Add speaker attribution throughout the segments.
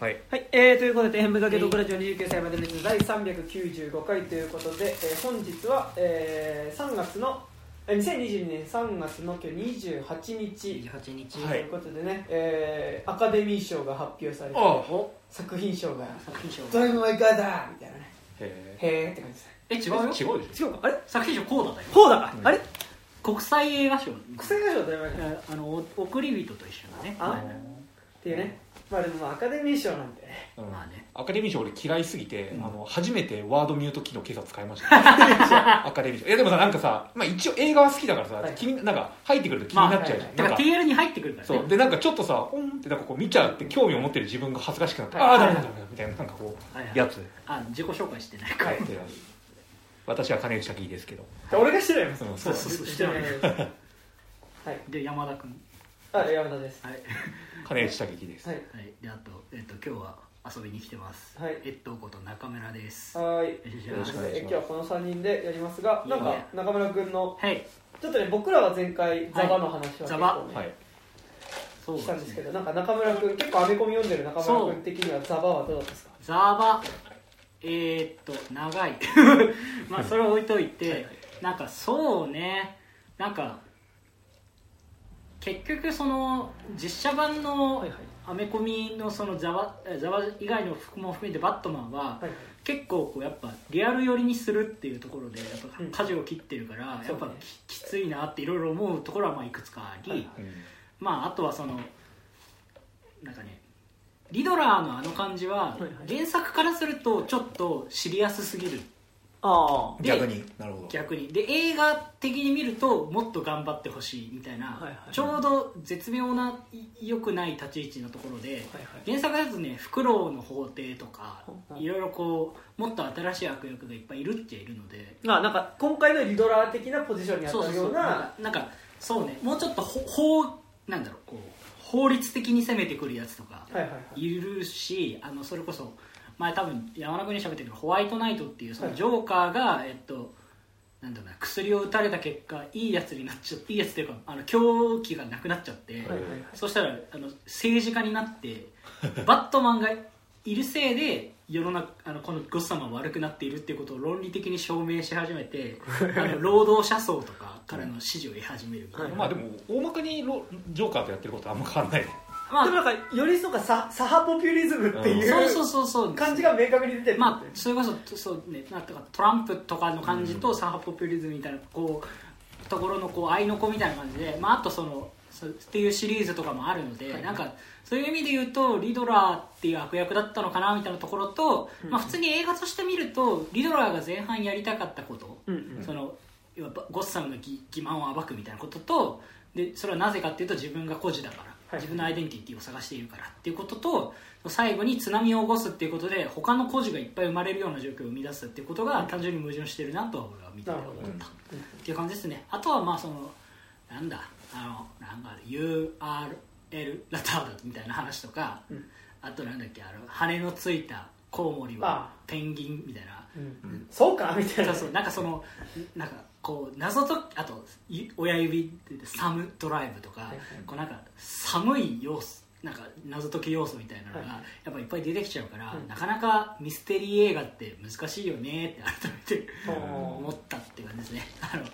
Speaker 1: はい。
Speaker 2: はい、えー、ということで「天文かけトークラジオ29歳までの日」第395回ということで、えー、本日は、えー、3月のえー2022年3月の今日28日。
Speaker 3: 28日、
Speaker 2: ということでね、えーアカデミー賞が発表されて作品賞が。
Speaker 3: 作品賞「
Speaker 2: ドライブ・マイ・ガーだ!」みたいなね。
Speaker 1: へ
Speaker 2: へーって感じです。ね
Speaker 3: え違うよ。
Speaker 1: 違うでしょ
Speaker 2: 違うかあれ？
Speaker 3: 作品賞こうだったよ。
Speaker 2: こうだか、
Speaker 1: うん。
Speaker 2: あれ？
Speaker 3: 国際映画賞。
Speaker 2: 癖が賞ドライブ・マイ・ガー
Speaker 3: ああのお送り人と一緒だね。
Speaker 2: あ
Speaker 3: はい。
Speaker 2: っていうねまあでもまあアカデミー賞なんて。ね
Speaker 1: うん。
Speaker 3: まあね。
Speaker 1: アカデミー賞俺嫌いすぎて、
Speaker 3: うん。
Speaker 1: あの初めてワードミュート機能今朝使いました。アカデミー賞。いやでもさなんかさ、まあ、一応映画は好きだからさ、
Speaker 2: はい。
Speaker 1: 気になんか入ってくると気になっちゃうじゃん、
Speaker 3: だから
Speaker 1: なんか
Speaker 3: TL に入ってくるからね。
Speaker 1: そう。でなんかちょっとさオンってなんかこう見ちゃうって興味を持ってる自分が恥ずかしくなって、
Speaker 2: はい。
Speaker 1: ああダメだダメだみたいななんかこう、
Speaker 3: はいはい。
Speaker 1: やつ。
Speaker 3: あ自己紹介してないから、
Speaker 2: はい。
Speaker 1: で私は金内滝ですけど。
Speaker 2: 俺が知らない
Speaker 1: そう
Speaker 3: そうそうそう。
Speaker 2: 知らない はい。
Speaker 3: で山田君
Speaker 2: あ山田です。
Speaker 3: はい、
Speaker 1: 金内滝です、
Speaker 2: はい。
Speaker 3: はい、であと,、えっと今日は遊びに来てます、
Speaker 2: はい。
Speaker 3: えっとこと中村です。
Speaker 2: はーい
Speaker 3: よろしくお願いします。
Speaker 2: 今日はこの3人でやりますがなんか中村君の
Speaker 3: はい。
Speaker 2: ちょっとね僕らは前回ザバの話は結
Speaker 3: ザバ
Speaker 2: 構ね、
Speaker 1: はい。
Speaker 3: そう
Speaker 2: したんですけどなんか中村君結構アメコミ読んでる中村君的にはザバはどうだったですか？
Speaker 3: ザバえー、っと長い。まあそれは置いといて、
Speaker 2: はいはい。
Speaker 3: なんかそうね。なんか結局その実写版のアメコミのそのザワザワ以外の服も含めてバットマンは結構こうやっぱリアル寄りにするっていうところでやっぱ
Speaker 2: うん。
Speaker 3: 舵を切ってるから、やっぱききついなっていろいろ思うところはまあいくつかあり、まああとはそのなんかねリドラーのあの感じは原作からするとちょっとシリアスすぎる
Speaker 2: あ
Speaker 3: で
Speaker 1: 逆に。なるほど。
Speaker 3: 逆に。で映画的に見るともっと頑張ってほしいみたいな、
Speaker 2: はいはい
Speaker 3: ちょうど絶妙ない良くない立ち位置のところで、
Speaker 2: はいはい。
Speaker 3: 原作だとねフクロウの法廷とか
Speaker 2: うん
Speaker 3: いろいろこうもっと新しい悪役がいっぱいいるっちゃいるので
Speaker 2: まあなんか今回のリドラー的なポジションに当たるような
Speaker 3: なんかなんかそうね。もうちょっとほ法なんだろうこう法律的に攻めてくるやつとか
Speaker 2: はいはいはい。
Speaker 3: いるしあのそれこそ前多分山中に喋ってるけどホワイトナイトっていうその
Speaker 2: はい。
Speaker 3: ジョーカーが、えっとなんだろうな薬を打たれた結果いいやつになっちゃっていいやつっていうかあの狂気がなくなっちゃって、
Speaker 2: はいはいはい。
Speaker 3: そしたらあの政治家になってバットマンがいるせいで世の中あのこのゴッサムは悪くなっているっていうことを論理的に証明し始めて あの労働者層とかからの支持を得始めるみたいな、
Speaker 1: まあでも大まかにロジョーカーとやってることはあんま変わらない
Speaker 3: まあ。
Speaker 2: でもなんかよりそうか左左派ポピュリズムってい
Speaker 3: そうそう
Speaker 2: う
Speaker 3: そうそう。
Speaker 2: 感じが明確に出てる
Speaker 3: まあそれこそそうねなんていうかトランプとかの感じと左派ポピュリズムみたいなこうところのこう愛の子みたいな感じで、まあ、あとそのそうっていうシリーズとかもあるので、
Speaker 2: はい。
Speaker 3: なんかそういう意味で言うとリドラーっていう悪役だったのかなみたいなところと、まあ、普通に映画として見るとリドラーが前半やりたかったこと、
Speaker 2: うんうん。
Speaker 3: その要はゴッサムの欺欺瞞を暴くみたいなこととでそれはなぜかっていうと自分が孤児だから、
Speaker 2: はい
Speaker 3: 自分のアイデンティティを探しているからっていうことと最後に津波を起こすっていうことで他の孤児がいっぱい生まれるような状況を生み出すっていうことが単純に矛盾してるなとは俺は見てて思った。っていう感じですね。あとはまあそのなんだあのなんか URL ラタードみたいな話とか、
Speaker 2: うん。
Speaker 3: あとなんだっけあの羽のついたコウモリ
Speaker 2: あ。
Speaker 3: はペンギンみたいな。
Speaker 2: うん。そうかみたいな。
Speaker 3: そうそう。なんかそのなんかこう謎とあとい親指でサムドライブとか、
Speaker 2: いはい。
Speaker 3: こうなんか寒い要素なんか謎解き要素みたいなのが、
Speaker 2: はい
Speaker 3: やっぱいっぱい出てきちゃうから、
Speaker 2: うん。
Speaker 3: なかなかミステリー映画って難しいよねって改めて思ったっていう感じですね。あの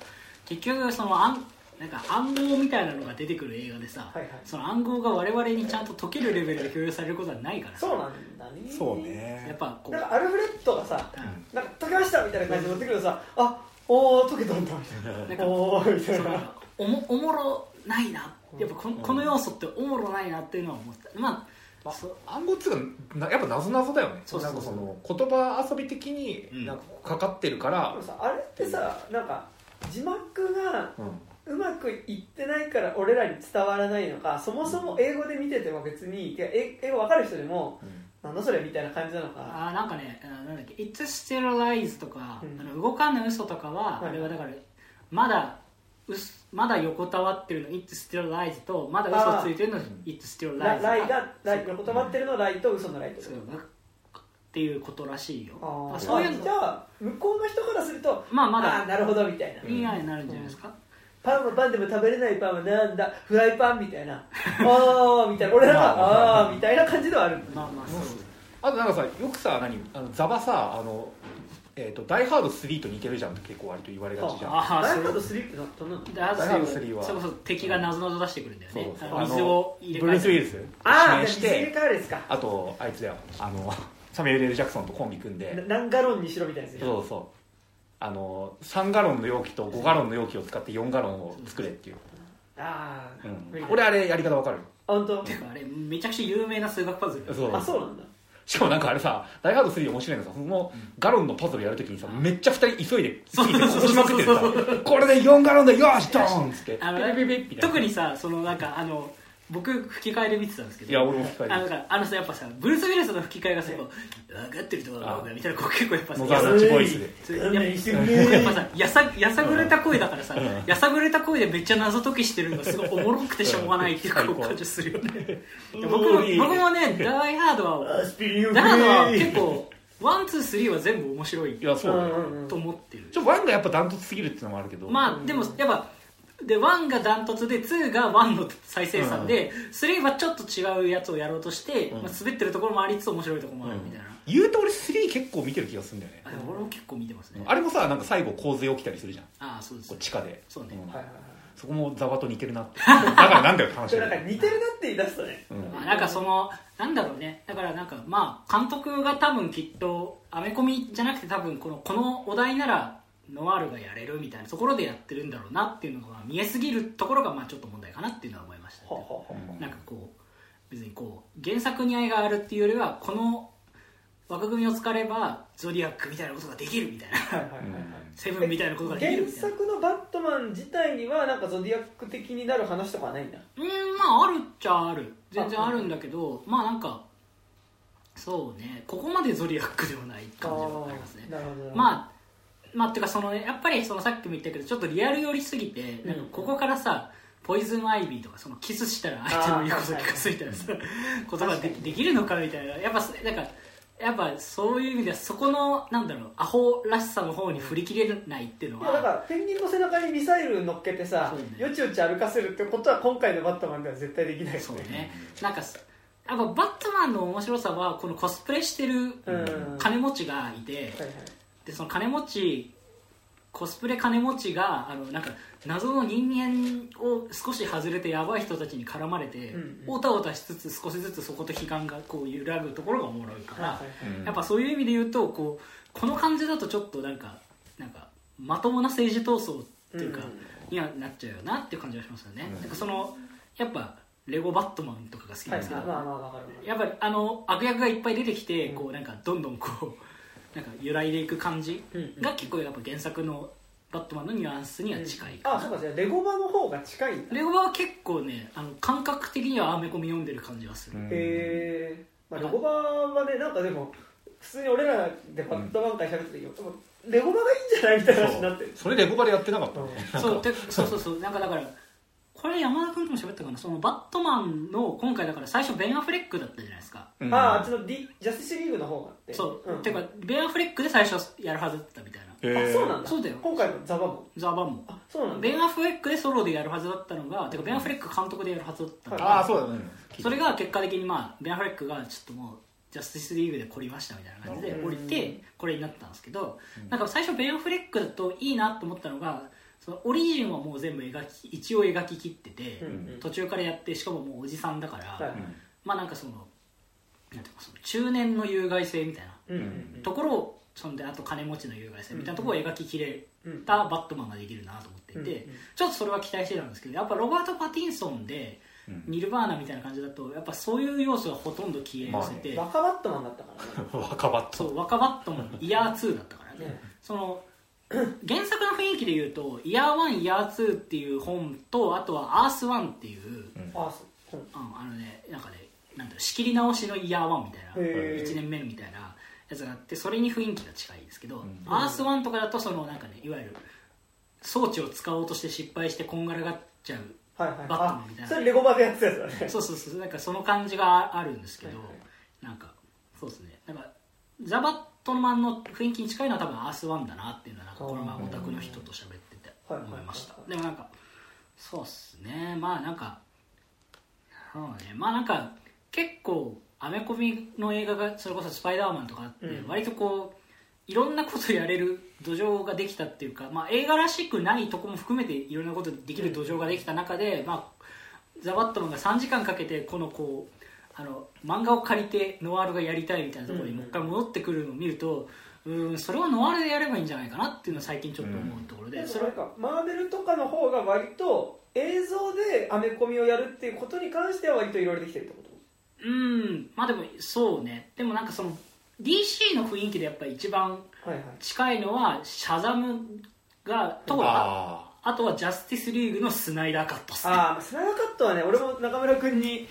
Speaker 3: 結局その暗なんか暗号みたいなのが出てくる映画でさ、
Speaker 2: はいはい。
Speaker 3: その暗号が我々にちゃんと解けるレベルで共有されることはないからさ
Speaker 2: そうなんだね。
Speaker 1: そうね。
Speaker 3: やっぱこう
Speaker 2: なんかアルフレッドがさ
Speaker 3: うん。
Speaker 2: なんか解けましたみたいな感じで持ってくるとさあおお解けたんだ。みたいな
Speaker 3: なんか
Speaker 2: おーみたいな。
Speaker 3: おもおもろないな。やっぱこのこの要素っておもろないなっていうのは思った。まあ
Speaker 1: 暗号っつうかなやっぱ謎謎だよね。
Speaker 3: そうそうそう。
Speaker 1: なんかその言葉遊び的に
Speaker 3: うん。
Speaker 1: なんかかかってるから。
Speaker 2: でも、さあれってさなんか字幕が
Speaker 1: うん。
Speaker 2: うまくいってないから俺らに伝わらないのかそもそも英語で見てても別にいや英英語わかる人でもなんだそれみたいな感じなのか。
Speaker 3: あーなんかねあなんだっけ「It's still lies」とか、
Speaker 2: うん。
Speaker 3: あの動かぬ嘘とかは、
Speaker 2: はい
Speaker 3: あれはだからまだうすまだ横たわってるの「It's still lies」とまだ嘘ついてるの
Speaker 1: あー「
Speaker 3: It's still
Speaker 2: ラ
Speaker 3: lies」
Speaker 2: ライがライ
Speaker 3: そう
Speaker 2: 言葉ってるのライと嘘のライと。
Speaker 3: そうっていうことらしいよ。
Speaker 2: あー。
Speaker 3: そういうの
Speaker 2: じゃあ向こうの人からすると
Speaker 3: まあまだ
Speaker 2: あーなるほどみたいな。
Speaker 3: 以外になるんじゃないですか、
Speaker 2: パンはパンでも食べれないパンはなんだ？フライパンみたいな。ああみたいな。俺らが
Speaker 1: まあ
Speaker 2: あみたいな感じではある。
Speaker 3: まあまあそう。
Speaker 1: あとなんかさよくさ何？あのザバさあのえー、とダイハード3と似てるじゃんって結構割と言われがちじゃん。
Speaker 3: ああ
Speaker 2: ダイハード3ってなどんな
Speaker 1: ダイハード3は。
Speaker 3: それこそ敵がなぞなぞ出してくるんだよね。水を入れ
Speaker 1: ブルース・ウィ
Speaker 3: 替え
Speaker 1: ルス
Speaker 2: ああ水入れ
Speaker 1: て
Speaker 2: 替えるですか。
Speaker 1: あとあいつだよ。あの サミュエル・エル・ジャクソンとコンビ組んで。
Speaker 2: な何ガロンにしろみたいなやつね
Speaker 1: そうそうあの3ガロンの容器と5ガロンの容器を使って4ガロンを作れっていう、
Speaker 2: ああ、
Speaker 1: うん、俺あれやり方わかる？
Speaker 2: あ本当？
Speaker 3: てかあれめちゃくちゃ有名な数学パズル。
Speaker 1: そう。
Speaker 2: あそうなんだ。
Speaker 1: しかもなんかあれさ「ダイハード3」面白いのさそのガロンのパズルやるときにさめっちゃ2人急いで次でこぼしまくってるさこれで4ガロンでよしドーンっつって。
Speaker 3: あの
Speaker 1: ビビビビみたいな
Speaker 3: 特にさそのなんかあの僕吹き替えで見てたんですけど
Speaker 1: いや俺も吹き替えで
Speaker 3: あのだからあのさやっぱさブルース・ウィルスの吹き替えがさこう分かってるところがみたいなこう結構やっぱさや
Speaker 2: れ
Speaker 3: っぱさやさやさぐれた声だからさ、
Speaker 1: うん
Speaker 3: やさぐれた声でめっちゃ謎解きしてるのがすごいおもろくてしょうがないっていう感じするよね。
Speaker 1: うん
Speaker 3: 僕も僕もねダイハードは
Speaker 2: アスピリンを
Speaker 3: ダイハードは結構 one two three は全部面白い
Speaker 1: いや
Speaker 3: と思ってる。
Speaker 1: ちょ one がやっぱダントツすぎるっていうのもあるけど。
Speaker 3: まあでもやっぱで1がダントツで2が1の再生産で、3はちょっと違うやつをやろうとして、
Speaker 1: うん。
Speaker 3: まあ、滑ってるところもありつつ面白いところもあるみたいな、
Speaker 1: 言うと俺3結構見てる気がするんだよね。
Speaker 3: あでも俺も結構見てますね、
Speaker 1: あれもさなんか最後洪水起きたりするじゃん。
Speaker 3: ああそうです。
Speaker 1: こう地下で。
Speaker 3: そうね。
Speaker 1: ん。
Speaker 2: はいはいはい。
Speaker 1: そこもザバと似てるなって。だからなんだよって話
Speaker 2: 似てるなって言い出すとね。
Speaker 1: うん。
Speaker 3: まあ、なんかそのなんだろうね。だからなんかまあ監督が多分きっとアメコミじゃなくて多分このこのお題ならノワールがやれるみたいなところでやってるんだろうなっていうのが見えすぎるところがまあちょっと問題かなっていうのは思いました、
Speaker 2: ははは
Speaker 3: なんかこう別にこう原作に愛があるっていうよりはこの枠組みを使えばゾディアックみたいなことができるみたいな。セブンみたいなことができる。
Speaker 2: 原
Speaker 3: みたいな
Speaker 2: 作のバットマン自体にはなんかゾディアック的になる話とかはないんだ。
Speaker 3: うんまああるっちゃある。全然あるんだけどまあなんかそうねここまでゾディアックではない感じはありますね。
Speaker 2: なるほどあ
Speaker 3: まあまあっていうかそのねやっぱりそのさっきも言ったけどちょっとリアル寄りすぎてなんかここからさポイズンアイビーとかそのキスしたら相手の言うこと聞かすみたいなさことがでできるのかみたいな。やっぱなんかやっぱそういう意味ではそこのなんだろうアホらしさの方に振り切れないっていうの
Speaker 2: いやだか
Speaker 3: は
Speaker 2: らペンギンの背中にミサイル乗っけてさ、
Speaker 3: ね。
Speaker 2: よちよち歩かせるってことは今回のバットマンでは絶対できないよ
Speaker 3: そうね。なんかすやっぱバットマンの面白さはこのコスプレしてる
Speaker 2: うん。
Speaker 3: 金持ちがいて、
Speaker 2: はいはい
Speaker 3: でその金持ちコスプレ金持ちがあのなんか謎の人間を少し外れてやばい人たちに絡まれて、おたおたしつつ少しずつそこと悲願がこう揺らぐところがおもろいから、やっぱそういう意味で言うとこうこの感じだとちょっとなんかなんかまともな政治闘争っていうか、
Speaker 2: うん。
Speaker 3: にはなっちゃうよなっていう感じがしますよね、
Speaker 1: うん。
Speaker 3: そのやっぱレゴバットマンとかが好きなんですけど、やっぱりあの悪役がいっぱい出てきて、こうなんかどんどんこうなんか揺らいでいく感じ
Speaker 2: うん
Speaker 3: が結構やっぱ原作のバットマンのニュアンスには近いかな、
Speaker 2: あそうかじゃあレゴバの方が近いんだ。へ
Speaker 3: レゴバは結構ねあの感覚的にはアメコミ読んでる感じがする、
Speaker 1: うん。
Speaker 2: え、まあ、レゴバはねなんかでも普通に俺らでバットマン会しゃべってたけど、レゴバがいいんじゃないみたいな話になってる。
Speaker 1: それレゴバでやってなかった。
Speaker 2: うん
Speaker 1: ね
Speaker 3: そうでそうそうそう。なんかだからこれ山田君とも喋ったかな？そのバットマンの今回だから最初ベン・アフレックだったじゃないですか、
Speaker 1: うん。
Speaker 2: あああっちの、D、ジャスティスリーグの方があって。
Speaker 3: そう、
Speaker 2: ん。
Speaker 3: てかベン・アフレックで最初やるはずだったみたいな。
Speaker 2: あそうなんだ。
Speaker 3: そうだよ。
Speaker 2: 今回のザバも？
Speaker 3: ザ・バンも。
Speaker 2: あそうなんだ。
Speaker 3: ベン・アフレックでソロでやるはずだったのがてかベン・アフレック監督でやるはずだったのが、
Speaker 1: ああそうだね。
Speaker 3: それが結果的にまあベン・アフレックがちょっともうジャスティスリーグで凝りましたみたいな感じで降りてこれになったんですけど、なんか最初ベン・アフレックだといいなと思ったのがそのオリジンはもう全部描き一応描き切ってて、
Speaker 2: うんうん。
Speaker 3: 途中からやってしかももうおじさんだから、
Speaker 2: はい。
Speaker 3: まあなんかそのなんていうかその中年の有害性みたいな
Speaker 2: うんうん
Speaker 3: ところをそんであと金持ちの有害性みたいなところを描ききれ
Speaker 2: うん
Speaker 3: たバットマンができるなと思っていて、
Speaker 2: うんうん。
Speaker 3: ちょっとそれは期待してたんですけどやっぱロバート・パティンソンで
Speaker 1: うん。
Speaker 3: ニルバーナみたいな感じだとやっぱそういう要素がほとんど消え寄せて、
Speaker 2: 若バットマンだったからね
Speaker 1: 若バット
Speaker 3: そう若バットマンイヤー2だったからね
Speaker 2: ね
Speaker 3: その 原作の雰囲気で言うとイヤー1イヤー2っていう本とあとはアース1っていう、
Speaker 2: あそううん
Speaker 3: ああのねなんかねなんだろう仕切り直しのイヤー1みたいな
Speaker 2: へー。
Speaker 3: 1年目みたいなやつがあってそれに雰囲気が近いですけど、
Speaker 1: ん。
Speaker 3: アース1とかだとそのなんかねいわゆる装置を使おうとして失敗してこんがらがっちゃう
Speaker 2: はいはい
Speaker 3: バットマンみたいな。
Speaker 2: あそれレゴバでやってたやつだね。
Speaker 3: そうそうそうなんかその感じがあるんですけど、
Speaker 2: はいはい。
Speaker 3: なんかそうですね。なんかザ・バットマンの雰囲気に近いのは多分アースワンだなっていうのはなんかこの前オタクの人と喋ってて
Speaker 2: はい
Speaker 3: 思いました。
Speaker 2: はい
Speaker 3: でもなんかそうっすね。まあなんかそうね。まあなんか結構アメコミの映画がそれこそ「スパイダーマン」とかあって、
Speaker 2: うん。
Speaker 3: 割とこういろんなことやれる土壌ができたっていうか、まあ、映画らしくないとこも含めていろんなことできる土壌ができた中で、まあ、ザ・バットマンが3時間かけてこのこうあの漫画を借りてノワールがやりたいみたいなところにもう一回戻ってくるのを見ると、うんそれはノワールでやればいいんじゃないかなっていうのは最近ちょっと思うところで、それ
Speaker 2: でそれかマーベルとかの方が割と映像でアメコミをやるっていうことに関しては割といろいろできてるってこと？
Speaker 3: うん。まあでもそうね。でもなんかその DC の雰囲気でやっぱり一番
Speaker 2: はいはい。
Speaker 3: 近いのはシャザムがとあ
Speaker 1: あ
Speaker 3: あとはジャスティスリーグのスナイダーカットね。
Speaker 2: ああスナイダーカットはね俺も中村君に、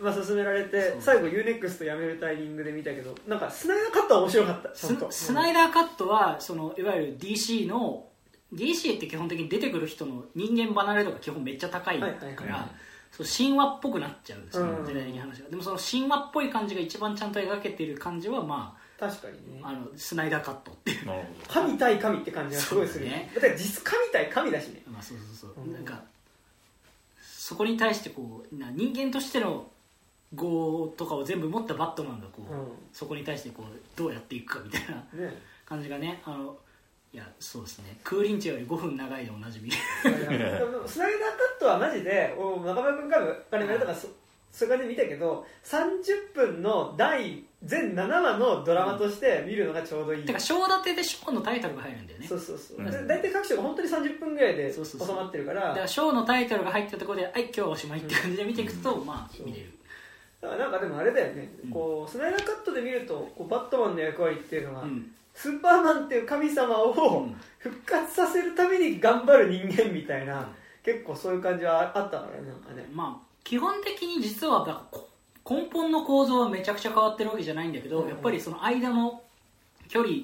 Speaker 2: まあ、勧められて最後 U-NEXT 辞めるタイミングで見たけどなんかスナイダーカットは面白かった
Speaker 3: ススナイダーカットはそのいわゆる DC の DC って基本的に出てくる人の人間離れ度が基本めっちゃ高いから、
Speaker 2: はいはいはい
Speaker 3: そう神話っぽくなっちゃうんで時代的に話が。でもその神話っぽい感じが一番ちゃんと描けている感じはま
Speaker 2: 確かにね。
Speaker 3: ああのスナイダーカットっていう。
Speaker 2: 神対神って感じがすごいする。
Speaker 3: ね。
Speaker 2: だって実神対神だしね。
Speaker 3: まあそうそうそう、
Speaker 2: うん。
Speaker 3: なんかそこに対してこうな人間としての業とかを全部持ったバットマンがこう、
Speaker 2: う
Speaker 3: そこに対してこうどうやっていくかみたいな
Speaker 2: ね。
Speaker 3: 感じがねあのいやそうですね。クーリンチより5分長いでおなじみ。
Speaker 2: スナイダーカットはマジでお中村君から言われたからそそうい。う感じで見たけど30分の第全7話のドラマとして見るのがちょうどいい、
Speaker 3: てか章立てで章のタイトルが入るんだよね。
Speaker 2: そうそうそう、
Speaker 1: うん。
Speaker 2: で大体各章が本当に30分ぐらいで収
Speaker 3: そうそうそう。
Speaker 2: まってるから。
Speaker 3: だから章のタイトルが入ったところで「はい今日はおしまい」って感じで見ていくと、まあ見れる。
Speaker 2: だからなんかでもあれだよね、
Speaker 3: うん。
Speaker 2: こうスナイダーカットで見るとこうバットマンの役割っていうのは、
Speaker 3: うん。
Speaker 2: スーパーマンっていう神様を
Speaker 3: うん。
Speaker 2: 復活させるために頑張る人間みたいな、結構そういう感じはあったからねなんかね。
Speaker 3: まあ基本的に実はだからこ根本の構造はめちゃくちゃ変わってるわけじゃないんだけど、
Speaker 2: うん
Speaker 3: やっぱりその間の距離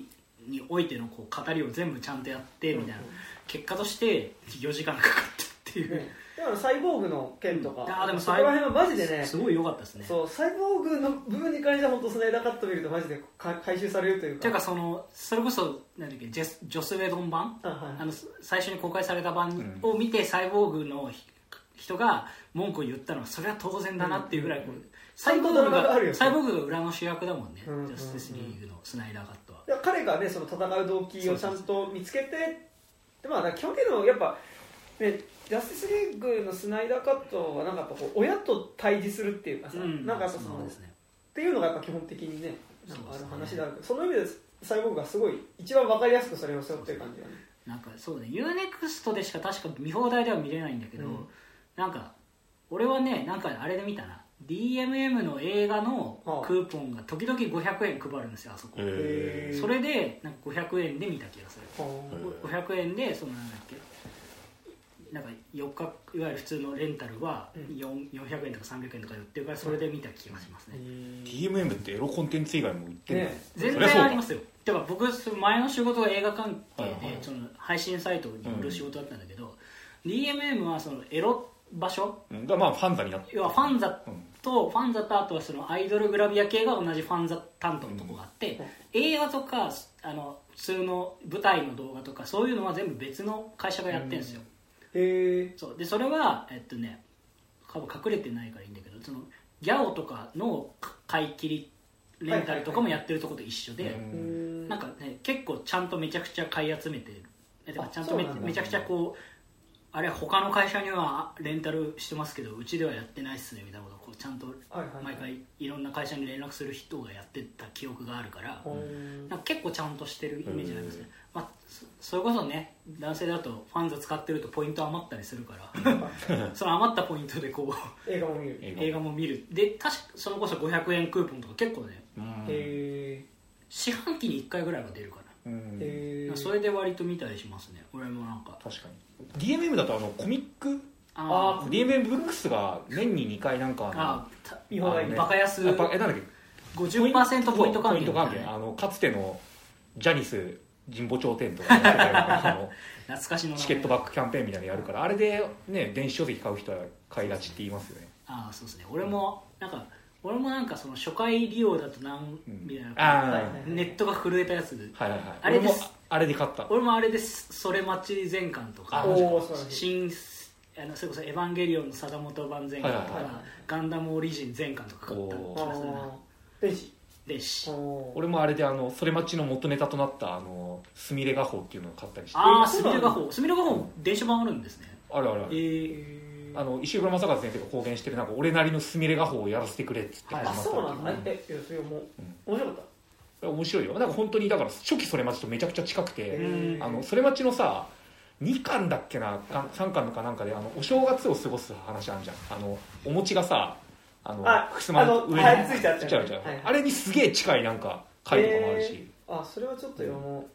Speaker 3: においてのこう語りを全部ちゃんとやってみたいな、結果として4時間かかったっていう、
Speaker 2: ねだからサイボーグの件とか、
Speaker 3: うん。あーでも
Speaker 2: そこら辺はマジでね
Speaker 3: すごい良かったですね。
Speaker 2: そうサイボーグの部分に関しては本当スナイダーカット見るとマジでか回収されるというか。
Speaker 3: ていうかそのそれこそなんだっけジェスジョス・ウェドン版？
Speaker 2: あはい。
Speaker 3: あの最初に公開された版を見て、サイボーグのひ人が文句を言ったのはそれは当然だなっていうぐらいこう、サイボーグ
Speaker 2: があるよ。
Speaker 3: がサイボーグが裏の主役だもんね、
Speaker 2: うん
Speaker 3: ジャスティスリーグのスナイダーカットは、
Speaker 2: いや彼がねその戦う動機をちゃんと見つけてでまあ基本的にもやっぱねジャスティスリーグのスナイダーカットはなんかやっぱこう親と対峙するっていうかさ、
Speaker 3: うん。
Speaker 2: なんかやっぱその
Speaker 3: そうですね。
Speaker 2: っていうのがやっぱ基本的にねなんかある話であるけどその意味でサイボーグがすごい一番わかりやすくそれを背負ってる感じがね。
Speaker 3: なんかそうね UNEXT でしか確か見放題では見れないんだけど、
Speaker 2: うん。
Speaker 3: なんか俺はねなんかあれで見たな DMM の映画のクーポンが時々500円配るんですよあそこ、それでなんか500円で見た気がする。
Speaker 2: は
Speaker 1: うん
Speaker 3: 500円でそのなんだっけなんか4日いわゆる普通のレンタルは
Speaker 2: うん。
Speaker 3: 4 400円とか300円とかで売ってるからそれで見た気がしますね、
Speaker 1: DMM ってエロコンテンツ以外も売ってるの、
Speaker 2: ね
Speaker 3: 全
Speaker 1: そりゃそう。だ
Speaker 3: 然ありますよ。てか僕前の仕事が映画関係で、
Speaker 1: はいはい
Speaker 3: その配信サイトに売る仕事だったんだけど、DMM はそのエロ場所？
Speaker 1: うん。がまあファンザになって
Speaker 3: 要はファンザ
Speaker 1: うん
Speaker 3: とファンザとあとはそのアイドルグラビア系が同じファンザ担当のとこがあって、映画とかあの普通の舞台の動画とかそういうのは全部別の会社がやってるんですよ、
Speaker 2: へえ
Speaker 3: そう。でそれはえっとね多分隠れてないからいいんだけどそのギャオとかの買い切りレンタルとかもやってるところと一緒で、
Speaker 1: うん。
Speaker 3: なんかね結構ちゃんとめちゃくちゃ買い集めてるちゃんとめめちゃくちゃこうあれ他の会社にはレンタルしてますけどうちではやってないっすねみたいなことをこうちゃんと毎回いろんな会社に連絡する人がやってた記憶があるからか結構ちゃんとしてるイメージがありますね、まあ、そそれこそね男性だとファンザ使ってるとポイント余ったりするから その余ったポイントでこう
Speaker 2: 映画も見る。へ
Speaker 1: 映画
Speaker 3: も見る。で確かそのこそ500円クーポンとか結構ね四半期に1回ぐらいは出るか
Speaker 1: うん。
Speaker 2: へえ
Speaker 3: なそれで割と見たりしますね。俺もなんか。
Speaker 1: 確かに。DMM だとあのコミック
Speaker 3: あ
Speaker 2: あ
Speaker 1: DMM ブックスが年に2回なんか
Speaker 3: あた
Speaker 2: 見放題
Speaker 3: バカ安。
Speaker 1: やっぱえなんだっけ
Speaker 3: ？50%ポイント還元。
Speaker 1: ポイント還元。あのかつてのジャニス神保町店とか
Speaker 3: 懐かしの
Speaker 1: チケットバックキャンペーンみたいなのやるからあれでね電子書籍買う人は買いがちって言いますよね。
Speaker 3: ああそうですね。俺もなんか俺もなんかその初回利用だとなん
Speaker 1: うん。
Speaker 3: みたいな、
Speaker 1: ああ
Speaker 2: はいはい
Speaker 3: ネットが震えたやつ。で
Speaker 1: はいはいはい。
Speaker 3: あれです。
Speaker 1: あれで買った。
Speaker 3: 俺もあれです。それ待ち全巻とか。新あのそれこそ「エヴァンゲリオン」の貞本版前巻とか、
Speaker 1: はいはい
Speaker 2: はい。
Speaker 3: ガンダムオリジン全巻とか買った
Speaker 1: お
Speaker 3: 気がするな
Speaker 2: あー。電子
Speaker 1: 俺もあれであのそれ待ちの元ネタとなったあのスミレ画法っていうのを買ったりして。あ
Speaker 3: ああス
Speaker 2: そうなんだ。
Speaker 3: ミレ画法スミレ画法電子版あるんですね。
Speaker 1: るあるある。
Speaker 3: えー、
Speaker 1: あの石黒正和先生が公言してるなんか俺なりのスミレ画法をやらせてくれっつって
Speaker 3: はい
Speaker 2: あそうなんだ。ええいやそれもう面白かった？
Speaker 1: 面白いよ。なんか本当にだから初期それ待ちとめちゃくちゃ近くて、あのそれ待ちのさ2巻だっけなか3巻のかなんかであのお正月を過ごす話あるじゃん。あのお餅がさあの
Speaker 2: あ
Speaker 1: ふすまの上に。
Speaker 2: ついちゃう
Speaker 1: じゃん、
Speaker 2: はい
Speaker 1: あれにすげえ近いなんか回とかもあるし、
Speaker 2: あそれはちょっと読も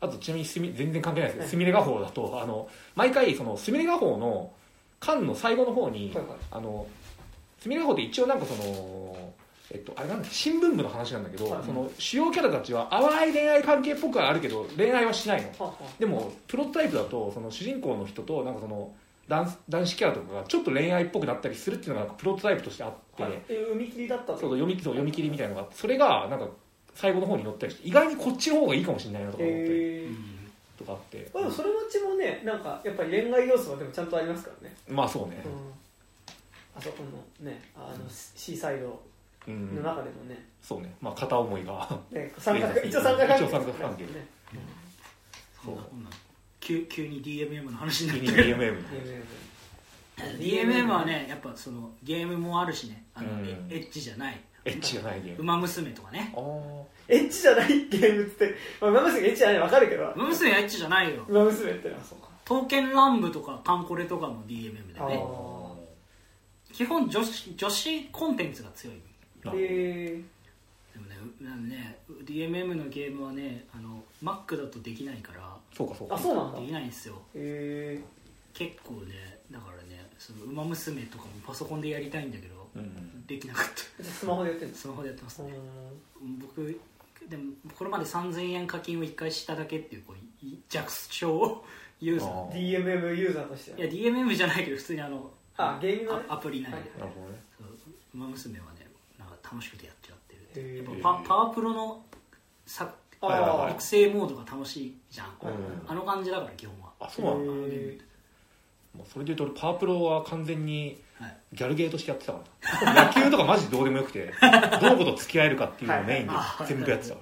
Speaker 1: あとちなみにすみ全然関係ないですけど、
Speaker 2: はい。
Speaker 1: スミレ画法だとあの毎回そのスミレ画法の巻の最後の方に、
Speaker 2: はいはい。
Speaker 1: あのスミレ画法って一応なんかそのえっと、あれなんだ新聞部の話なんだけど、
Speaker 2: はい。
Speaker 1: その主要キャラたちは淡い恋愛関係っぽくはあるけど恋愛はしないの。
Speaker 2: うはあは
Speaker 1: でもプロトタイプだとその主人公の人となんかその男男子キャラとかがちょっと恋愛っぽくなったりするっていうのがプロトタイプとしてあって、
Speaker 2: あはい。え読み切りだったの
Speaker 1: そう読みそう読み切りみたいなのがあって。それがなんか最後の方に載ったりして意外にこっちの方がいいかもしれないなとか思ったり
Speaker 2: へー。
Speaker 1: とかあって、
Speaker 2: まあでもそれ待ちもねなんかやっぱり恋愛要素はでもちゃんとありますからね。
Speaker 1: まあそうね。
Speaker 2: うん。あそこのねあのシーサイド。
Speaker 1: うん、
Speaker 2: の中でもね。
Speaker 1: そうね。まあ片思いが。
Speaker 2: ね三角
Speaker 1: うん
Speaker 2: 一応三角関係。
Speaker 1: 一応三角関係。
Speaker 2: ね。
Speaker 3: そんなこんな急急に DMM の話にな
Speaker 1: 急に
Speaker 3: って
Speaker 1: DMM の
Speaker 3: DMM はねやっぱそのゲームもあるしね。あの、
Speaker 1: うん。
Speaker 3: エッチじゃない。
Speaker 1: エッチじゃないゲーム「
Speaker 3: ウマ娘」とかね。
Speaker 2: エッチじゃないゲームって。まあ馬娘がエッチじゃないの分かるけど「
Speaker 3: ウマ娘」はエッチじゃないよ。
Speaker 2: 馬娘ってのはそうか「
Speaker 3: 刀剣乱舞」とか「パンコレ」とかも DMM で
Speaker 2: あ
Speaker 3: ね。
Speaker 2: ー。
Speaker 3: 基本女子女子コンテンツが強いでもねうなんね DMM のゲームはねあの Mac だとできないから
Speaker 1: そうかそうか。
Speaker 2: あそうなんだ。
Speaker 3: できないんですよ。
Speaker 2: え
Speaker 3: 結構ねだからねその「ウマ娘」とかもパソコンでやりたいんだけど
Speaker 1: うん
Speaker 3: できなかっ
Speaker 2: ー、スマホでやってるんです
Speaker 3: たスマホでやってます
Speaker 2: か
Speaker 3: ね僕でもこれまで3000円課金を1回しただけっていうこうい弱小ユーザ
Speaker 1: ー。
Speaker 2: DMM ユーザーとしては。い
Speaker 3: や DMM じゃないけど普通にあの
Speaker 2: あゲーム
Speaker 3: アアプリ内で、
Speaker 2: はい。
Speaker 1: なるほどね。
Speaker 3: そうウマ娘はね楽しくてやっちゃってる
Speaker 2: へー。
Speaker 3: やっぱパパワープロのさ育成モードが楽しいじゃん、
Speaker 2: はい
Speaker 3: あの感じだから基本は。
Speaker 1: あそうなんだ。それでいうと俺パワープロは完全に
Speaker 3: はい。
Speaker 1: ギャルゲーとしてやってたから。野球とかマジどうでもよくて どの子と付き合えるかっていうのをメインで
Speaker 3: はい。
Speaker 1: 全部やってたか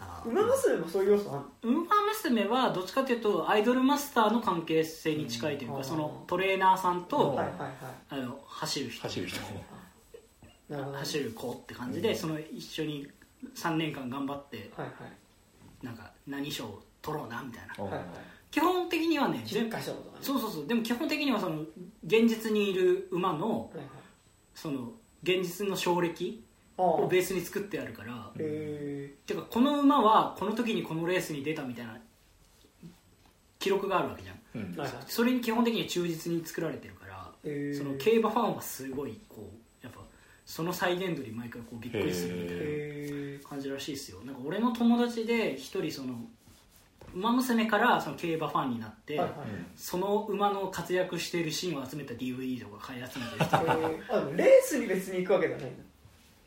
Speaker 3: あー
Speaker 2: 馬娘もそういう要素ある
Speaker 3: ウマ娘はどっちかというとアイドルマスターの関係性に近いというか、
Speaker 2: うん。
Speaker 3: そのトレーナーさん
Speaker 1: うん
Speaker 3: と、
Speaker 2: はいはいは
Speaker 3: あの走る人。
Speaker 1: 走る人
Speaker 3: 走る子って感じで、
Speaker 1: うん。
Speaker 3: その一緒に3年間頑張って
Speaker 2: はい
Speaker 3: なんか何賞を取ろうなみたいな。
Speaker 1: うん
Speaker 2: はいはい。はい
Speaker 3: 基本的にはね
Speaker 2: 10箇所とかね。
Speaker 3: そうそうそう。でも基本的にはその現実にいる馬の
Speaker 2: はいはい。
Speaker 3: その現実の勝歴をベースに作ってあるから
Speaker 2: へ
Speaker 3: てかこの馬はこの時にこのレースに出たみたいな記録があるわけじゃん。
Speaker 1: うん。
Speaker 3: それに基本的に忠実に作られてるからその競馬ファンはすごいこうその再現度に毎回こうびっくりするみたいな感じらしいですよ。なんか俺の友達で一人その馬娘からその競馬ファンになって、
Speaker 2: はいはい。
Speaker 3: その馬の活躍しているシーンを集めた DVD とか買い集めて
Speaker 2: レースに別に行くわけじゃないんだ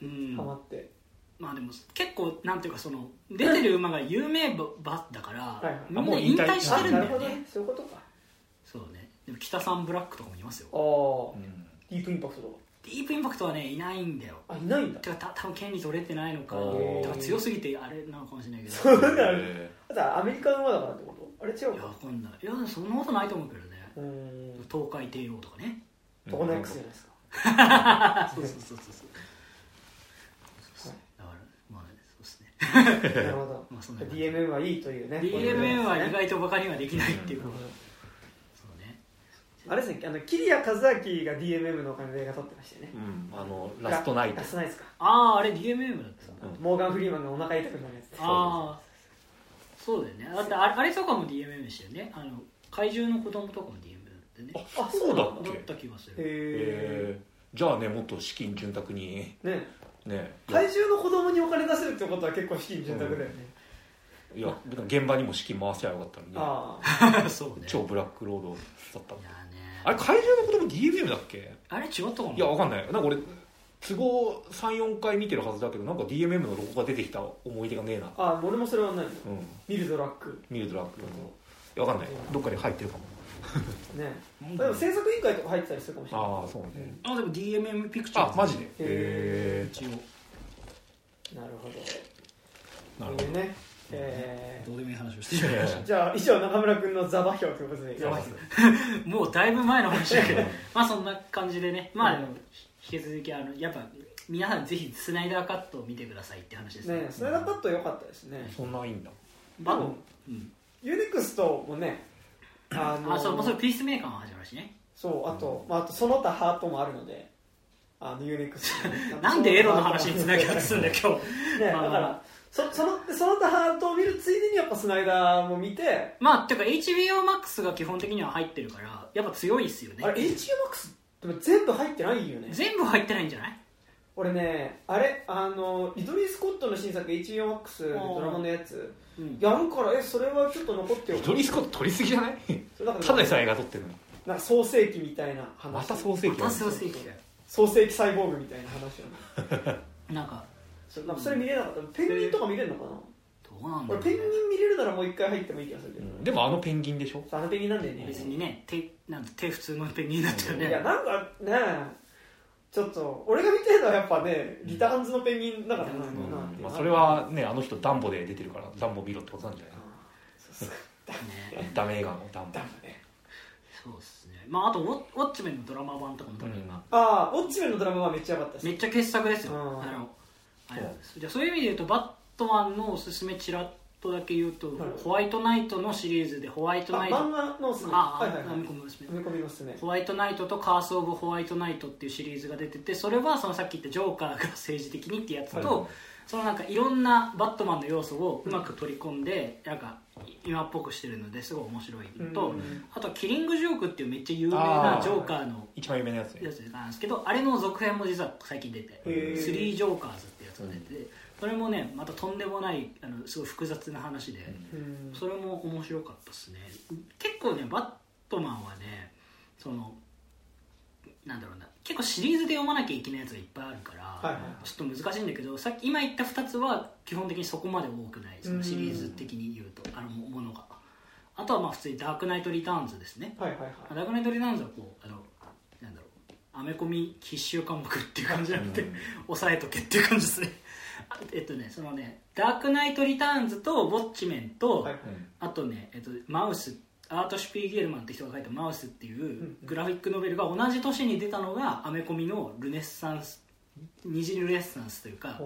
Speaker 3: うん。
Speaker 2: ハマって。
Speaker 3: まあでも結構なんていうかその出てる馬が有名馬だから、
Speaker 2: はいはい。
Speaker 3: みんな引退してるんだよね。
Speaker 2: あなるほどね。そういうことか。
Speaker 3: そうね。でも北さんブラックとかもいますよ。
Speaker 2: ああ
Speaker 1: うん。
Speaker 2: ディープインパクトと
Speaker 3: ディープインパクトはねいないんだよ。
Speaker 2: かあいないんだ。
Speaker 3: てかた多分権利取れてないのか。だから強すぎてあれなのかもしれないけど。
Speaker 2: そうなの
Speaker 1: へ
Speaker 2: あとはアメリカの馬だからってこと？あれ違う
Speaker 3: いやわ
Speaker 2: か
Speaker 3: かんないいやそんなことないと思うけどね。
Speaker 2: うーん。
Speaker 3: 東海帝王とかね。
Speaker 1: ー
Speaker 2: トコナ X じゃないですか？
Speaker 3: そう そうそうそうそう。
Speaker 2: はい
Speaker 3: だからまあそうですね。
Speaker 2: なるほど。
Speaker 3: まあそんな感じ。
Speaker 2: DMM はいいというね。
Speaker 3: DMM は意
Speaker 2: ね
Speaker 3: 外とバカにはできないっていう。
Speaker 2: なるあれですねあの桐谷和明が DMM のお金で映画撮ってましたよね。
Speaker 1: うんあのラストナイト。
Speaker 2: ラストナイトですか。
Speaker 3: あああれ DMM だった
Speaker 1: うん。
Speaker 2: モーガン・フリーマンがお腹痛くなるやつ
Speaker 3: ああそうだよね。だってあれあれとかも DMM でしたよね。あの怪獣の子供とかも DMM でね。
Speaker 1: あそうだっ
Speaker 3: だっ
Speaker 1: け
Speaker 3: た気がする。
Speaker 2: へ
Speaker 1: へえじゃあねもっと資金潤沢に。
Speaker 2: えね。
Speaker 1: ね。
Speaker 2: 怪獣の子供にお金出せるってことは結構資金潤沢だよね、
Speaker 1: いや現場にも資金回せばよかったのに
Speaker 2: ああ
Speaker 3: そうね。
Speaker 1: 超ブラックロードだった
Speaker 3: いやね
Speaker 1: あれ怪獣の子供 DMM だっけ？
Speaker 3: あれ違ったかも
Speaker 1: いやわかんない。なんか俺都合34回見てるはずだけどなんか DMM のロゴが出てきた思い出がねえな。
Speaker 2: あ俺もそれはない。の
Speaker 1: うん。
Speaker 2: ミルドラック。
Speaker 1: ミルドラックいやわかんない。どっかで入ってるかも。
Speaker 2: ね。
Speaker 3: なん
Speaker 2: でも制作委員会とか入ってたりするかもしれない。
Speaker 1: ああそうね。
Speaker 3: あでも DMM ピクチャーズ
Speaker 1: あマジで？
Speaker 2: へ
Speaker 1: へ
Speaker 3: 一応。
Speaker 2: なるほど。
Speaker 1: えなるほど。
Speaker 2: ねえ
Speaker 3: どうでもいい話をしてしまいまし
Speaker 2: ーじゃあ以上中村君のザバ票ということで
Speaker 3: もうだいぶ前の話だけど まあそんな感じでね。まあでも引き続きあのやっぱ皆さんぜひスナイダーカットを見てくださいって話です
Speaker 2: ね。スナイダーカット良かったですね。
Speaker 1: そんないいんだ。
Speaker 3: バ
Speaker 2: でも
Speaker 3: うん。
Speaker 2: U-NEXT もねあの
Speaker 3: あそうもうそれピースメーカーも始まるしね。
Speaker 2: そうあと、まあ、あとその他ハートもあるのであの U-NEXT ね
Speaker 3: なんでエロの話につなげようとするんだよ今日。
Speaker 2: ね、
Speaker 3: まあ。
Speaker 2: だからそそのその他ハートを見るついでにやっぱスナイダーも見て。
Speaker 3: まあてか HBOMAX が基本的には入ってるからやっぱ強いっすよね。
Speaker 2: あれ HUMAX でも全部入ってないよね。
Speaker 3: 全部入ってないんじゃない？
Speaker 2: 俺ねあれあのリドリー・スコットの新作 HUMAX でドラマのやつ。
Speaker 3: うん。
Speaker 2: やるからえそれはちょっと残ってよ。
Speaker 1: リトリースコット取りすぎじゃない？ただでさえ映画撮ってるのに。
Speaker 2: なんか創世紀みたいな話
Speaker 1: また創世紀
Speaker 3: また創世紀だよ
Speaker 2: 創世紀サイボーグみたいな話をね
Speaker 3: なんか
Speaker 2: そうなんかそれ見れなかった。ペンギンとか見れるのかな、
Speaker 3: どうなんだろ
Speaker 2: ペンギン見れるならもう一回入ってもいい気がするけど、
Speaker 1: うん。でもあのペンギンでしょ？
Speaker 2: そうあのペンギンなんだよね。
Speaker 3: 別にね手なん手普通のペンギンだったよね。
Speaker 2: いやなんかねちょっと俺が見てるのはやっぱねリターンズのペンギンだからな。うなっていう。
Speaker 1: まあ、それはねあの人ダンボで出てるからダンボ見ろってことなんじゃない？
Speaker 2: そうそう。
Speaker 3: ね。
Speaker 1: ダメ映画のダンボ。
Speaker 2: ダメ。ね
Speaker 3: そうっすね。まああとウォウォッチメンのドラマ版とかも多分今、
Speaker 2: ああウォッチメンのドラマはめっちゃ良かったです。
Speaker 3: めっちゃ傑作ですよ、
Speaker 2: うん。
Speaker 3: あのじゃあそういう意味で言うとバットマンのおすすめちらっとだけ言うと、
Speaker 2: はい。
Speaker 3: ホワイトナイトのシリーズでホワイトナイト。
Speaker 2: あ漫画のおすすめ。
Speaker 3: ああ、
Speaker 2: はいはいはい。
Speaker 3: 込みますね
Speaker 2: 読み込みおすすめ。
Speaker 3: ホワイトナイトとカース・オブ・ホワイトナイトっていうシリーズが出ててそれはそのさっき言ったジョーカーが政治的にってやつと、
Speaker 1: はい。
Speaker 3: そのなんかいろんなバットマンの要素をうまく取り込んでなんか今っぽくしてるのですごい面白いのと、
Speaker 2: うん。
Speaker 3: あとはキリング・ジョークっていうめっちゃ有名なジョーカーの
Speaker 1: 一番有名なやつね。
Speaker 3: やつなんですけどあれの続編も実は最近出て「
Speaker 2: へー。
Speaker 3: スリージョーカーズ」ってやつが出ててそれもねまたとんでもないあのすごい複雑な話で、
Speaker 2: うん。
Speaker 3: それも面白かったですね。結構ねバットマンはねそのなんだろうな結構シリーズで読まなきゃいけないやつがいっぱいあるから、
Speaker 2: はいはい
Speaker 3: ちょっと難しいんだけどさっき今言った2つは基本的にそこまで多くないそのシリーズ的に言うとあのものが。あとはまあ普通に「ダークナイト・リターンズ」ですね。
Speaker 2: はいはいはい。
Speaker 3: ダークナイト・リターンズはこうあのアメコミ必修科目っていう感じじゃなくて、
Speaker 1: うん。
Speaker 3: 押さえとけっていう感じですね。あえっとねそのねダークナイト・リターンズとウォッチメンと、
Speaker 2: はい。
Speaker 3: あとね、えっと、マウスアート・シュピーゲルマンって人が書いた「マウス」っていうグラフィックノベルが同じ年に出たのがアメコミのルネッサンス二次ルネッサンスというか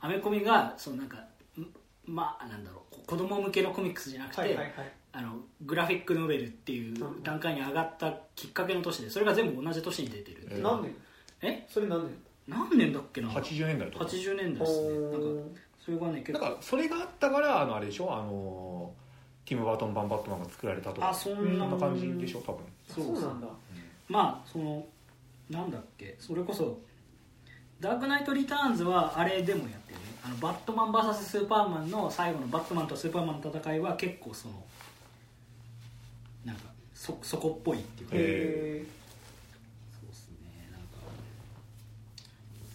Speaker 3: アメコミがそのなんかんまあなんだろう子供向けのコミックスじゃなくて、
Speaker 2: はいはいはい
Speaker 3: あのグラフィックノベルっていう段階に上がったきっかけの年でそれが全部同じ年に出てる、
Speaker 1: え
Speaker 2: 何年？
Speaker 3: え？
Speaker 2: それ何年？
Speaker 3: 何年だっけな
Speaker 1: ？80年代とか。
Speaker 3: 80年代ですね。なんかそれがね結構。
Speaker 1: だからそれがあったからあのあれでしょあのティム・バートン版バットマンが作られたとか。
Speaker 3: あそんな
Speaker 1: そんな感じでしょ多分。
Speaker 2: そうなんだ。
Speaker 3: まあそのなんだっけ？それこそダークナイト・リターンズはあれでもやってるね。あのバットマン VS スーパーマンの最後のバットマンとスーパーマンの戦いは結構そのそそこっぽいっていうか、そうですね。なんか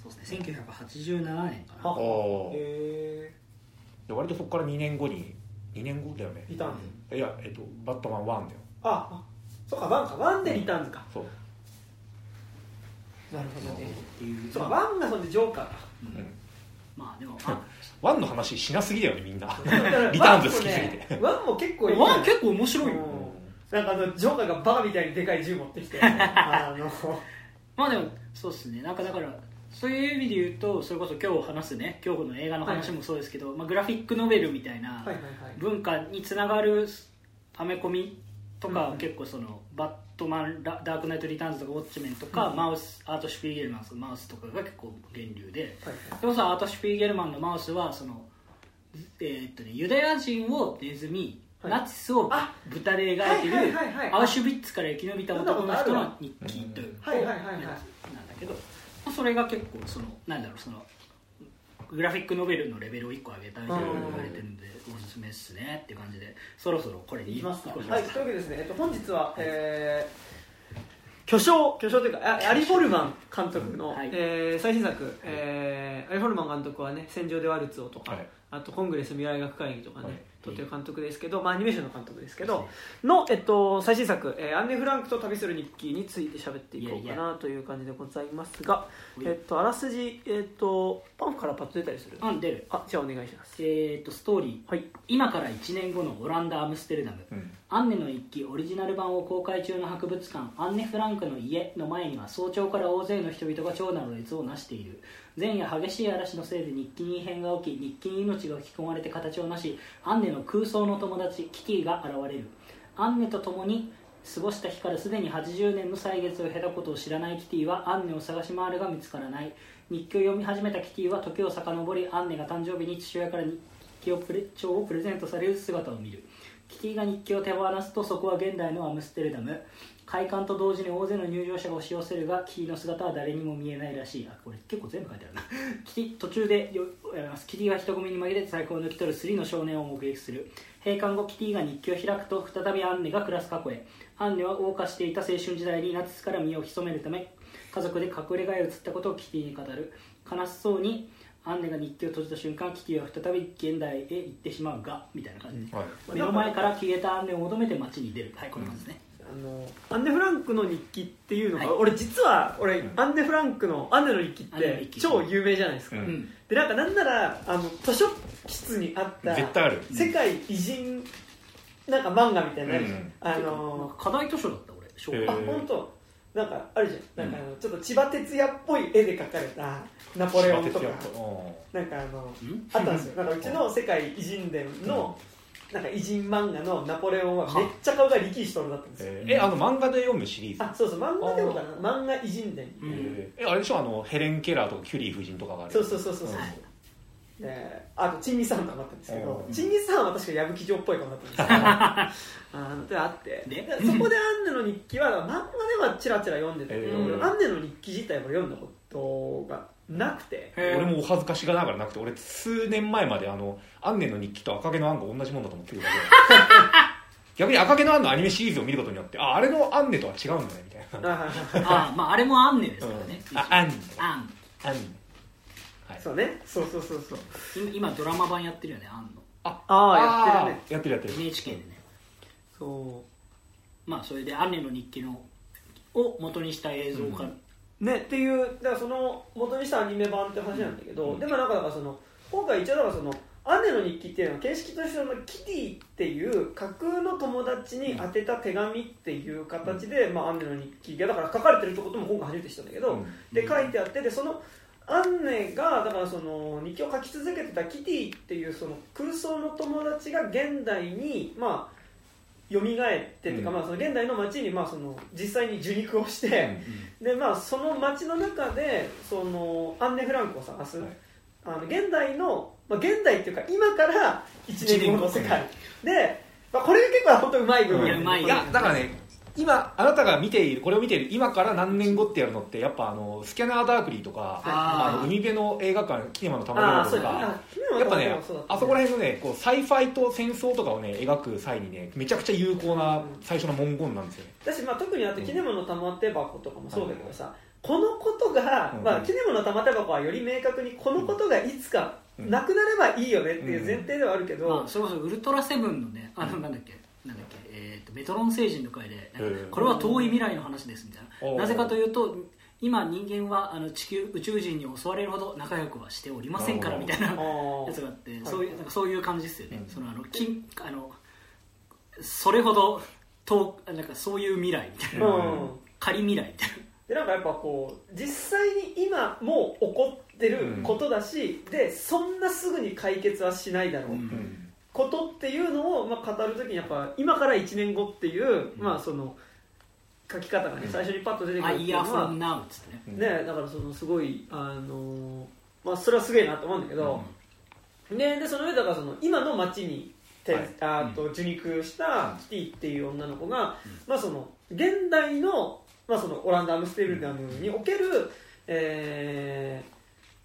Speaker 3: そうですね。1987年かな。
Speaker 2: あえ
Speaker 1: で割とそこから2年後に2年後だよね。
Speaker 2: リターンズ
Speaker 1: いやえっとバットマン1だよ。
Speaker 2: ああそっか one か。 one でリターンズか。
Speaker 1: そう、
Speaker 2: なるほどね。
Speaker 3: っていう
Speaker 2: そうか。
Speaker 3: まあ
Speaker 2: one がそんでジョーカーか。
Speaker 1: うん、
Speaker 3: まあでも あ
Speaker 1: 1の話しなすぎだよねみんな。リターンズ好きすぎて。
Speaker 2: one も結構いい
Speaker 3: one 結構面白いよ。
Speaker 2: うんなんかあのジョーカーがバカみたいにでかい銃持ってきて。あの。
Speaker 3: まあでもそうですね。なんかだからそういう意味で言うとそれこそ今日話すね。今日の映画の話もそうですけど、まあ、グラフィックノベルみたいな
Speaker 2: はいはいはい。
Speaker 3: 文化につながるアメコミとか、
Speaker 2: うん
Speaker 3: 結構そのバットマンラダークナイト・リターンズとかウォッチメンとか、マウスアート・シュピーゲルマンのマウスとかが結構源流で。
Speaker 2: はい
Speaker 3: でもさアート・シュピーゲルマンのマウスはその、えーっとね、ユダヤ人をネズミ、
Speaker 2: はい
Speaker 3: ナチスを
Speaker 2: あ
Speaker 3: 豚で描いてるアウシュビッツから生き延びた男の人の日記という
Speaker 2: はいはいはいはい。
Speaker 3: なんだけど、まあそれが結構そのなんだろうそのグラフィックノベルのレベルを1個上げたみたいな言われてるんでおすすめっすねっていう感じでそろそろこれに
Speaker 2: いきますか。はいというわけでですね、えっと、本日は、えー、巨匠巨匠というかあアリ・フォルマン監督の、
Speaker 3: はい。
Speaker 2: えー最新作、えーアリ・フォルマン監督はね「戦場でワルツを」とか、
Speaker 1: はい
Speaker 2: あとコングレス未来学会議とかね、
Speaker 1: はい。
Speaker 2: 撮ってる監督ですけど、まあ、アニメーションの監督ですけどの、えっと、最新作、えーアンネ・フランクと旅する日記」について喋っていこうかなという感じでございますが、
Speaker 3: い。
Speaker 2: えっと、あらすじ、えっと、パンからパッと出たりする？
Speaker 3: あ出る。
Speaker 2: あじゃあお願いします。
Speaker 3: えー、とストーリー。
Speaker 2: はい。
Speaker 3: 今から1年後のオランダ・アムステルダム。
Speaker 1: うん。
Speaker 3: アンネの日記オリジナル版を公開中の博物館アンネ・フランクの家の前には早朝から大勢の人々が長蛇の列をなしている前夜激しい嵐のせいで日記に異変が起き日記に命が吹き込まれて形をなしアンネの空想の友達キティが現れる。アンネと共に過ごした日からすでに80年の歳月を経たことを知らないキティはアンネを探し回るが見つからない。日記を読み始めたキティは時を遡りアンネが誕生日に父親から日記をプレ帳をプレゼントされる姿を見る。キティが日記を手放すとそこは現代のアムステルダム。開館と同時に大勢の入場者が押し寄せるがキティの姿は誰にも見えないらしい。あこれ結構全部書いてあるな。キティ途中でよやります。キティが人混みに紛れて財布を抜き取るスリの少年を目撃する。閉館後キティが日記を開くと再びアンネが暮らす過去へアンネは謳歌していた青春時代にナチスから身を潜めるため家族で隠れ家へ移ったことをキティに語る。悲しそうにアンネが日記を閉じた瞬間キティは再び現代へ行ってしまうがみたいな感じ。で、
Speaker 1: はい。
Speaker 3: 目の前から消えたアンネを求めて街に出る。はいこんな感じですね、
Speaker 2: あのアンネ・フランクの日記っていうのが、
Speaker 3: はい。
Speaker 2: 俺実は俺、
Speaker 1: うん。
Speaker 2: アンネ・フランクのアンネの日記って
Speaker 3: アンネの日記。
Speaker 2: 超有名じゃないですか、
Speaker 1: うん。
Speaker 3: うん。
Speaker 2: でなんかなんならあの図書室にあった
Speaker 1: 絶対ある。
Speaker 2: 世界偉人なんか漫画みたいなのあるじゃん、
Speaker 1: うん。
Speaker 2: あ
Speaker 3: なん
Speaker 2: の
Speaker 3: か課題図書だった俺小学
Speaker 1: へ
Speaker 3: 校
Speaker 2: あ本当。なんかあるじゃん。なんかあのちょっと千葉哲也っぽい絵で描かれたナポレオンとか。なんかあの
Speaker 3: うん。
Speaker 2: あったんですよ。なんかうちの世界偉人伝のなんか偉人漫画のナポレオンはめっちゃ顔が力士しとるだったんですよ。
Speaker 1: えー。えあの漫画で読むシリーズ？
Speaker 2: あそうそう漫画でもかな。漫画偉人伝
Speaker 3: うん
Speaker 1: えあれでしょ？あのヘレン・ケラーとかキュリー夫人とかがある。
Speaker 2: そうそうそうそう。そう
Speaker 1: うん。
Speaker 2: であとチンギスハンとかもあったんですけど
Speaker 1: うん。
Speaker 2: チンギスハンは確か矢吹城っぽい顔だったんですけど あのであって。そこでアンネの日記は漫画ではチラチラ読んでたけど、
Speaker 1: へー
Speaker 2: 俺アンネの日記自体も読んだことがなくて。
Speaker 1: 俺もお恥ずかしがながらなくて俺数年前まであのアンネの日記と赤毛のアンが同じものだと思ってるだけ 逆に赤毛のアンのアニメシリーズを見ることによってああれのアンネとは違うんだねみたいな。
Speaker 2: あ
Speaker 3: あまああれもアンネですからね、
Speaker 1: うんあアンネ。
Speaker 3: アン。
Speaker 1: アン。ネはい。
Speaker 2: そうね。そうそうそうそう。
Speaker 3: 今今ドラマ版やってるよねアンの。
Speaker 2: ああやってるね。
Speaker 1: やってるやってる。
Speaker 3: NHK でね。
Speaker 2: そ
Speaker 3: まあそれでアンネの日記のを元にした映像から、
Speaker 2: うねっていうだからその元にしたアニメ版って話なんだけど、
Speaker 1: うん。
Speaker 2: でもなんかだからその今回一応だからそのアンネの日記っていうのは形式としてそのキティっていう架空の友達に宛てた手紙っていう形で、まあ、アンネの日記がだから書かれてるってことも今回初めて知ったんだけど、
Speaker 1: うん。
Speaker 2: で書いてあってでそのアンネがだからその日記を書き続けてたキティっていうその空想の友達が現代にまあ蘇ってっていうか、
Speaker 1: うん。
Speaker 2: まあ、その現代の街にまあその実際に受肉をして、でまあその街の中でそのアンネ・フランクを探す、
Speaker 1: はい。
Speaker 2: あの現代の、まあ、現代っていうか今から1年後の世界で、まあ、これが結構本当うまい部分
Speaker 3: いやうまい
Speaker 1: いやだからね今あなたが見ているこれを見ている今から何年後ってやるのってやっぱあのスキャナーダークリーとか
Speaker 3: あー。
Speaker 1: あの海辺の映画館キネマの
Speaker 2: あ
Speaker 1: 玉
Speaker 2: あそうや
Speaker 1: とか
Speaker 2: あ
Speaker 1: やっぱねあそこら辺のねこう sci-fi と戦争とかをね描く際にねめちゃくちゃ有効な最初の文言なんですよね。
Speaker 2: だし、まあ、特にあとキネマの玉手箱とかもそうだけどさ、このことが、
Speaker 1: うん。
Speaker 2: まあ、キネマの玉手箱はより明確にこのことがいつか
Speaker 1: うん。
Speaker 2: なくなればいいよねっていう前提ではあるけど、
Speaker 3: まあ、それこそウルトラセブンのねあのなんだっけなんだっけ、メトロン星人の回でこれは遠い未来の話ですみたいな。なぜかというと今人間はあの地球宇宙人に襲われるほど仲良くはしておりませんからみたいなやつがあって
Speaker 2: い。
Speaker 3: そういうなんかそういう感じですよね、
Speaker 1: うん。
Speaker 3: そのあの金あのそれほど遠なんかそういう未来みたいな、
Speaker 2: うん。
Speaker 3: 仮未来みたいな。
Speaker 2: でなんかやっぱこう実際に今もう起こってることだし、でそんなすぐに解決はしないだろう、
Speaker 3: うん
Speaker 1: うん
Speaker 2: ことっていうのを、まあ、語るときにやっぱ今から1年後っていう、まあその書き方がね
Speaker 1: うん。
Speaker 2: 最初にパッと出てく
Speaker 3: あ
Speaker 2: るっていうのは、ね、
Speaker 3: ね
Speaker 1: うん
Speaker 2: だからそのすごいあのまあそれはすげえなと思うんだけど、ででその上だからその今の街にて、
Speaker 1: はい。
Speaker 2: あーと受肉したキティっていう女の子が、まあ、その現代の,、まあそのオランダ・アムステルダムにおける、えー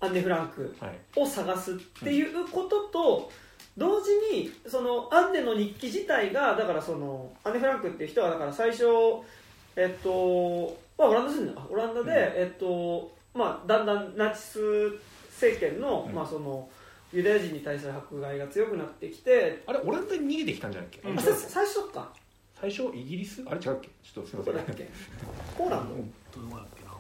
Speaker 2: アンネ・フランク
Speaker 1: はい。
Speaker 2: を探すっていうことと同時にそのアンネの日記自体がだからそのアンネ・フランクっていう人はだから最初えっとまあオランダ住んでオランダで、
Speaker 1: うん。
Speaker 2: えっとまあだんだんナチス政権の、
Speaker 1: うん。
Speaker 2: まあそのユダヤ人に対する迫害が強くなってきて、
Speaker 1: あれオランダに逃げてきたんじゃないっけ、
Speaker 3: うん。
Speaker 2: 最初か。
Speaker 1: 最初イギリス？あれ違うっけ？ちょっとすいません。
Speaker 2: だっけ？ポーランド、
Speaker 3: どうだっけな。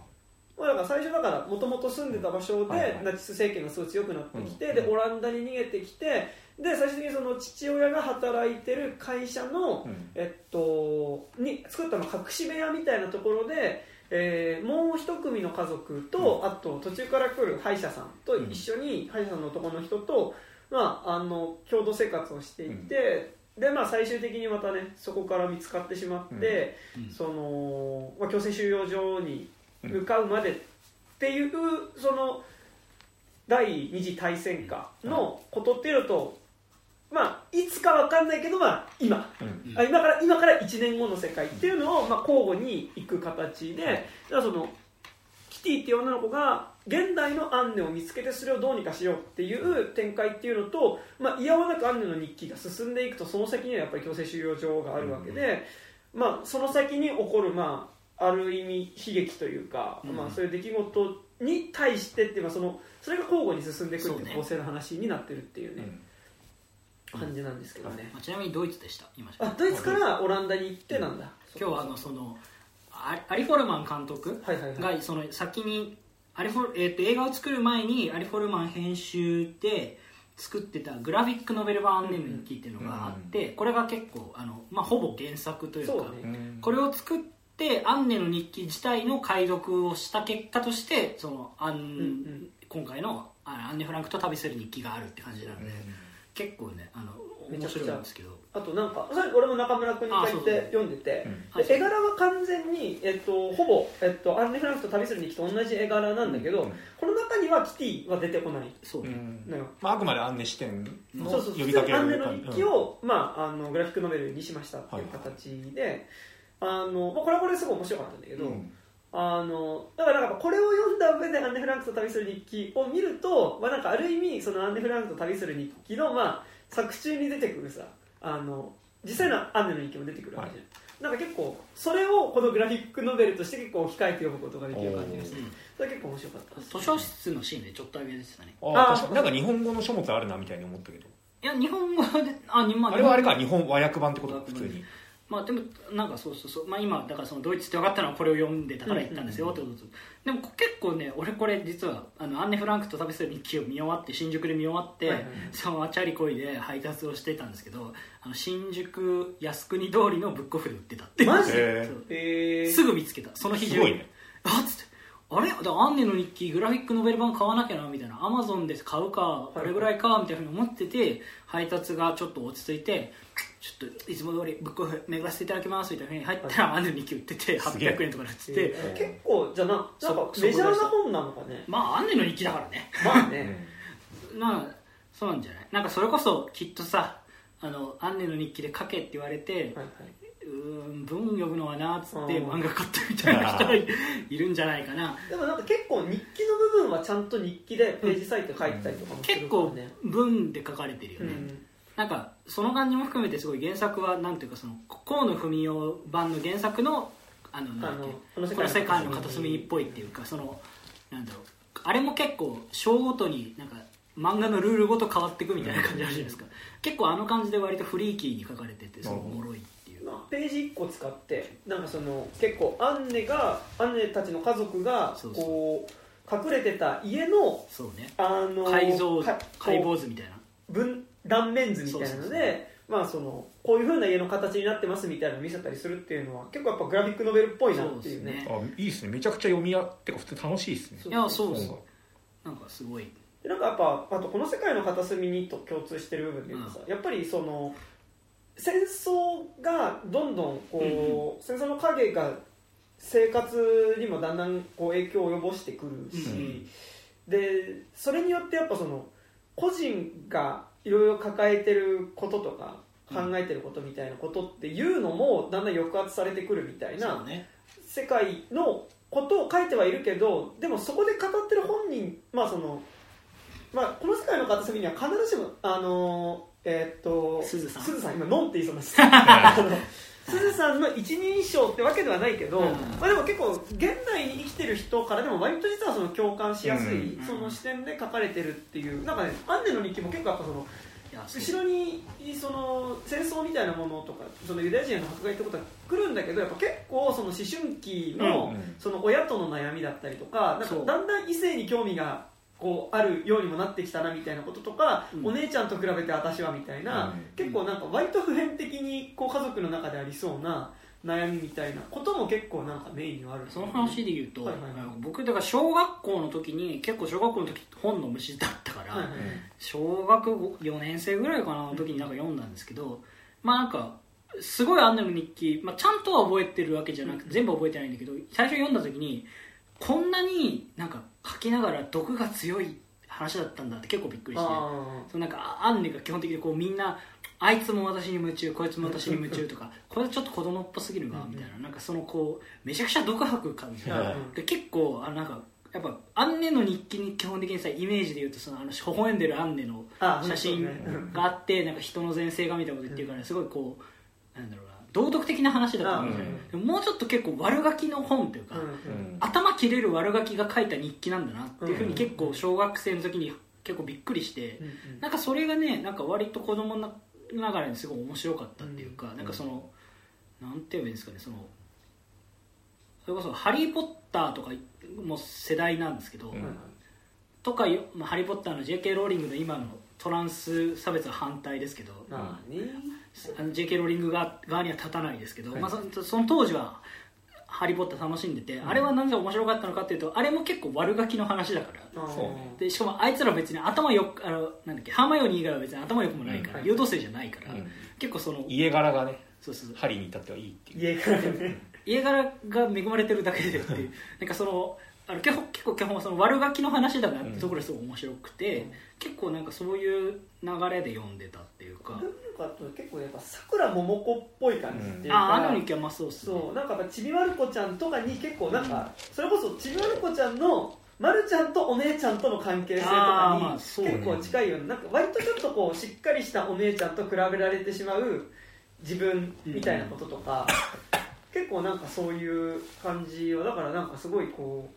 Speaker 2: まあ、だから最初だからもともと住んでた場所で、
Speaker 1: はいはい。
Speaker 2: ナチス政権がすごい強くなってきて、
Speaker 1: うん。
Speaker 2: でオランダに逃げてきてで最終的にその父親が働いてる会社の、
Speaker 1: うん。
Speaker 2: えっと、に作ったの隠し部屋みたいなところで、えーもう一組の家族と、あと途中から来る歯医者さんと一緒に、歯医者さんの男の人と、まあ、あの共同生活をしていて、でまあ、最終的にまたねそこから見つかってしまって、
Speaker 3: うん。
Speaker 2: そのまあ、強制収容所に向かうまでっていう、その第二次大戦下のことっていうのと、まあ、いつかわかんないけど、まあ、今。
Speaker 1: うん。
Speaker 2: あ今から今から1年後の世界っていうのを、まあ、交互に行く形で、だからそのキティっていう女の子が現代のアンネを見つけてそれをどうにかしようっていう展開っていうのと、まあ、いやわなくアンネの日記が進んでいくとその先にはやっぱり強制収容所があるわけで、まあ、その先に起こる、まあ、ある意味悲劇というか、
Speaker 3: うん。
Speaker 2: まあ、そういう出来事に対してっていうかそのそれが交互に進んでいくっていう構成の話になってるっていうね。
Speaker 1: うん
Speaker 2: 感じなんですけどね。
Speaker 3: まあちなみにドイツでした。今
Speaker 2: あドイツからオランダに行ってなんだ、
Speaker 3: 今日はあのそのアアリ・フォルマン監督がその先にアリフォル、えー、と映画を作る前にアリ・フォルマン編集で作ってたグラフィックノベル版「アンネの日記」っていうのがあって、これが結構あの、まあ、ほぼ原作というかこれを作ってアンネの日記自体の解読をした結果としてそのアン、
Speaker 2: ん
Speaker 3: 今回のあアンネ・フランクと旅する日記があるって感じなので、結構ねあの面白いんですけど。
Speaker 2: あとなんかそれ俺も中村君に借りて読んでて。
Speaker 3: うん。
Speaker 2: で絵柄は完全に、えっと、ほぼ、えっと、アンネ・フランクと旅する日記と同じ絵柄なんだけど、
Speaker 1: うん。
Speaker 2: この中にはキティは出てこない。
Speaker 3: そう。ね、
Speaker 1: うん。
Speaker 2: のよ
Speaker 1: まあ、あくまでアンネ視点の
Speaker 2: そうそう
Speaker 1: 呼びかけ
Speaker 2: アンネの日記を、まあ、あのグラフィックノベルにしましたっていう形で、あのまあ、これはこれですごい面白かったんだけど、
Speaker 1: うん
Speaker 2: あのだからなんかこれを読んだ上でアンネ・フランクと旅する日記を見ると、まあ、なんかある意味そのアンネ・フランクと旅する日記の、まあ、作中に出てくるさあの実際のアンネの日記も出てくるわけじゃん、なんか結構それをこのグラフィックノベルとして結構控えて読むことができる感じがして
Speaker 3: うん。
Speaker 2: それ結構面白かった。
Speaker 3: 図書室のシーンでちょっとだけ出てたね。
Speaker 1: あ
Speaker 2: あ
Speaker 1: なんか日本語の書物あるなみたいに思ったけど。
Speaker 3: いや日本語であにまあ
Speaker 1: あれはあれか日本和訳版ってこと
Speaker 3: 和訳版
Speaker 1: 普通に
Speaker 3: まあでもなんかそうそうそう、まあ、今だからそのドイツって分かったのはこれを読んでたから言ったんですよってことです。でも結構ね俺これ実はあのアンネ・フランクと旅する日記を見終わって新宿で見終わって、そのチャリこいで配達をしてたんですけどあの新宿靖国通りのブックオフで売ってたって
Speaker 2: マジ？
Speaker 1: へ
Speaker 3: そう。
Speaker 2: えー、
Speaker 3: すぐ見つけた。その日中
Speaker 1: すごいね。
Speaker 3: あっつってあれ？だアンネの日記グラフィックノベル版買わなきゃなみたいな。アマゾンで買うか
Speaker 2: い
Speaker 3: これぐらいかみたいなふうに思ってて配達がちょっと落ち着いてちょっといつも通りブックオフ巡らせていただきますみたいなふうに入ったらアンネの日記売ってて
Speaker 1: すげえ。
Speaker 3: 800円とかで売ってて。
Speaker 2: えー。結構じゃあななんか
Speaker 3: そ
Speaker 2: メジャーな本なのかね？
Speaker 3: まあアンネの日記だからね。
Speaker 2: まあね、
Speaker 3: まあそうなんじゃない？なんかそれこそきっとさあのアンネの日記で書けって言われて
Speaker 2: はいはいう
Speaker 3: ーん文読むのはなっつって
Speaker 2: うん。
Speaker 3: 漫画買ったみたいな人がい いるんじゃないかな。
Speaker 2: でもなんか結構日記の部分はちゃんと日記でページサイト書いてたりとかもする
Speaker 3: 結構文で書かれてるよね、
Speaker 2: うん。
Speaker 3: なんかその感じも含めてすごい原作はなんていうかその河野文雄版の原作のあの
Speaker 2: あのこの
Speaker 3: 世界の片隅に。っぽいっていうかそのなんだろうあれも結構章ごとになんか漫画のルールごと変わっていくみたいな感じあるじゃないですか、結構あの感じで割とフリーキーに書かれててすごいおもろいって
Speaker 2: まあ、ページ1個使ってなんかその結構アンネがアンネたちの家族が
Speaker 3: そうそう。
Speaker 2: こう隠れてた家の
Speaker 3: そうね。
Speaker 2: あの
Speaker 3: 改造
Speaker 2: か
Speaker 3: 解
Speaker 2: こ
Speaker 3: 剖図みたいな。
Speaker 2: う分断面図みたいなのでまあそのこういうふうな家の形になってますみたいなのを見せたりするっていうのは結構やっぱグラフィックノベルっぽいなっていうね。
Speaker 1: あいいですね。めちゃくちゃ読みやってか普通に楽しいですね。
Speaker 2: そう
Speaker 3: いやそう。
Speaker 1: 本
Speaker 3: そう。なんかすごい。
Speaker 2: でなんかやっぱあとこの世界の片隅にと共通してる部分でいうとさ、やっぱりその戦争がどんどんこう、戦争の影が生活にもだんだんこう影響を及ぼしてくるし、でそれによってやっぱその個人がいろいろ抱えてることとか考えてることみたいなことっていうのもだんだん抑圧されてくるみたいな世界のことを書いてはいるけどでもそこで語ってる本人まあそのまあこの世界の片隅には必ずしもあのえーっと
Speaker 3: 鈴さん。
Speaker 2: 鈴さん今「ノン」って言いそうな すずさんの一人称ってわけではないけど、
Speaker 3: うん。
Speaker 2: まあ、でも結構現代に生きてる人からでも割と実はその共感しやすい、
Speaker 3: うん。
Speaker 2: その視点で書かれてるっていうなんかねアンネの日記も結構やっぱその後ろにその戦争みたいなものとかそのユダヤ人への迫害ってことが来るんだけどやっぱ結構その思春期の,、
Speaker 1: うん
Speaker 2: その親との悩みだったりとかなんかだんだん異性に興味がこうあるようにもなってきたなみたいなこととか、
Speaker 3: うん。
Speaker 2: お姉ちゃんと比べて私はみたいな、
Speaker 1: うん。
Speaker 2: 結構なんか割と普遍的にこう家族の中でありそうな悩みみたいなことも結構なんかメインにはある。
Speaker 3: その話で言うと、
Speaker 2: はいはい。はい
Speaker 3: 僕だから小学校の時に結構小学校の時本の虫だったから、
Speaker 2: はいはい。
Speaker 3: 小学4年生ぐらいかなの時になんか読んだんですけど、まあなんかすごいアンネの日記、まあ、ちゃんとは覚えてるわけじゃなくて全部覚えてないんだけど最初読んだ時にこんなになんか書きながら毒が強い話だったんだって結構びっくりして。
Speaker 2: あ
Speaker 3: そのなんかアンネが基本的にこうみんなあいつも私に夢中こいつも私に夢中とかこれちょっと子供っぽすぎるなみたいななんかそのこうめちゃくちゃ毒吐く感じ。で結構あのなんかやっぱアンネの日記に基本的にさイメージで言うとそのあの微笑んでるアンネの
Speaker 2: あ
Speaker 3: 写真があってなんか人の前世がみたいなこと言ってるからすごいこうなんだろうな道徳的な話だったんですよ。
Speaker 1: うん。
Speaker 3: でももうちょっと結構悪ガキの本というか、
Speaker 2: うん。
Speaker 1: うん
Speaker 3: 頭切れる悪ガキが書いた日記なんだなっていうふう
Speaker 2: うん。
Speaker 3: に結構小学生の時に結構びっくりして、なんかそれがねなんか割と子供ながらにすごい面白かったっていうか、なんかそのなんて言えばいいんですかねそのそれこそ「ハリー・ポッター」とかも世代なんですけど、
Speaker 1: うん。
Speaker 3: とかよ、まあ、ハリー・ポッターの J.K. ローリングの今のトランス差別は反対ですけど、
Speaker 2: あ
Speaker 3: の J.K. ローリング側側には立たないですけど、
Speaker 1: はい。
Speaker 3: まあ、そその当時は「ハリー・ポッター」楽しんでて、あれは何で面白かったのかっていうとあれも結構悪ガキの話だから。でしかもあいつら別に頭よくあのなんだっけハーマイオニー以外は別に頭よくもないから、
Speaker 2: うん
Speaker 3: 優等生じゃないから、
Speaker 1: うん。
Speaker 3: 結構その
Speaker 1: 家柄がね
Speaker 3: そうそう
Speaker 1: ハリーに至ってはいいっていう。
Speaker 2: 家からね
Speaker 3: 家柄が恵まれてるだけでっていう。なんかそのあの結構結構基本その悪ガキの話だなってところがすごい面白くて、
Speaker 2: うん
Speaker 3: 結構なんかそういう流れで読んでたっていうか、
Speaker 2: なんか結構やっぱさくらももこっぽい感じっていう
Speaker 3: あああ
Speaker 2: か、
Speaker 3: の日記はまあそうっすね。
Speaker 2: そうなんかやっぱちびまる子ちゃんとかに結構なんか、それこそちびまる子ちゃんのまるちゃんとお姉ちゃんとの関係性と
Speaker 3: あ
Speaker 2: かに結構近いようななんか割とちょっとこうしっかりしたお姉ちゃんと比べられてしまう自分みたいなこととか、結構なんかそういう感じをだからなんかすごいこ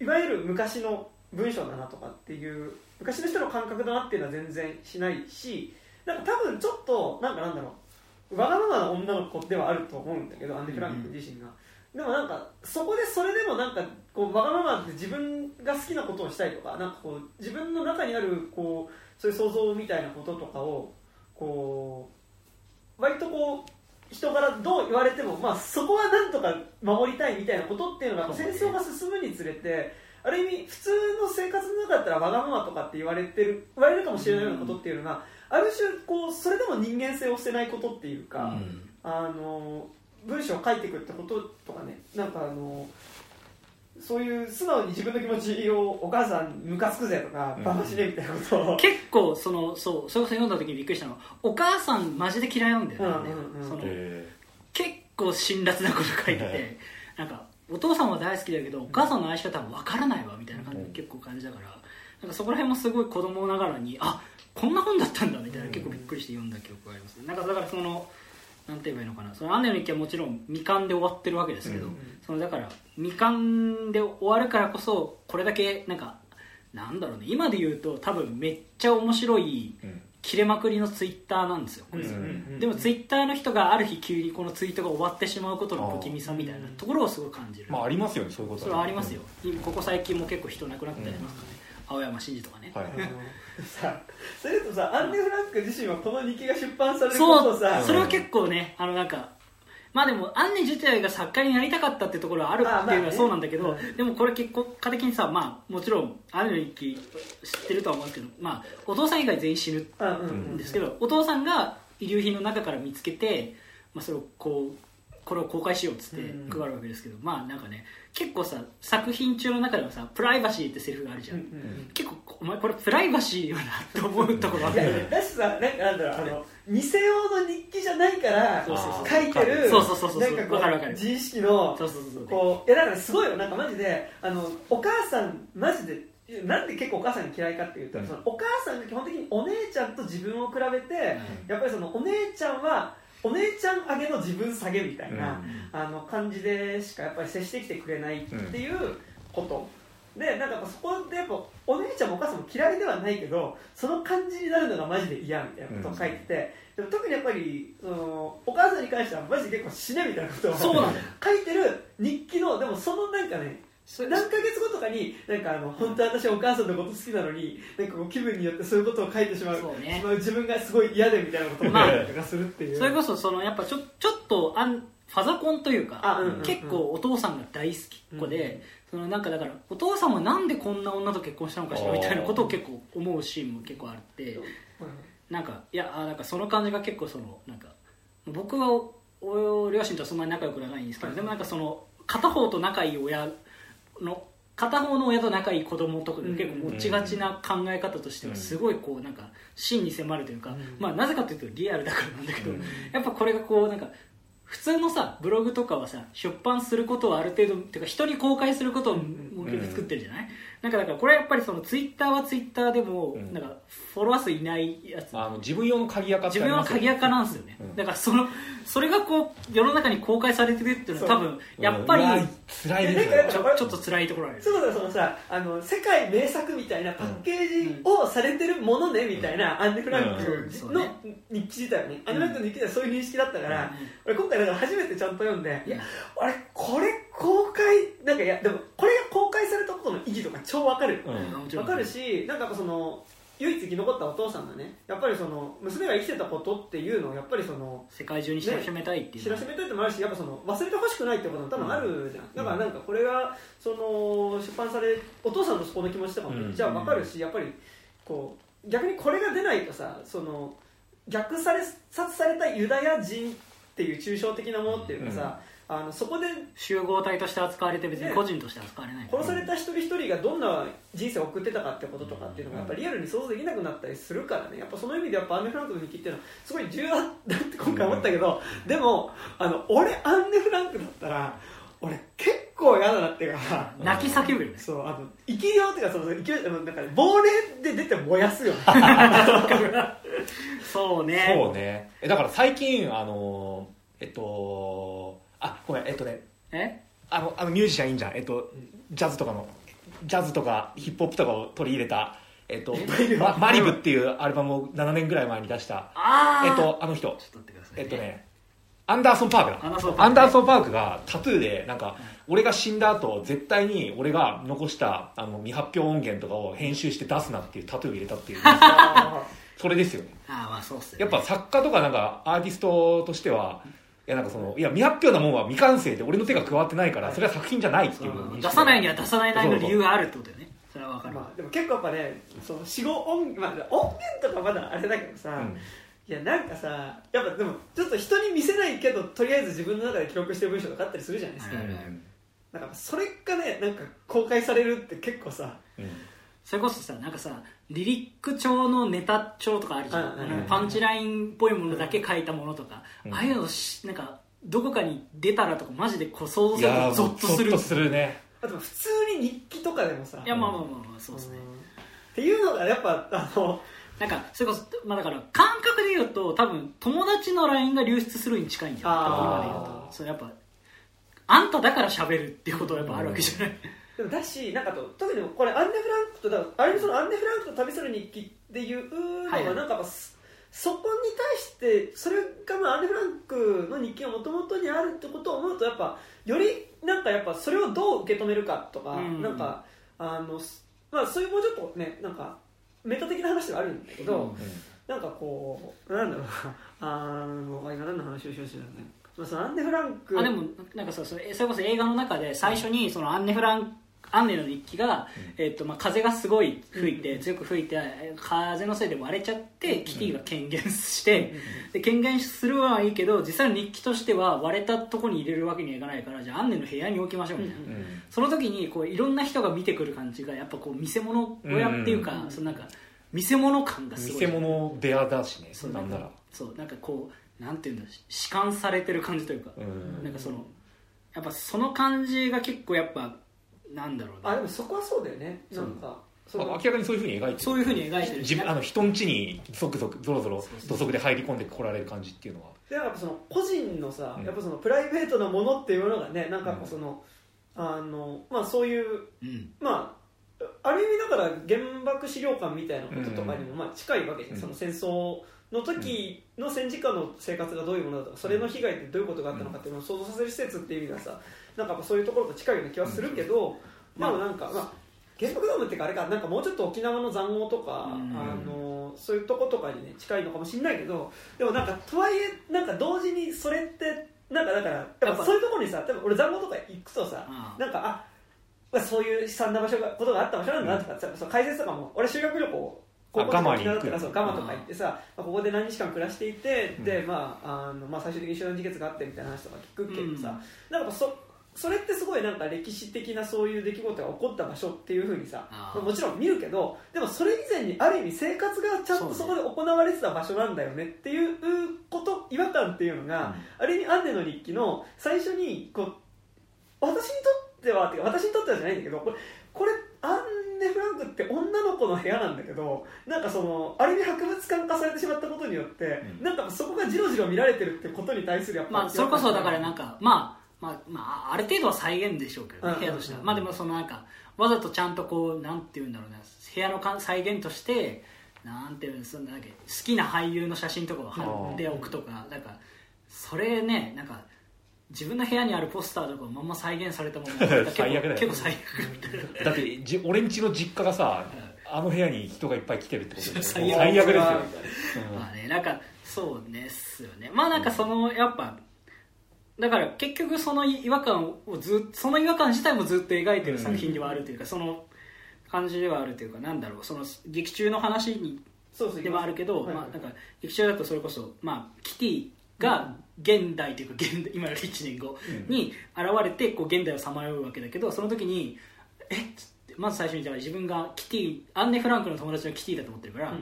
Speaker 2: ういわゆる昔の文章だなとかっていう昔の人の感覚だなっていうのは全然しないしなんか多分ちょっとなんかなんだろうわがままな女の子ではあると思うんだけどアンデ・フランク自身が、でもなんかそこでそれでもなんかこうわがままで自分が好きなことをしたいとかなんかこう自分の中にあるこうそういう想像みたいなこととかをこう割とこう人からどう言われても、まあ、そこはなんとか守りたいみたいなことっていうのが戦争が進むにつれてある意味普通の生活の中だったらわがままとかって言われてる言われるかもしれないようなことっていうのが、ある種こうそれでも人間性を捨てないことっていうか、
Speaker 3: うん。
Speaker 2: あの文章を書いていくってこととかねなんかあのそういう素直に自分の気持ちをお母さんムカつくぜとか
Speaker 1: うん。
Speaker 2: バカしねみたいなことを、
Speaker 3: 結構そのそうそれこそ読んだ時にびっくりしたのはお母さんマジで嫌いなんだよね、
Speaker 2: うんうんうん
Speaker 3: その
Speaker 1: へ
Speaker 3: 結構辛辣なこと書いて
Speaker 1: はい
Speaker 3: てなんかお父さんは大好きだけどお母さんの愛し方は分からないわみたいな感じ
Speaker 1: うん。
Speaker 3: で結構感じだからなんかそこら辺もすごい子供ながらにあこんな本だったんだみたいな
Speaker 1: うん。
Speaker 3: 結構びっくりして読んだ記憶がありますなんかだからそのなんて言えばいいのかな。その「アンネの日記」はもちろん未完で終わってるわけですけど、
Speaker 1: うん。
Speaker 3: そのだから未完で終わるからこそこれだけなんかなんだろうね。今で言うと多分めっちゃ面白い
Speaker 1: うん
Speaker 3: 切れまくりのツイッターなんですよ。
Speaker 1: うん
Speaker 3: でもツイッターの人がある日急にこのツイートが終わってしまうことの不気味さみたいなところをすごい感じる、
Speaker 1: まあありますよねそういうこと
Speaker 3: それはありますよ、ここ最近も結構人亡くなったりしますからね、青山真司とかね、
Speaker 1: はい
Speaker 2: さそれとさアンネ・フランク自身はこの日記が出版されるこ
Speaker 3: そう
Speaker 2: とをさ
Speaker 3: それは結構ねあのなんかまあでもアンネ自体が作家になりたかったってところはあるっていうのはそうなんだけど、
Speaker 2: あまあね
Speaker 3: でもこれ結構果的にさまあもちろんアンネの日記知ってるとは思うけどまあお父さん以外全員死ぬ
Speaker 2: ん
Speaker 3: ですけど、お父さんが遺留品の中から見つけて、まあ、それをこうこれを公開しようっつって
Speaker 2: うん。
Speaker 3: 配るわけですけど、まあなんかね結構さ作品中の中でもさプライバシーってセリフがあるじゃん、
Speaker 2: うんうん
Speaker 3: 結構お前これプライバシーよなって思うところあるよね。
Speaker 2: だしさなんかなんだろうあの偽用の日記じゃないから書いてる
Speaker 3: そうそうそうそう
Speaker 2: なんかこう自意識の
Speaker 3: そうそうそうそう。
Speaker 2: こういやだからすごいよ。なんかマジであのお母さんマジでなんで結構お母さんが嫌いかっていうと、
Speaker 1: うん。
Speaker 2: そのお母さんが基本的にお姉ちゃんと自分を比べて、やっぱりそのお姉ちゃんはお姉ちゃん上げの自分下げみたいな、あの感じでしかやっぱり接してきてくれないっていうこと、でなんかそこでやっぱお姉ちゃんもお母さんも嫌いではないけどその感じになるのがマジで嫌みたいなことを書いてて、でも特にやっぱりそのお母さんに関してはマジで結構死ねみたいなことを書いてる日記のでもそのなんかね何ヶ月後とかになんかあの本当は私はお母さんのこと好きなのになんかこう気分によってそういうことを書いてしまう
Speaker 3: そうね。
Speaker 2: 自分がすごい嫌でみたいなことを書いたりとかするっていう、
Speaker 3: それこそそのやっぱちょちょっとあんファザコンというか、
Speaker 2: あうんうんうん。
Speaker 3: 結構お父さんが大好きっ子で、そのなんかだからお父さんはなんでこんな女と結婚したのかしらみたいなことを結構思うシーンも結構あってなんかいやあなんかその感じが結構そのなんか僕はおお両親とはそんなに仲良くないんですけど、でもなんかその片方と仲いい親の片方の親と仲いい子供とかが結構持ちがちな考え方としてはすごいこうなんか真に迫るというか、まあなぜかというとリアルだからなんだけど、やっぱこれがこうなんか普通のさブログとかはさ出版することはある程度っていうか人に公開することを目標に作ってるじゃない、なんかだからこれはやっぱりそのツイッターはツイッターでも
Speaker 1: うん。
Speaker 3: なんかフォロワー数いないやつ。
Speaker 1: あの自分用の鍵垢
Speaker 3: 自分は鍵垢なんですよね、
Speaker 1: うん。
Speaker 3: だからそのそれがこう世の中に公開されてるっていうのは多分やっぱり
Speaker 1: 辛いですよ。
Speaker 2: いやなんか
Speaker 3: ちょちょっと辛いところある
Speaker 2: そうだそのさあの世界名作みたいなパッケージをされてるものねみたいな、アンネ・フラン
Speaker 3: うん。
Speaker 2: クの日記自体はね、アンネ・フランクの日記ではそういう認識だったから、俺今回だから初めてちゃんと読んで、いや。あれこれ公開なんかいやでもこれが公開されたことの意義とか超わかる、
Speaker 1: うん。
Speaker 2: かるしなんかやっぱその唯一生き残ったお父さんがね。やっぱりその娘が生きてたことっていうのをやっぱりその
Speaker 3: 世界中に知らしめたいっていう
Speaker 2: 知らしめたいってもあるしやっぱその忘れてほしくないってことも多分あるじゃん、だからなんかこれがその出版されお父さんのそこの気持ちとかもめっちゃ分かるし、やっぱりこう逆にこれが出ないとさその逆され殺されたユダヤ人っていう抽象的なものっていうかさ、あのそこで
Speaker 3: 集合体として扱われて別に個人として扱われない。から
Speaker 2: 殺された一人一人がどんな人生を送ってたかってこととかっていうのがやっぱリアルに想像できなくなったりするからね。やっぱその意味でやっぱアンネ・フランクの日記っていうのはすごい重要だって今回思ったけどでもあの俺アンネ・フランクだったら俺結構嫌だなっていうか
Speaker 3: 泣き叫ぶよね。
Speaker 2: そうあの生き量っていうかその生き量あのなんかね亡霊で出て燃やすよね。
Speaker 3: そうね。
Speaker 1: そうね。えだから最近あのえっとあごめんえっとね
Speaker 3: え？
Speaker 1: あのあのミュージシャンいいんじゃん。えっとジャズとかの。ジャズとかヒップホップとかを取り入れたえっと ママリブっていうアルバムを7年ぐらい前に出した。えっとあの人。
Speaker 3: ちょっと待ってください、
Speaker 1: えっとねアンダーソン・パークだ。
Speaker 3: アンダーソンパーク。
Speaker 1: がタトゥーでなんか俺が死んだ後絶対に俺が残したあの未発表音源とかを編集して出すなっていうタトゥーを入れたっていう。それですよね。
Speaker 3: ああまあそうっすよ、
Speaker 1: やっぱ作家とかなんかアーティストとしてはいやなんかそのいや未発表なもんは未完成で俺の手が加わってないからそれは作品じゃないっていう
Speaker 3: 出さないには出さないなりの理由があるってことだよね。それはわかる、
Speaker 2: まあでも結構やっぱねその死後音,、まあ、音源とかまだあれだけどさ、
Speaker 1: うん。
Speaker 2: いやなんかさやっぱでもちょっと人に見せないけどとりあえず自分の中で記録してる文章とかあったりするじゃないですか、
Speaker 3: はい。
Speaker 2: なんかそれがねなんか公開されるって結構さ
Speaker 1: うん
Speaker 3: それこそさなんかさリリック調のネタ帳とかあるじゃん、
Speaker 2: うんうんうん。
Speaker 3: あのパンチラインっぽいものだけ書いたものとか、
Speaker 1: うん。
Speaker 3: ああいうのしなんかどこかに出たらとかマジでこう想像
Speaker 1: い
Speaker 3: するとゾッとする。
Speaker 1: ゾッとするね。
Speaker 2: あと普通に日記とかでもさ。
Speaker 3: いやまあまあまあまあそうですね、
Speaker 2: うん。っていうのがやっぱあの
Speaker 3: なんかそれこそまあだから感覚で言うと多分友達の LINE が流出するに近いんじゃない今で言うと。そうやっぱあんただから喋るっていうことはやっぱあるわけじゃない、
Speaker 2: でもだしなんかと特にこれアンネ・フランクとだあれにそのアンネ・フランクと旅する日記っていうの
Speaker 3: はいは
Speaker 2: はい。なんかやっぱそそこに対してそれがまあアンネ・フランクの日記がもともとにあるってことを思うとやっぱよりなんかやっぱそれをどう受け止めるかとか、
Speaker 3: うん
Speaker 2: なんかあのまあそういうもうちょっとねなんかメタ的な話ではあるんだけど、
Speaker 3: うん
Speaker 2: なんかこうなんだろうなあのあ今何の話をしようとしてたのね、まあ、そのアンネ・フランク
Speaker 3: あでもなんかさそれそれこそ映画の中で最初にそのアンネ・フランアンネの日記が、えっとまあ、風がすごい吹いて、強く吹いてえ風のせいで割れちゃって、キティが権限して、で権限するはいいけど実際の日記としては割れたとこに入れるわけにはいかないからじゃあアンネの部屋に置きましょうみたいな、
Speaker 1: うん。
Speaker 3: その時にこういろんな人が見てくる感じがやっぱこう見せ物小屋っていうか、
Speaker 2: うん。
Speaker 3: そのなんか見せ物感がすごい。
Speaker 1: 見せ物部屋だしね
Speaker 3: そう
Speaker 1: なんなら。
Speaker 3: そうなんかこうなんていうんだ弛緩されてる感じというか、
Speaker 1: うん。
Speaker 3: なんかそのやっぱその感じが結構やっぱなんだろう
Speaker 2: あで
Speaker 3: な
Speaker 2: もそこはそうだよね。なんかその
Speaker 1: まあ明らかにそういうふうに描いてる。
Speaker 3: そういうふうに描いてる
Speaker 1: 自分あの人ん家にゾクゾクゾロゾロ土足で入り込んで来られる感じっていうのは。
Speaker 2: でなんかその個人のさ、
Speaker 1: うん。
Speaker 2: やっぱそのプライベートなものっていうのがねなんかやっぱその、あのまあそういう
Speaker 3: うん。
Speaker 2: まあある意味だから原爆資料館みたいなこととかにもまあ近いわけじゃん、
Speaker 1: うん。
Speaker 2: その戦争の時の戦時下の生活がどういうものだとかそれの被害ってどういうことがあったのかっていうのを想像させる施設っていう意味ではさなんかそういうところと近いような気はするけど、でもなんか、まあ、原爆ドームっていうかあれかなんかもうちょっと沖縄の塹壕とか、
Speaker 3: うん。
Speaker 2: あのそういうとことかにね近いのかもしれないけどでもなんかとはいえなんか同時にそれってなんかだからそういうところにさ多分俺塹壕とか行くとさ、
Speaker 3: あ
Speaker 2: なんかあまあそういう悲惨な場所がことがあった場所なんだなとか、さその解説とかも俺修学旅行高校沖縄だったから
Speaker 1: 行く
Speaker 2: そうガマとか行ってさ、まあ、ここで何日間暮らしていて、でまああのまあ最終的に集団自決があってみたいな話とか聞くけどさ、なんかそそれってすごいなんか歴史的なそういう出来事が起こった場所っていうふうにさもちろん見るけどでもそれ以前にある意味生活がちゃんとそこで行われてた場所なんだよねっていうこと違和感っていうのが、ある意味アンネの日記の最初にこう私にとってはてか私にとってはじゃないんだけどこれこれアンネ・フランクって女の子の部屋なんだけどなんかそのある意味博物館化されてしまったことによって、
Speaker 1: うん。
Speaker 2: なんかそこがじろじろ見られてるってことに対するやっぱ
Speaker 3: まあそれこそだからなんかまあまあまあある程度は再現でしょうけどね
Speaker 2: うん。
Speaker 3: 部屋としては。
Speaker 2: うん
Speaker 3: まあでもそのなんかわざとちゃんとこうなんて言うんだろうな部屋のか再現としてなんていうんですかなんだっけ好きな俳優の写真とかを貼っておくとかなんかそれねなんか自分の部屋にあるポスターとかをまんま再現されたもの 結構
Speaker 1: 最悪だよ
Speaker 3: 結構最悪みた。いな
Speaker 1: だってじ俺んちの実家がさあの部屋に人がいっぱい来てるってことで
Speaker 3: 最悪
Speaker 1: ですよ、うん
Speaker 3: まあねなんかそうですよねまあなんかそのやっぱだから結局その違和感をずっその違和感自体もずっと描いてる作品ではあるというか、その感じではあるというかなんだろうその劇中の話にではあるけど、
Speaker 2: はい
Speaker 3: まあ、なんか劇中だとそれこそ、まあ、キティが現代というか現代 今より1年後に現れてこう現代をさまようわけだけどその時にえ？っまず最初にじゃあ自分がキティアンネ・フランクの友達のキティだと思ってるから、
Speaker 2: うん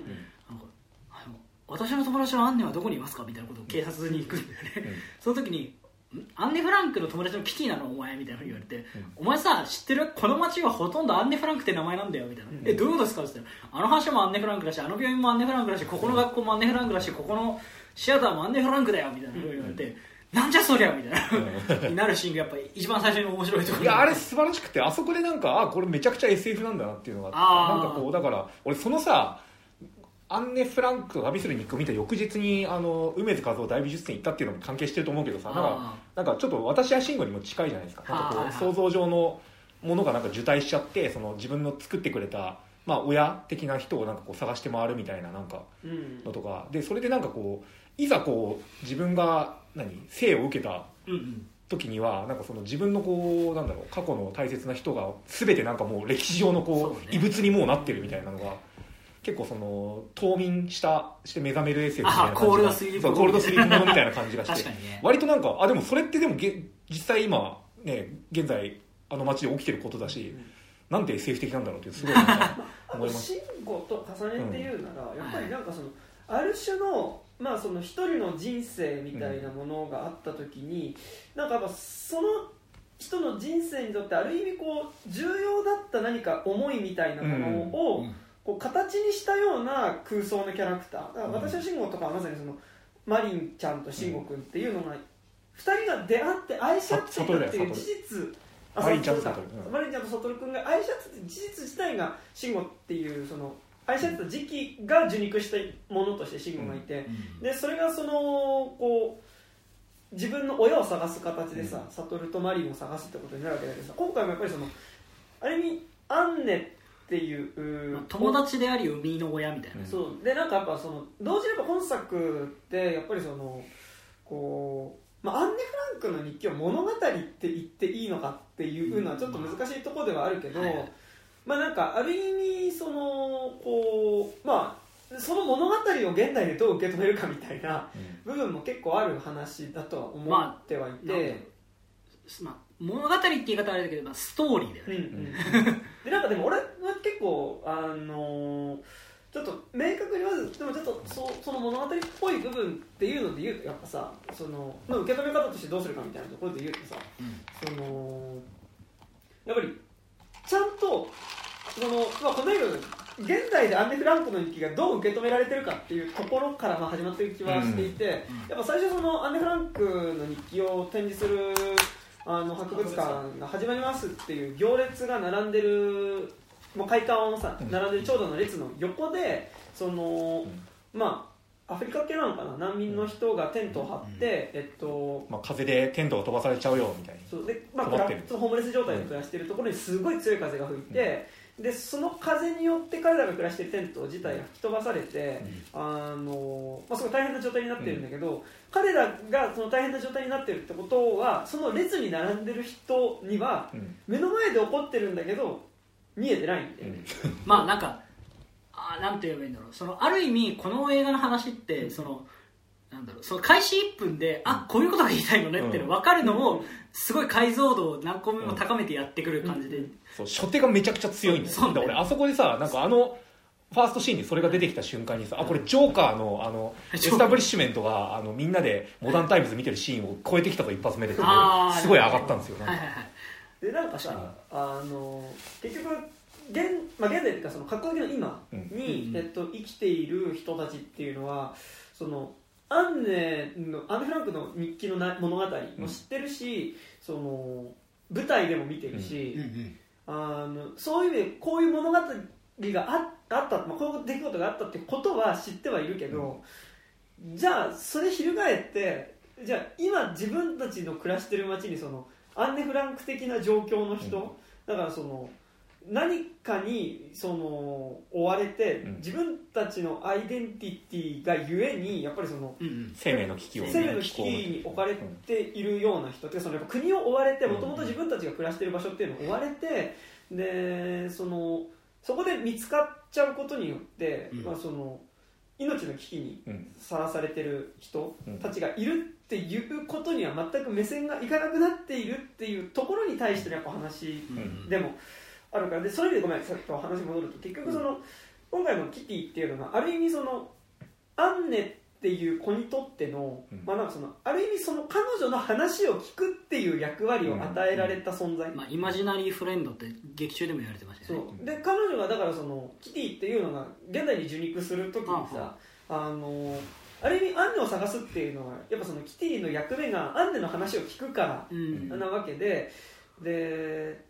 Speaker 3: なんかあの私の友達のアンネはどこにいますか？みたいなことを警察に行くんだよね、
Speaker 1: うん。
Speaker 3: その時にん？アンネ・フランクの友達のキティなの？お前みたいなふうに言われて、
Speaker 1: うん。
Speaker 3: お前さ知ってる？この町はほとんどアンネ・フランクって名前なんだよみたいな、えどういうことですか？って言ったらあの橋もアンネ・フランクだしあの病院もアンネ・フランクだしここの学校もアンネ・フランクだしここのシアターもアンネ・フランクだよみたいなふうに言われて、なんじゃそりゃみたいな、になるシーンがやっぱり一番最初に面白いところ
Speaker 1: いやあれ素晴らしくてあそこでなんかあこれめちゃくちゃ SF なんだなっていうのが
Speaker 3: あー。
Speaker 1: なんかこうだから俺そのさアンネ・フランクと旅する日記を見た翌日にあの梅津和夫大美術展行ったっていうのも関係してると思うけどさなんか
Speaker 3: あ
Speaker 1: なんかちょっと私や慎吾にも近いじゃないですか。なんかこう想像上のものがなんか受胎しちゃってその自分の作ってくれた、まあ、親的な人をなんかこう探して回るみたいななんか
Speaker 2: うん。
Speaker 1: のとか。でそれでなんかこういざこう自分が何生を受けた
Speaker 3: うんうん。
Speaker 1: 時にはなんかその自分のこうなんだろう過去の大切な人が全てなんかもう歴史上のこ
Speaker 3: そう
Speaker 1: 異物にもうなってるみたいなのが結構その冬眠したして目覚めるエッセイみたいな感じが
Speaker 3: あコールドスリープ
Speaker 1: そうコールドスリープものみたいな感じがして
Speaker 3: 確かにね。
Speaker 1: 割となんかあでもそれってでもげ実際今ね現在あの街で起きてることだし、なんて SF 的なんだろうってすごい思います。
Speaker 2: と慎吾と重ねて言うなら、やっぱりなんかそのある種のまあその一人の人生みたいなものがあった時に、なんかやっぱその人の人生にとってある意味こう重要だった何か思いみたいなものを、
Speaker 3: うん。
Speaker 2: こう形にしたような空想のキャラクター。だから私は慎吾とかはまさにそのマリンちゃんと慎吾君っていうのが2人が出会って愛し合っていたっていう事実あ
Speaker 1: マリンちゃんと悟
Speaker 2: 君が愛し合ってた事実自体が慎吾っていうその愛し合ってた時期が受肉したものとして慎吾がいて、でそれがそのこう自分の親を探す形でさ、悟とマリンを探すってことになるわけだけどさ今回もやっぱりそのある意味アンネっていう、
Speaker 3: まあ友達であり生みの親みたいな、
Speaker 1: うん。
Speaker 2: そう。でなんかやっぱその同時にやっぱ本作ってやっぱりそのこう、まあ、アンネ・フランクの日記を物語って言っていいのかっていうのはちょっと難しいところではあるけど、
Speaker 3: うんはい
Speaker 2: まあなんかある意味そのこうまあその物語を現代でどう受け止めるかみたいな部分も結構ある話だとは思ってはいて、
Speaker 3: まあ、物語って言い方はあれだけど、まあ、ストーリーだよね、
Speaker 2: うんうん、でなんかでも俺は結構あのーちょっと明確にまずでもちょっとそその物語っぽい部分っていうので言うとやっぱさその、まあ、受け止め方としてどうするかみたいなところで言うとさそのやっぱりちゃんとその、まあ、この映画が現代でアンネ・フランクの日記がどう受け止められてるかっていうところからまあ始まってる気はしていて、やっぱ最初そのアンネ・フランクの日記を展示するあの博物館が始まりますっていう行列が並んでるもう会館をさ並んでる長蛇の列の横でその、まあアフリカ系なのかな？難民の人がテントを張って、えっと
Speaker 1: まあ、風でテントが飛ばされちゃうよみたいに
Speaker 2: そうで、まあ、
Speaker 1: 困ってる
Speaker 2: そのホームレス状態で暮らしているところにすごい強い風が吹いて、でその風によって彼らが暮らしているテント自体が吹き飛ばされて、あのまあ、すごい大変な状態になってるんだけど、彼らがその大変な状態になってるってことはその列に並んでる人には
Speaker 1: うん。
Speaker 2: 目の前で起こってるんだけど見えてないんだよね、
Speaker 3: まあなんかあーなんて言えばいいんだろう。そのある意味この映画の話ってそのなんだろうその開始1分であこういうことが言いたいのねって分かるのをすごい解像度を何個目も高めてやってくる感じで、
Speaker 1: そう初手がめちゃくちゃ強いんだよ。
Speaker 3: そう
Speaker 1: で俺あそこでさなんかあのファーストシーンにそれが出てきた瞬間にさあこれジョーカーのあのエスタブリッシュメントがあのみんなでモダンタイムズ見てるシーンを超えてきたと一発目でって
Speaker 3: あー
Speaker 1: すごい上がったんですよ。
Speaker 3: はいはいはい。
Speaker 2: でなんかさあの結局現,、まあ、現代っていうかその格好の今に、
Speaker 3: うん。
Speaker 2: えっと、生きている人たちっていうのはそのアンネのアンネ・フランクの日記のな物語も知ってるし、その舞台でも見てるし、あのそういう意味でこういう物語がああった、まあ、こういう出来事があったってことは知ってはいるけど、じゃあそれ翻ってじゃあ今自分たちの暮らしてる街にそのアンネ・フランク的な状況の人、
Speaker 1: うん。
Speaker 2: だからその何かにその追われて、
Speaker 1: うん。
Speaker 2: 自分たちのアイデンティティがゆえにやっぱりその
Speaker 3: うんうん。
Speaker 1: 生命の危機をね
Speaker 2: 生命の危機に置かれているような人ってそのやっぱ国を追われて
Speaker 1: うん。
Speaker 2: もともと自分たちが暮らしている場所っていうのを追われてでそのそこで見つかっちゃうことによって、
Speaker 3: うん。
Speaker 2: まあ、その命の危機に
Speaker 1: うん
Speaker 2: さらされてる人
Speaker 1: うん。
Speaker 2: たちがいるっていうことには全く目線がいかなくなっているっていうところに対してのやっぱ話
Speaker 3: うん。
Speaker 2: でもあるからでそれでごめんさっきと話戻ると結局その、今回のキティっていうのがある意味そのアンネっていう子にとっての,、
Speaker 1: うん。
Speaker 2: まあ、なんかそのある意味その彼女の話を聞くっていう役割を与えられた存在、
Speaker 3: まあ、イマジナリーフレンドって劇中でも言われてました
Speaker 2: そ
Speaker 3: よね。
Speaker 2: う。で彼女がだからそのキティっていうのが現代に受肉する時にさあのある意味アンネを探すっていうのはやっぱそのキティの役目がアンネの話を聞くから
Speaker 3: うん。
Speaker 2: なわけでで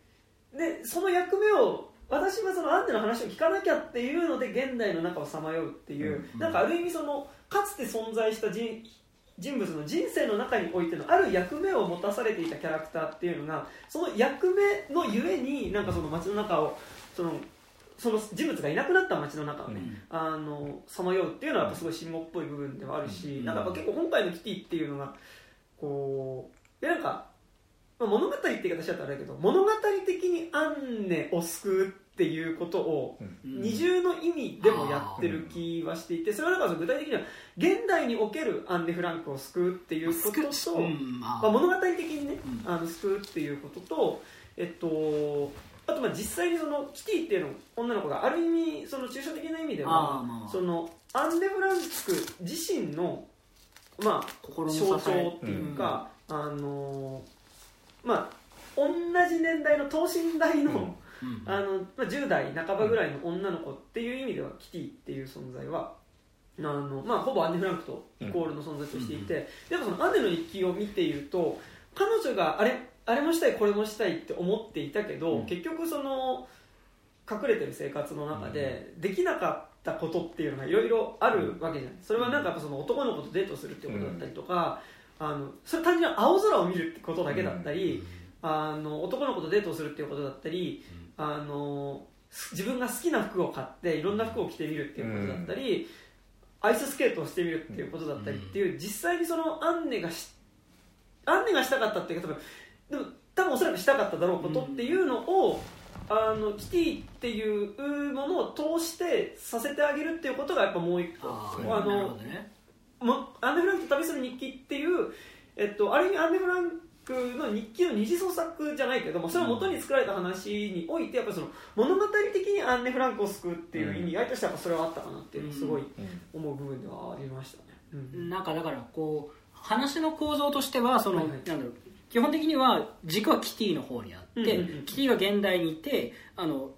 Speaker 2: でその役目を私はそのアンネの話を聞かなきゃっていうので現代の中をさまようっていう、
Speaker 3: うん。
Speaker 2: なんかある意味そのかつて存在した人人物の人生の中においてのある役目を持たされていたキャラクターっていうのがその役目のゆえになんかその街の中をそのその人物がいなくなった街の中をね、あのさまようっていうのはやっぱすごい慎吾っぽい部分ではあるし、
Speaker 3: うん。
Speaker 2: なんか結構今回のキティっていうのがこうえなんか、まあ、物語って言い方しちゃったらあれだけど物語的にアンネを救うっていうことを
Speaker 3: うん。
Speaker 2: 二重の意味でもやってる気はしていてそれはだから具体的には現代におけるアンネ・フランクを救うっていうことと、
Speaker 3: うんま
Speaker 2: まあ、物語的にね、
Speaker 3: うん。
Speaker 2: あの救うっていうことと、えっと、あとまあ実際にそのキティっていうの女の子がある意味その抽象的な意味で
Speaker 3: あ
Speaker 2: はそのアンネ・フランク自身の、まあ、
Speaker 3: 心の支
Speaker 2: 象徴
Speaker 3: え
Speaker 2: っていうか、あのまあ同じ年代の等身大の,、
Speaker 3: うん。
Speaker 2: あのまあ、10代半ばぐらいの女の子っていう意味ではキティっていう存在はあの、まあ、ほぼアンネ・フランクとイコールの存在としていて、でもそのアンネの日記を見ていると彼女があれあれもしたいこれもしたいって思っていたけど、
Speaker 1: うん。
Speaker 2: 結局その隠れてる生活の中でできなかったことっていうのがいろいろあるわけじゃないそれはなんかその男の子とデートするってことだったりとか、あのそれ単純に青空を見るってことだけだったり、あの男の子とデートをするっていうことだったり、あの自分が好きな服を買っていろんな服を着てみるっていうことだったり、アイススケートをしてみるっていうことだったりっていう、実際にそのアンネがしアンネがしたかったっていうか多分でも多分おそらくしたかっただろうことっていうのを、あのキティっていうものを通してさせてあげるっていうことがやっぱもう一個
Speaker 3: あ
Speaker 2: のもアンネ・フランクと旅する日記っていう、えっと、ある意味アンネ・フランクの日記の二次創作じゃないけどもそれを元に作られた話においてやっぱその物語的にアンネ・フランクを救うっていう意味合いとしてはそれはあったかなっていうのをすごい思う部分ではありましたね。うん。
Speaker 3: なんかだからこう話の構造としてはその、
Speaker 2: はいはい。
Speaker 3: なんだろう基本的には軸はキティの方にあって、
Speaker 2: うんうんうん
Speaker 3: キティが現代にいてあの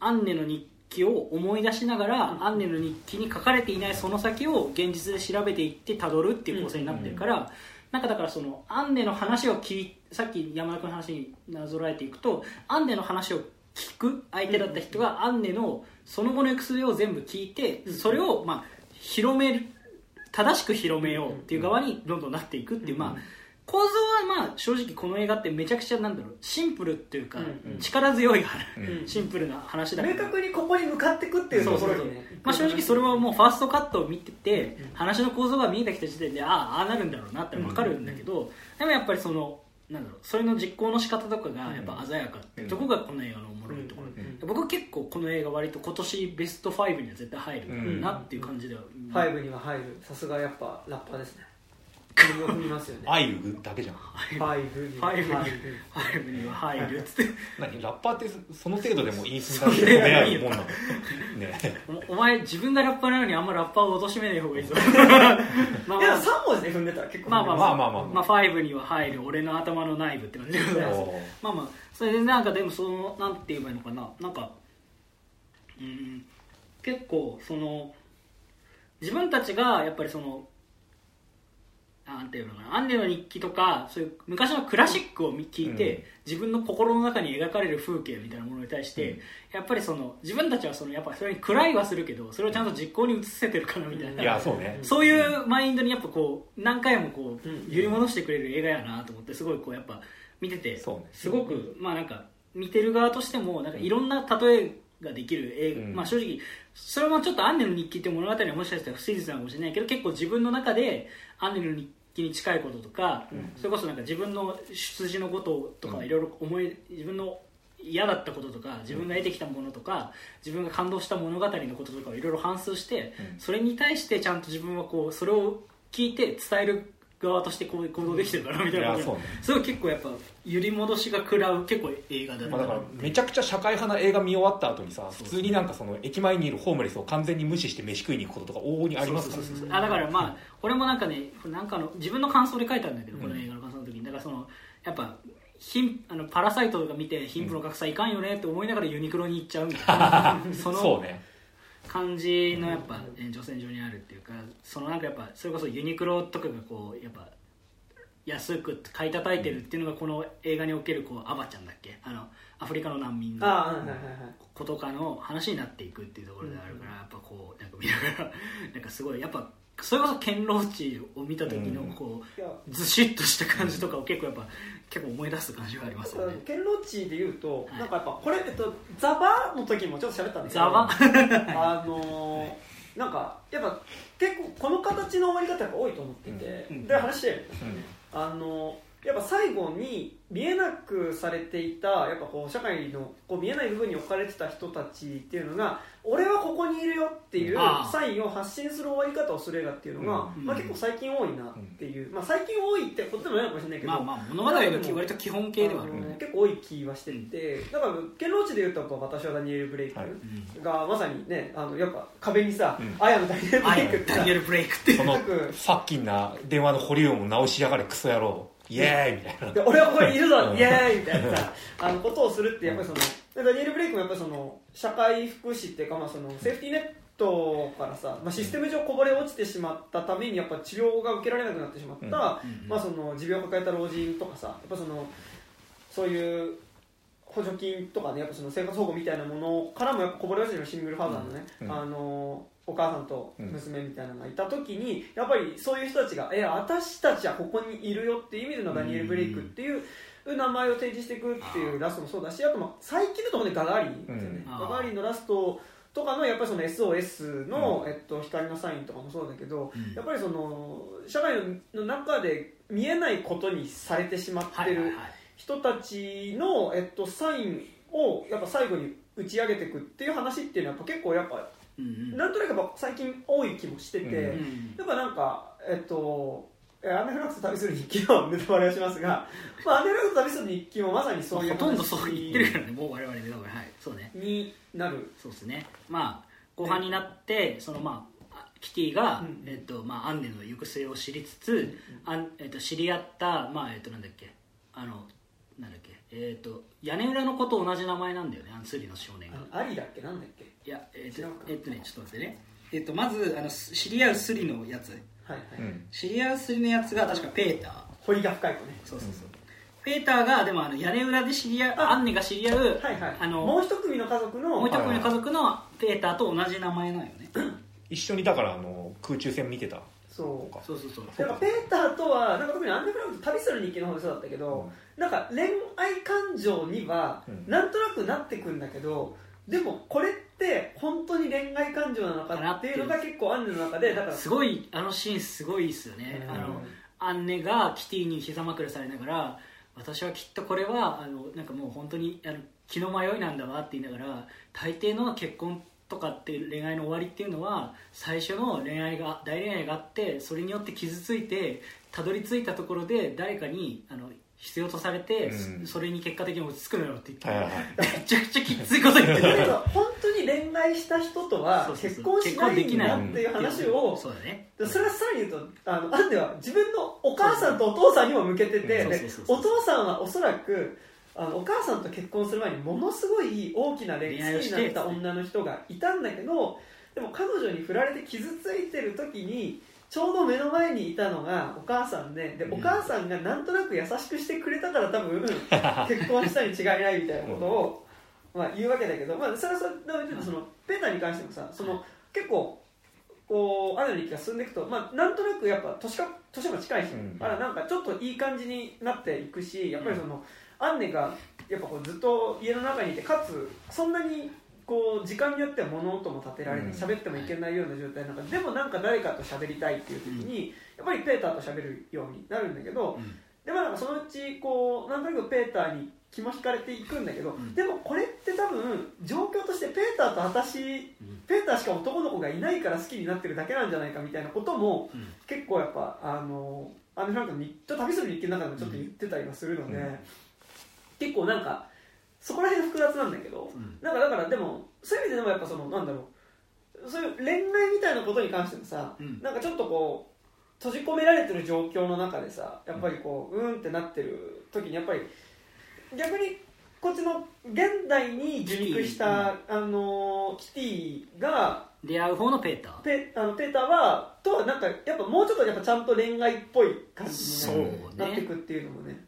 Speaker 3: アンネの日記を思い出しながら、アンネの日記に書かれていないその先を現実で調べていってたどるっていう構成になってるから、なんかだからそのアンネの話を聞いさっき山田君の話になぞらえていくとアンネの話を聞く相手だった人がアンネのその後の行く末を全部聞いてそれをまあ広める正しく広めようっていう側にどんどんなっていくっていう、まあ構造はまあ正直この映画ってめちゃくちゃなんだろうシンプルっていうか
Speaker 2: うん
Speaker 3: 力強い
Speaker 1: うん。
Speaker 3: シンプルな話だ
Speaker 2: 明確にここに向かっていくっていうところにね。
Speaker 3: まあ、正直それはもうファーストカットを見てて話の構造が見えてきた時点でああああなるんだろうなって分かるんだけどでもやっぱりそのなんだろうそれの実行の仕方とかがやっぱ鮮やかってところがこの映画のおもろいところ
Speaker 2: うん
Speaker 3: 僕は結構この映画割と今年ベスト5には絶対入るなっていう感じでは
Speaker 2: ファイブには入る。さすがやっぱラッパーですねますよね
Speaker 1: アイルだけじゃん。
Speaker 2: ファイブに
Speaker 3: ファイブに
Speaker 2: 入る
Speaker 3: 5には入るっつって
Speaker 1: 何ラッパーってその程度でもいい寸だけ出会う。もんなのね
Speaker 3: おお前自分がラッパーなのにあんまラッパーを貶めない方がいいぞまあまあ
Speaker 2: いや3文字で踏んでたら結構
Speaker 3: まあまあ
Speaker 1: まあまあまあ
Speaker 3: まあ、5には入る俺の頭の内部って感じでございますまあまあそれでなんかでもそのなんて言えばいいのかななんかう。ん結構その自分たちがやっぱりそのなんていうのかなアンネの日記とかそういう昔のクラシックを見聞いて、
Speaker 1: うん。
Speaker 3: 自分の心の中に描かれる風景みたいなものに対して、やっぱりその自分たちはそのやっぱそれに暗いはするけどそれをちゃんと実行に移せてるかなみたいな、
Speaker 1: いやそうね。
Speaker 3: そういうマインドにやっぱこう何回もこう
Speaker 2: うん。
Speaker 3: 揺り戻してくれる映画やなと思ってすごいこうやっぱ見てて
Speaker 1: そうね。
Speaker 3: すごくまあなんか見てる側としてもなんかいろんな例えができる映画、
Speaker 1: うん。
Speaker 3: まあ正直それもちょっとアンネの日記って物語はもしかしたら不誠実なのかもしれないけど結構自分の中でアンネの日記に近いこととか、それこそなんか自分の出自のこととかいろいろ思い自分の嫌だったこととか自分が得てきたものとか自分が感動した物語のこととかをいろいろ反芻して、
Speaker 1: うん。
Speaker 3: それに対してちゃんと自分はこうそれを聞いて伝える側としてこう行動できてるからみたいな。い
Speaker 1: やそう
Speaker 3: 結構やっぱ揺り戻しが食らう結構映画だな
Speaker 1: まあ、だからめちゃくちゃ社会派な映画見終わった後にさ普通になんかその駅前にいるホームレスを完全に無視して飯食いに行くこととか往々にありますから。
Speaker 3: だからまあ俺もなんかねなんかの自分の感想で書いたんだけど、
Speaker 1: うん
Speaker 3: この映画の感想の時にだからそのやっぱ貧あのパラサイトとか見て貧富の格差いかんよねって思いながらユニクロに行っちゃうみたいな。その
Speaker 1: そうね
Speaker 3: 感じのやっぱ延長線上にあるっていうかそのなんかやっぱそれこそユニクロとかがこうやっぱ安く買い叩いてるっていうのがこの映画におけるこうアバちゃんだっけ？あのアフリカの難民の
Speaker 2: ああはいはいはい
Speaker 3: 子とかの話になっていくっていうところであるから、やっぱこうなんか見ながら なんかすごいやっぱそれこそ堅牢地を見た時のこうずしっとした感じとかを結構やっぱ結構思い出す感じがありますよね。
Speaker 2: 堅牢地で言うと、
Speaker 3: はい。
Speaker 2: なんかやっぱこれ、えっと、ザバの時もちょっと喋ったんだけど
Speaker 3: ザバ？
Speaker 2: あのー なんかやっぱ結構この形の終わり方やっぱ多いと思ってて、
Speaker 3: うん。
Speaker 2: で話してる
Speaker 1: うん。
Speaker 2: あのやっぱ最後に見えなくされていたやっぱこう社会のこう見えない部分に置かれてた人たちっていうのが俺はここにいるよっていう
Speaker 3: ああ。
Speaker 2: サインを発信する終わり方をする映画っていうのが、
Speaker 3: うん
Speaker 2: まあ、結構最近多いなっていう、まあ、最近多いってことでもないかもしれないけど、
Speaker 3: まあまあ物語の割と基本形ではある
Speaker 2: あの結構多い気はしてて。だから堅牢地でいうと私はダニエル・ブレイク
Speaker 1: はい。
Speaker 2: がまさにねあのやっぱ壁にさ
Speaker 1: うん「
Speaker 2: アヤのダニエル・ブ
Speaker 3: あ
Speaker 2: レイク」って。さ
Speaker 3: ダニエル・ブレイクって
Speaker 1: その
Speaker 2: よく
Speaker 1: ファッキンな電話の保留音を直しやがれクソ野郎イエーイみたいな。
Speaker 2: で俺はここにいるぞ
Speaker 1: うん
Speaker 2: イエーイみたいなさあのことをするってやっぱりそのでダニエル・ブレイクもやっぱりその社会福祉っていうか、まあ、そのセーフティーネットからさ、まあ、システム上こぼれ落ちてしまったためにやっぱ治療が受けられなくなってしまった、
Speaker 1: うん。
Speaker 2: まあ、その持病を抱えた老人とかさやっぱそのそういう補助金とかねやっぱその生活保護みたいなものからもやっぱこぼれ落ちてるシングルファーザーのね、
Speaker 1: うん。
Speaker 2: あのお母さんと娘みたいなのがいた時にやっぱりそういう人たちが「え私たちはここにいるよ」っていう意味でのダニエル・ブレイクっていう名前を提示していくっていうラストもそうだしあとまあ最近のところでガガーリンですよね、
Speaker 3: うん。
Speaker 2: ガガーリンのラストとかのやっぱりその SOS の、えっと、光のサインとかもそうだけど、
Speaker 3: うん。
Speaker 2: やっぱりその社会の中で見えないことにされてしまってる人たちの、えっと、サインをやっぱ最後に打ち上げていくっていう話っていうのはやっぱ結構やっぱ
Speaker 3: うんうん。
Speaker 2: なんとなくやっぱ最近多い気もしてて、
Speaker 1: うん
Speaker 3: うん。
Speaker 2: やっぱなんかえっとえアンネフラックス旅する日記のネタバレをしますが、まあ、アンネフラックス旅する日記もまさにそういう
Speaker 3: ほとんどそう言ってるからねもう我々で多分はい。そうね。
Speaker 2: になる。
Speaker 3: そうですね。まあ後半になってそのまあキティが、
Speaker 2: うん。
Speaker 3: えっとまあ、アンネの行く末を知りつつ、あん。えっと、知り合った、まあえっと、なんだっけあのなんだっけえっと屋根裏の子と同じ名前なんだよねあの釣りの少年が。
Speaker 2: アリだっけなんだっけ
Speaker 3: いやえっ、とえっとねちょっと待ってね。えっ、とまずあのす知り合うスリのやつ。
Speaker 2: はいはい、
Speaker 1: うん。
Speaker 3: 知り合うスリのやつが確かペーター。
Speaker 2: 彫りが深い子ね。
Speaker 3: そうそうそう、ペーターがでもあの屋根裏で知り合う
Speaker 2: あ。
Speaker 3: アンネが知り合う、
Speaker 2: はいはい。
Speaker 3: あの
Speaker 2: もう一組の家族の
Speaker 3: もう一組の家族のペーターと同じ名前なんよね。
Speaker 1: 一緒にだからあの空中戦見てた。
Speaker 2: そう。
Speaker 3: そうそうそう。
Speaker 2: だからペーターとはなんか特にアンデーフランク旅する日記の方でそうだったけど、なんか恋愛感情には
Speaker 1: うん。
Speaker 2: なんとなくなってくんだけど、でもこれって本当に恋愛感情なのかっていうのが結構アンネの中でだから
Speaker 3: すごいあのシーンすごいっすよね、
Speaker 2: うん。
Speaker 3: あのアンネがキティに膝枕されながら私はきっとこれはあのなんかもう本当にあの気の迷いなんだわって言いながら大抵の結婚とかっていう恋愛の終わりっていうのは最初の恋愛が大恋愛があってそれによって傷ついてたどり着いたところで誰かにあの必要とされて、
Speaker 1: うん。
Speaker 3: それに結果的に落ち着くのよって言って、
Speaker 1: はいはいはい。
Speaker 3: めちゃくちゃきついこと言ってる。
Speaker 2: だけど本当に恋愛した人とは
Speaker 3: そうそうそう。
Speaker 2: 結婚しないんだっていう話を。
Speaker 3: そうだね。
Speaker 2: でそれはさらに言うとあのアンネは自分のお母さんとお父さんにも向けてて
Speaker 3: そうそう
Speaker 2: で
Speaker 3: そうそう。
Speaker 2: お父さんはおそらくあのお母さんと結婚する前にものすごい大きな恋
Speaker 3: 恋愛を
Speaker 2: 好き
Speaker 3: して
Speaker 2: になった女の人がいたんだけどでも彼女に振られて傷ついてる時にちょうど目の前にいたのがお母さんでで
Speaker 3: うん。
Speaker 2: お母さんがなんとなく優しくしてくれたから多分 結婚したに違いないみたいなことを、まあ、言うわけだけど、まあ、それはそれでそのペーターに関してもさその結構こうアナの日記が進んでいくと、まあ、なんとなくやっぱ年か年も近いし、
Speaker 1: う
Speaker 2: らなんかちょっといい感じになっていくしやっぱりその、アンネがやっぱこうずっと家の中にいてかつそんなにこう時間によっては物音も立てられて
Speaker 1: うん。
Speaker 2: 喋ってもいけないような状態の中ででもなんか誰かと喋りたいっていう時に、やっぱりペーターと喋るようになるんだけど、
Speaker 3: うん。
Speaker 2: でまあなんかそのうちこうなんとなくペーターに気も引かれていくんだけど、
Speaker 3: ん。
Speaker 2: でもこれって多分状況としてペーターと私ペーターしか男の子がいないから好きになってるだけなんじゃないかみたいなことも
Speaker 3: うん。
Speaker 2: 結構やっぱあのアンネ・フランクの日ちょっと旅する日記の中でもちょっと言ってたりはするので、
Speaker 1: うん。
Speaker 2: 結構なんかそこら辺複雑なんだけど、
Speaker 3: うん。
Speaker 2: なんかだからでもそういう意味ででもやっぱそのなんだろうそういう恋愛みたいなことに関してもさ、
Speaker 3: うん。
Speaker 2: なんかちょっとこう閉じ込められてる状況の中でさやっぱりこううーんってなってる時にやっぱり逆にこっちの現代に受肉した、あのキティが
Speaker 3: 出会う方のペーター
Speaker 2: ペあのペーターはとはなんかやっぱもうちょっとやっぱちゃんと恋愛っぽい感じに
Speaker 3: ね。
Speaker 2: なっていくっていうのもね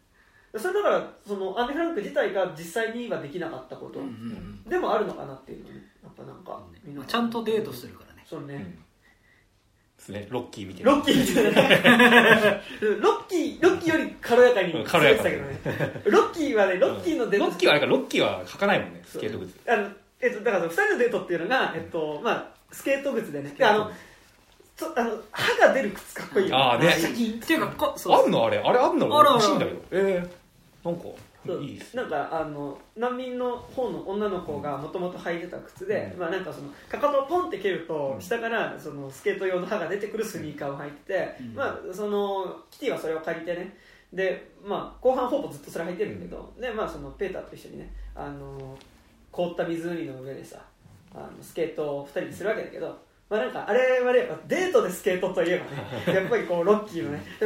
Speaker 2: それだからそのアンデ・フランク自体が実際にはできなかったこと、
Speaker 3: うんうん
Speaker 2: でもあるのかなっていうのねやっぱなんか
Speaker 3: うん。まあちゃんとデートするからね。
Speaker 2: そうね、
Speaker 1: うん。ですね。ロッキー見て
Speaker 2: ロッキーみたいな。ロッキーロッキーより軽やかに
Speaker 1: うん。軽やか
Speaker 2: 過ごしてたけどね。ロッキーはねロッキーのデート
Speaker 1: ロッキーはあれかロッキーは書かないもんねスケート靴。
Speaker 2: あのえっと、だから2人のデートっていうのが、えっとまあ、スケート靴でね。であのそあの歯が出る靴かっこいいよ
Speaker 1: あーね。
Speaker 3: って。いうかこそう。
Speaker 1: あんのあれ？あれあんの？
Speaker 3: あるある。
Speaker 1: 欲しいんだけど。ええなんか
Speaker 2: そう。
Speaker 1: いい
Speaker 2: なんかあの難民の方の女の子がもともと履いてた靴で、
Speaker 1: うん。
Speaker 2: まあ、なんかそのかかとをポンって蹴ると、
Speaker 1: うん。
Speaker 2: 下からそのスケート用の刃が出てくるスニーカーを履いてて、
Speaker 3: うん。
Speaker 2: まあ、そのキティはそれを借りてね。で、まあ、後半ほぼずっとそれ履いてるんだけど、でまあ、そのペーターと一緒にねあの凍った湖の上でさあのスケートを2人でするわけだけど。まあなんかあれはねやっぱデートでスケートといえばねやっぱりこうロッキーのね。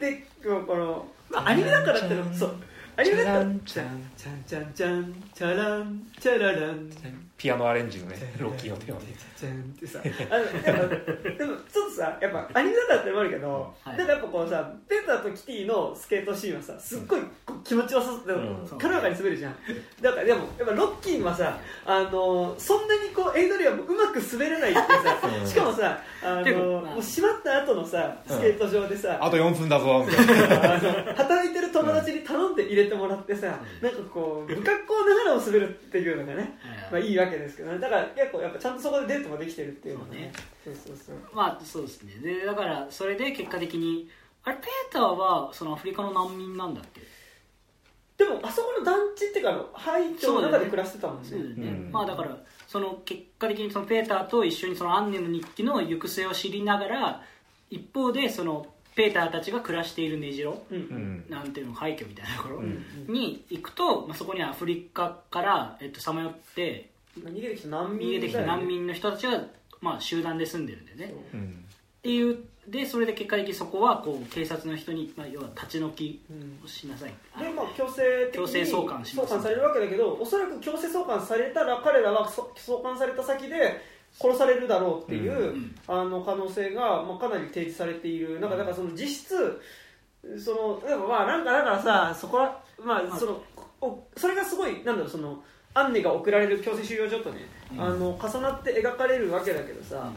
Speaker 2: でこの、まあ、アニメだからってのそう。アニメだったら
Speaker 1: チャラン
Speaker 2: チャンチャンチャン。チャランチャララン
Speaker 1: ピアノアレンジのねロッキーのテーマで
Speaker 2: でもちょっとさやっぱアニメだからってのもあるけど、
Speaker 3: はい。
Speaker 2: なんかやっぱこうさペーターとキティのスケートシーンはさすっごい気持ちよさそうでも
Speaker 1: うん。
Speaker 2: 軽やかに滑るじゃん。だからでもやっぱロッキーはさあのそんなにこうエイドリアンもうまく滑れないってさ
Speaker 1: うん。
Speaker 2: しかもさあ
Speaker 3: で
Speaker 2: の
Speaker 3: も
Speaker 2: う閉まった後のさスケート場でさ、
Speaker 1: あと4分だぞみたいな。
Speaker 2: あの働いてる友達に頼んで入れてもらってさ、なんかこう不格好ながらを滑るっていうのがね、まあいいわけですけどね。だから結構やっぱちゃんとそこでデートもできてるっていうのがね。そうそうそう
Speaker 3: まあそうですね。でだからそれで結果的にあれペーターはそのアフリカの難民なんだっけ？
Speaker 2: でもあそこの団地っていうか廃墟の中で暮らしてたもんね。
Speaker 3: よね、
Speaker 1: うん。
Speaker 3: まあだからその結果的にそのペーターと一緒にそのアンネの日記の行く末を知りながら一方でそのペーターたちが暮らしている根城
Speaker 2: うん。
Speaker 1: うん。
Speaker 3: なんていうの廃墟みたいなところ
Speaker 1: うん。
Speaker 3: に行くと、まあ、そこにはアフリカからえっとさまよって
Speaker 2: まあ逃げてきた難民
Speaker 3: 逃げてきた難民の人たちが、まあ、集団で住んでるんだよね。っていうでそれで結果的にそこはこう警察の人に、まあ、要は立ち退き
Speaker 2: うん
Speaker 3: をしなさい。
Speaker 2: でまあ強制的に
Speaker 3: 強制送還します
Speaker 2: 送還されるわけだけどおそらく強制送還されたら彼らはそ送還された先で殺されるだろうっていう、
Speaker 3: ん。
Speaker 2: あの可能性が、まあ、かなり提示されている。なんかだからその実質そのまあなんかだからさそこはまあそのおそれがすごいなんだろうそのアンネが送られる強制収容所とね、
Speaker 3: うん。
Speaker 2: あの重なって描かれるわけだけどさ、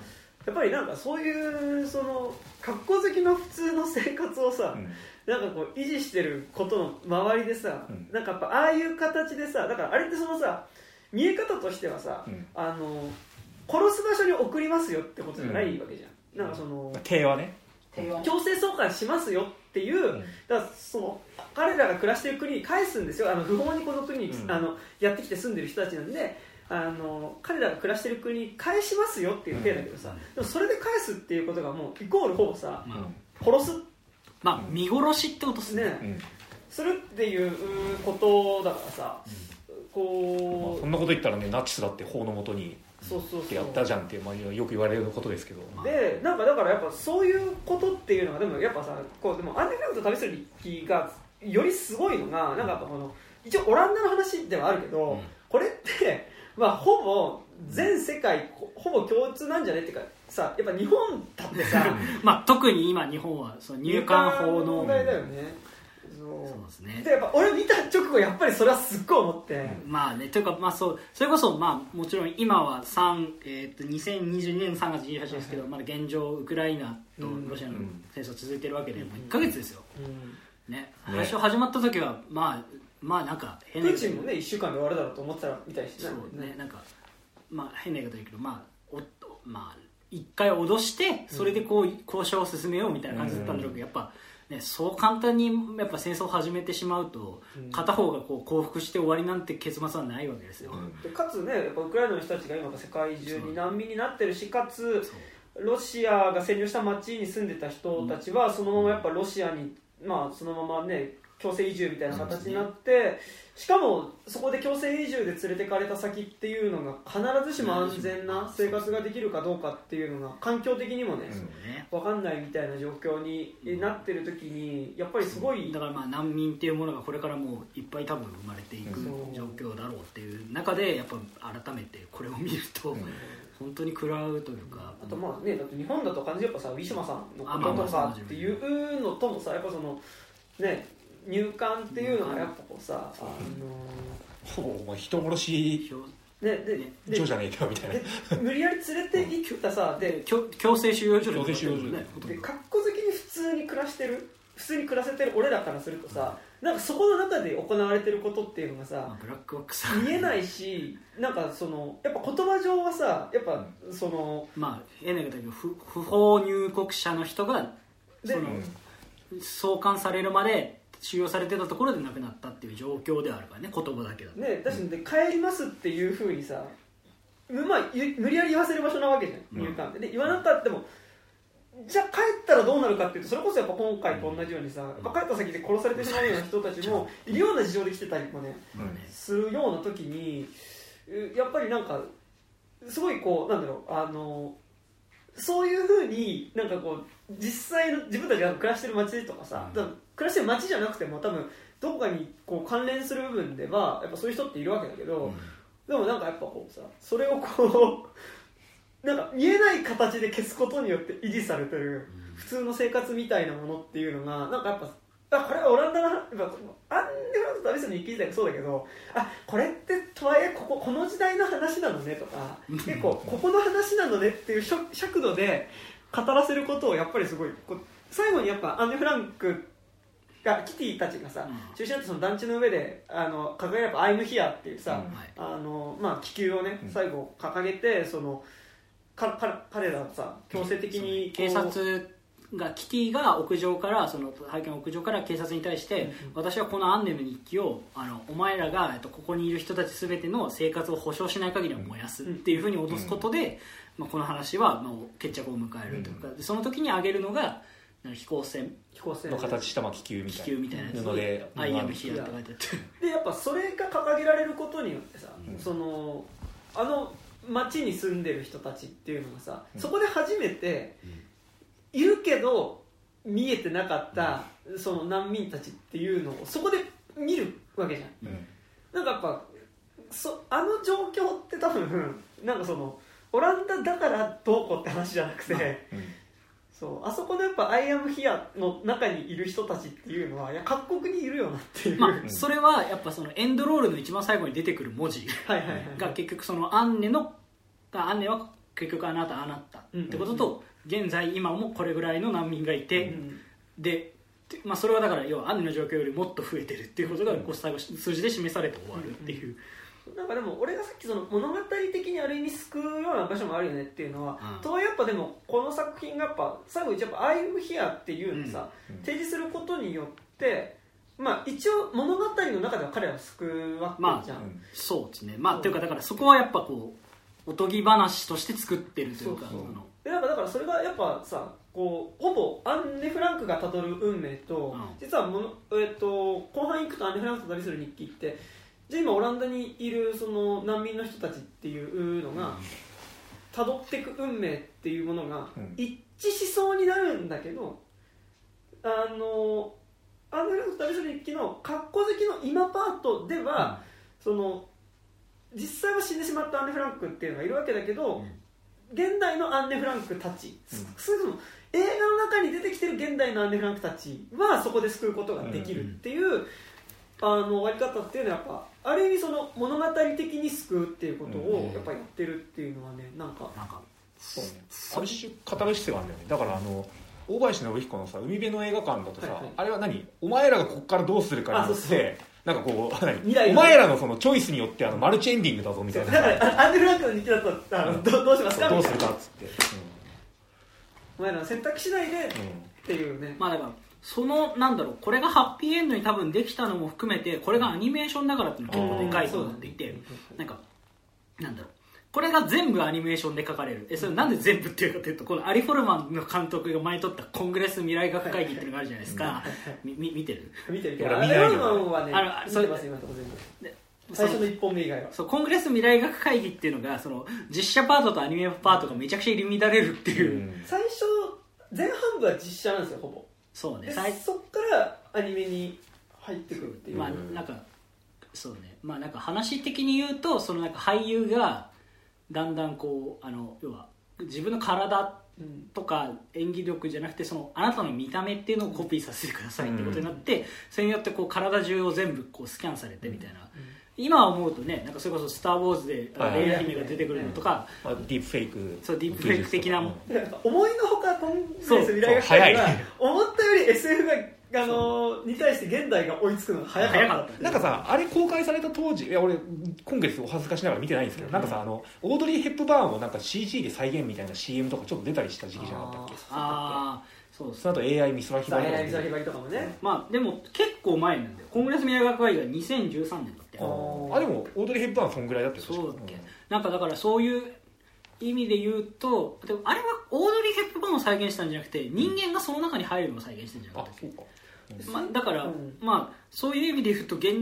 Speaker 2: やっぱりなんかそういうその格好好きの普通の生活をさ、
Speaker 1: うん。
Speaker 2: なんかこう維持してることの周りでさ、
Speaker 1: うん。
Speaker 2: なんかやっぱああいう形でさだからあれってそのさ見え方としてはさ、
Speaker 1: うん。
Speaker 2: あの殺す場所に送りますよってことじゃないわけじゃん、なんかその
Speaker 1: まあ手はね。
Speaker 2: 強制送還しますよっていう、
Speaker 1: ん。
Speaker 2: だからその彼らが暮らしてる国に返すんですよ。あの不法にこの国に、
Speaker 1: うん。
Speaker 2: あのやってきて住んでる人たちなんであの彼らが暮らしてる国に返しますよっていう体だけどさ、
Speaker 3: うん。
Speaker 2: でもそれで返すっていうことがもうイコールほぼさ
Speaker 3: まあ
Speaker 2: 殺す。
Speaker 3: まあ見殺しってことですね。
Speaker 2: ね、
Speaker 1: うん。
Speaker 2: するっていうことだからさ、
Speaker 1: ま
Speaker 2: こ
Speaker 1: あそんなこと言ったらねナチスだって法のもとに
Speaker 2: うそうそうそう。
Speaker 1: やったじゃんって、まあ、よく言われることですけど、
Speaker 3: まあ
Speaker 2: でなんかだからやっぱそういうことっていうのがでもやっぱさこうでもアンデフラグと旅する日記がよりすごいのがなんかやっぱこの一応オランダの話ではあるけど、
Speaker 3: うん。
Speaker 2: これって、まあ、ほぼ全世界ほほぼ共通なんじゃないっていうかさやっぱ日本だってさ
Speaker 3: まあ特に今日本はその入管法の
Speaker 2: 問題だよね。そう
Speaker 3: そうですね。
Speaker 2: でやっぱ俺見た直後やっぱりそれはすっごい思って、
Speaker 3: まあねというかまあそうそれこそまあもちろん今は3、えー、と2022年3月28日ですけど、まだ現状ウクライナとロシアの戦争続いてるわけで、もう1か月ですよ、
Speaker 2: うん。
Speaker 3: ね、最初始まった時はまあまあなんか変な
Speaker 2: プーチンもね1週間で終わるだろうと思ってたみたいし
Speaker 3: そうねなんかまあ変な言い方言うけどまあおまあ一回脅してそれでこう交渉を進めようみたいな感じだったんだろうけどやっぱねそう簡単にやっぱ戦争を始めてしまうと
Speaker 2: うん。
Speaker 3: 片方がこう降伏して終わりなんて結末はないわけですよ、
Speaker 2: でかつねやっぱウクライナの人たちが今世界中に難民になってるしかつロシアが占領した町に住んでた人たちはそのままやっぱロシアにまあそのままね強制移住みたいな形になってしかもそこで強制移住で連れてかれた先っていうのが必ずしも安全な生活ができるかどうかっていうのが環境的にもね分かんないみたいな状況になってる時にやっぱりすごい
Speaker 3: だからまあ難民っていうものがこれからもういっぱい多分生まれていく
Speaker 2: う。ん
Speaker 3: 状況だろうっていう中でやっぱ改めてこれを見ると本当に食らうというか。
Speaker 2: あとまあねだって日本だと完全にやっぱさウィシュマさんのこととかっていうのともさやっぱそのね入管っていうのがやっぱこうさあ
Speaker 1: ほぼお前人殺し
Speaker 2: のねで
Speaker 3: ね
Speaker 2: で
Speaker 1: 所じゃねえかみたいな。
Speaker 2: で無理やり連れて行ったさで
Speaker 3: 強強制収容所で
Speaker 1: 強制収容所
Speaker 2: で格好好きに普通に暮らしてる普通に暮らせてる俺らからするとさなんかそこの中で行われてることっていうのが
Speaker 3: ま
Speaker 2: さ
Speaker 3: あブラックボックス。
Speaker 2: 見えないしなんかそのやっぱ言葉上はさやっぱその
Speaker 3: まあ変な言い方だけど不不法入国者の人が
Speaker 2: で
Speaker 3: その送還されるまで収容されてたところで亡くなったっていう状況ではあるからね言葉だけだと。
Speaker 2: ねだしで帰りますっていうふうにさむまあゆ無理やり言わせる場所なわけじゃん
Speaker 1: うん。
Speaker 2: 入管って。で言わなかったもじゃあ帰ったらどうなるかっていうとそれこそやっぱ今回と同じようにさやっぱ帰った先で殺されてしまうような人たちもいるような事情で来てたりもね
Speaker 3: まあね。
Speaker 2: するような時にうやっぱりなんかすごいこうなんだろうあのそういうふうになんかこう実際の自分たちが暮らしてる街とかさ、
Speaker 3: うん
Speaker 2: 暮らしてる街じゃなくても多分どこかにこう関連する部分ではやっぱそういう人っているわけだけど、でもなんかやっぱこうさそれをこう なんか見えない形で消すことによって維持されてる普通の生活みたいなものっていうのがなんかやっぱあこれはオランダのやっぱアンデフランスとアビスの日記自体がそうだけどあこれってとはいえこここの時代の話なのねとか結構ここの話なのねっていう尺尺度で語らせることをやっぱりすごい最後にやっぱアンデフランクがキティたちがさ、
Speaker 3: うん。
Speaker 2: 中心になってその団地の上であの掲げれば「アイムヒアっていうさ、
Speaker 1: うん。
Speaker 3: はい。
Speaker 2: あのまあ、気球をね
Speaker 1: うん。
Speaker 2: 最後掲げてそのかか彼らがさ強制的に
Speaker 3: 警察がキティが屋上からその背景の屋上から警察に対して、私はこのアンネの日記をあのお前らが、えっと、ここにいる人たち全ての生活を保障しない限りは燃やすっていうふうに脅すことで、まあ、この話は、まあ、決着を迎えるというか、でその時に挙げるのが飛行船。
Speaker 2: 飛行船。
Speaker 1: の形したまあ気球みたいな。
Speaker 3: 気球みたいなやつ。
Speaker 1: 布で「
Speaker 3: アイアムヒア」って書いてあって。
Speaker 2: でやっぱそれが掲げられることによってさ、
Speaker 1: うん。
Speaker 2: そのあの町に住んでる人たちっていうのがさ、
Speaker 1: うん。
Speaker 2: そこで初めているるけど見えてなかったその難民たちっていうのをそこで見るわけじゃん。
Speaker 1: うん。
Speaker 2: なんかやっぱそあの状況って多分なんかそのオランダだからどうこうって話じゃなくて、
Speaker 1: うん
Speaker 2: そう。あそこのやっぱ「アイアムヒアの中にいる人たちっていうのはいや各国にいるよなっていう、
Speaker 3: ま
Speaker 2: はい
Speaker 3: あそれはやっぱそのエンドロールの一番最後に出てくる文字が 結局そのアンネのがアンネは結局あなたあなた。ってことと現在今もこれぐらいの難民がいて、
Speaker 2: うん
Speaker 3: で、でまあ、それはだから要はアンネの状況よりもっと増えてるっていうことがこう最後数字で示されて終わるっていう、
Speaker 2: なんかでも俺がさっきその物語的にある意味救うような場所もあるよねっていうのは、
Speaker 3: うん。
Speaker 2: とやっぱでもこの作品がやっぱ最後にやっぱ「アイムヒアっていうのさ、
Speaker 1: うん。うん
Speaker 2: 提示することによってまあ一応物語の中では彼らを救うわけじゃん、
Speaker 1: うん。
Speaker 3: そうですね。まあっていうかだからそこはやっぱこうおとぎ話として作ってるというか
Speaker 2: そうそう。でなんかだからそれがやっぱさこうほぼアンネ・フランクがたどる運命と、
Speaker 3: うん。
Speaker 2: 実はもの、えっと後半行くとアンネ・フランクと旅する日記ってじゃあ今オランダにいるその難民の人たちっていうのがたどっていく運命っていうものが
Speaker 1: うん。
Speaker 2: 一致しそうになるんだけどあのアンネ・フランクと旅する日記の格好好きの今パートでは、その実際は死んでしまったアンネ・フランクっていうのがいるわけだけど、現代のアンネ・フランクたち、
Speaker 1: うん。
Speaker 2: それとも映画の中に出てきてる現代のアンネ・フランクたちはそこで救うことができるっていう、あの終わり方っていうのはやっぱある意味その物語的に救うっていうことを
Speaker 1: うん
Speaker 2: やっぱりやってるっていうのはねなんか
Speaker 3: なんか
Speaker 1: そう。ねある種カタルシスがあるんだよね。だからあの大林信彦のさ海辺の映画館だとさ、
Speaker 2: はいはい。
Speaker 1: あれは何？お前らがここからどうするかによってなんかこうお前らのそのチョイスによってあのマルチエンディングだぞみたいな。
Speaker 2: だからあアンネ・フランクの日記だとあのどどうしますか？
Speaker 1: どうするかっつって、
Speaker 2: お前らの選択次第でっ
Speaker 1: うん。うん。
Speaker 2: ていうね。
Speaker 3: まあだからそのなんだろうこれがハッピーエンドに多分できたのも含めてこれがアニメーションだからっていうのが結構でかいと思っていてなんかなんだろう。これが全部アニメーションで書かれる。えそれなんで全部っていうかというとこのアリ・フォルマンの監督が前に撮ったコングレス未来学会議っていうのがあるじゃないですか。みみ見てる？
Speaker 2: 見てる。けアンネ・フ
Speaker 1: 見ないよ。
Speaker 2: ランクはね
Speaker 3: あのあ
Speaker 2: 見てます今のとこ全部。
Speaker 3: で
Speaker 2: 最初の1本目以外は。
Speaker 3: そうコングレス未来学会議っていうのがその実写パートとアニメパートがめちゃくちゃ入り乱れるっていう、
Speaker 1: うん。
Speaker 2: 最初前半部は実写なんですよほぼ。で
Speaker 3: そうね。最
Speaker 2: そっからアニメに入ってくるっていう、
Speaker 3: まあなんかそうね。まあなんか話的に言うとそのなんか俳優がだんだんこうあの要は自分の体
Speaker 2: うん
Speaker 3: とか演技力じゃなくてそのあなたの見た目っていうのをコピーさせてくださいってことになって、それによってこう体中を全部こうスキャンされてみたいな、今思うとねなんかそれこそ「スター・ウォーズ」でレイヤ姫が出てくるのとか、
Speaker 1: まあ、ディープフェイク。
Speaker 3: そうディープフェイク的な
Speaker 1: うん。
Speaker 2: でなんか思いのほかコングレス
Speaker 3: そう
Speaker 2: 未来が
Speaker 1: 早い
Speaker 2: 思ったより SF があのに対して現代が追いつくのが早かった
Speaker 3: 早かった
Speaker 1: なんかさあれ公開された当時いや俺今月お恥ずかしながら見てないんですけど、なんかさあのオードリー・ヘップバーンをなんか CG で再現みたいな CM とかちょっと出たりした時期じゃなかったっけ？
Speaker 3: ああそうです
Speaker 1: その後 AI 美空ひばりとか
Speaker 2: 大変ひばりとかもね。
Speaker 3: まあでも結構前なんだよ。コングレス未来学会議が2013年
Speaker 1: あでもオードリー・ヘップバーンそんぐらいだったよ
Speaker 3: そうだっけ、
Speaker 1: 確か
Speaker 3: なんかだからそういう意味で言うとでもあれはオードリー・ヘップバーンを再現したんじゃなくて人間がその中に入るのを再現してるんじゃなかったっ
Speaker 1: あそうか。
Speaker 3: け、まあ、だから、
Speaker 2: うん。
Speaker 3: まあそういう意味で言うと現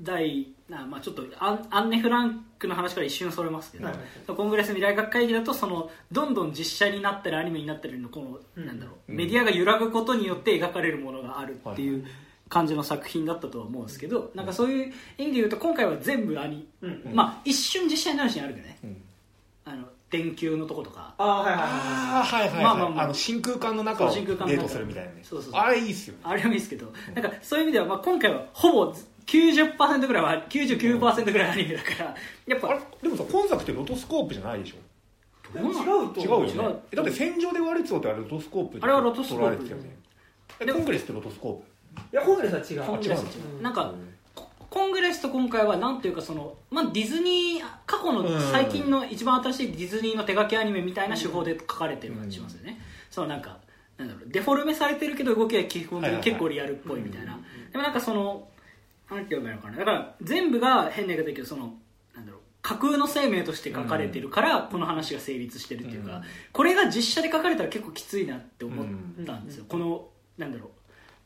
Speaker 3: 代な、まあ、ちょっとアンアンネ・フランクの話から一瞬それますけど、
Speaker 2: はい。
Speaker 3: コングレス未来学会議だとそのどんどん実写になったりアニメになったりのこの、
Speaker 2: うん。
Speaker 3: なんだろう
Speaker 1: うん
Speaker 3: メディアが揺らぐことによって描かれるものがあるっていう感じの作品だったとは思うんですけど、なんかそういう意味で言うと今回は全部アニ、
Speaker 2: うん
Speaker 1: うん。
Speaker 3: まあ一瞬実写になるシーンあるけどね
Speaker 1: うん。
Speaker 3: あの電球のとことか。
Speaker 2: ああはいはいはい。
Speaker 1: ああはいはいはい、
Speaker 3: まあまあまあ。
Speaker 1: の真空管の中をデ
Speaker 3: そう真空管の中
Speaker 1: ートするみたいなね。
Speaker 3: そうそうそう。
Speaker 1: あれいいっすよ
Speaker 3: あれはいいですけどなんかそういう意味ではまあ今回はほぼ90%ぐらいは99%ぐらいアニメだからやっぱ
Speaker 1: あれでもさ今作ってロトスコープじゃないでしょ？
Speaker 2: でも違うと
Speaker 1: 違うよね。えだって戦場で割れてたってあれロトスコープで
Speaker 3: あれはロトスコープ。
Speaker 1: 撮られてたよね。えコングレスってロトスコ
Speaker 2: いやコングレスは違う
Speaker 1: 違
Speaker 2: う。ん。
Speaker 3: なんかココングレスと今回はなんていうかその、まあ、ディズニー過去の
Speaker 1: うん
Speaker 3: 最近の一番新しいディズニーの手書きアニメみたいな手法で書かれてる感じしますよね、そのなんかなんだろうデフォルメされてるけど動きは基本的に結構リアルっぽいみたいな、でもなんかそのなんて言えばいいのかな。だから全部が変な言い方だけどそのなんだろう架空の生命として書かれてるから、この話が成立してるっていうか、
Speaker 1: うん。
Speaker 3: これが実写で書かれたら結構きついなって思ったんですよ、このなんだろう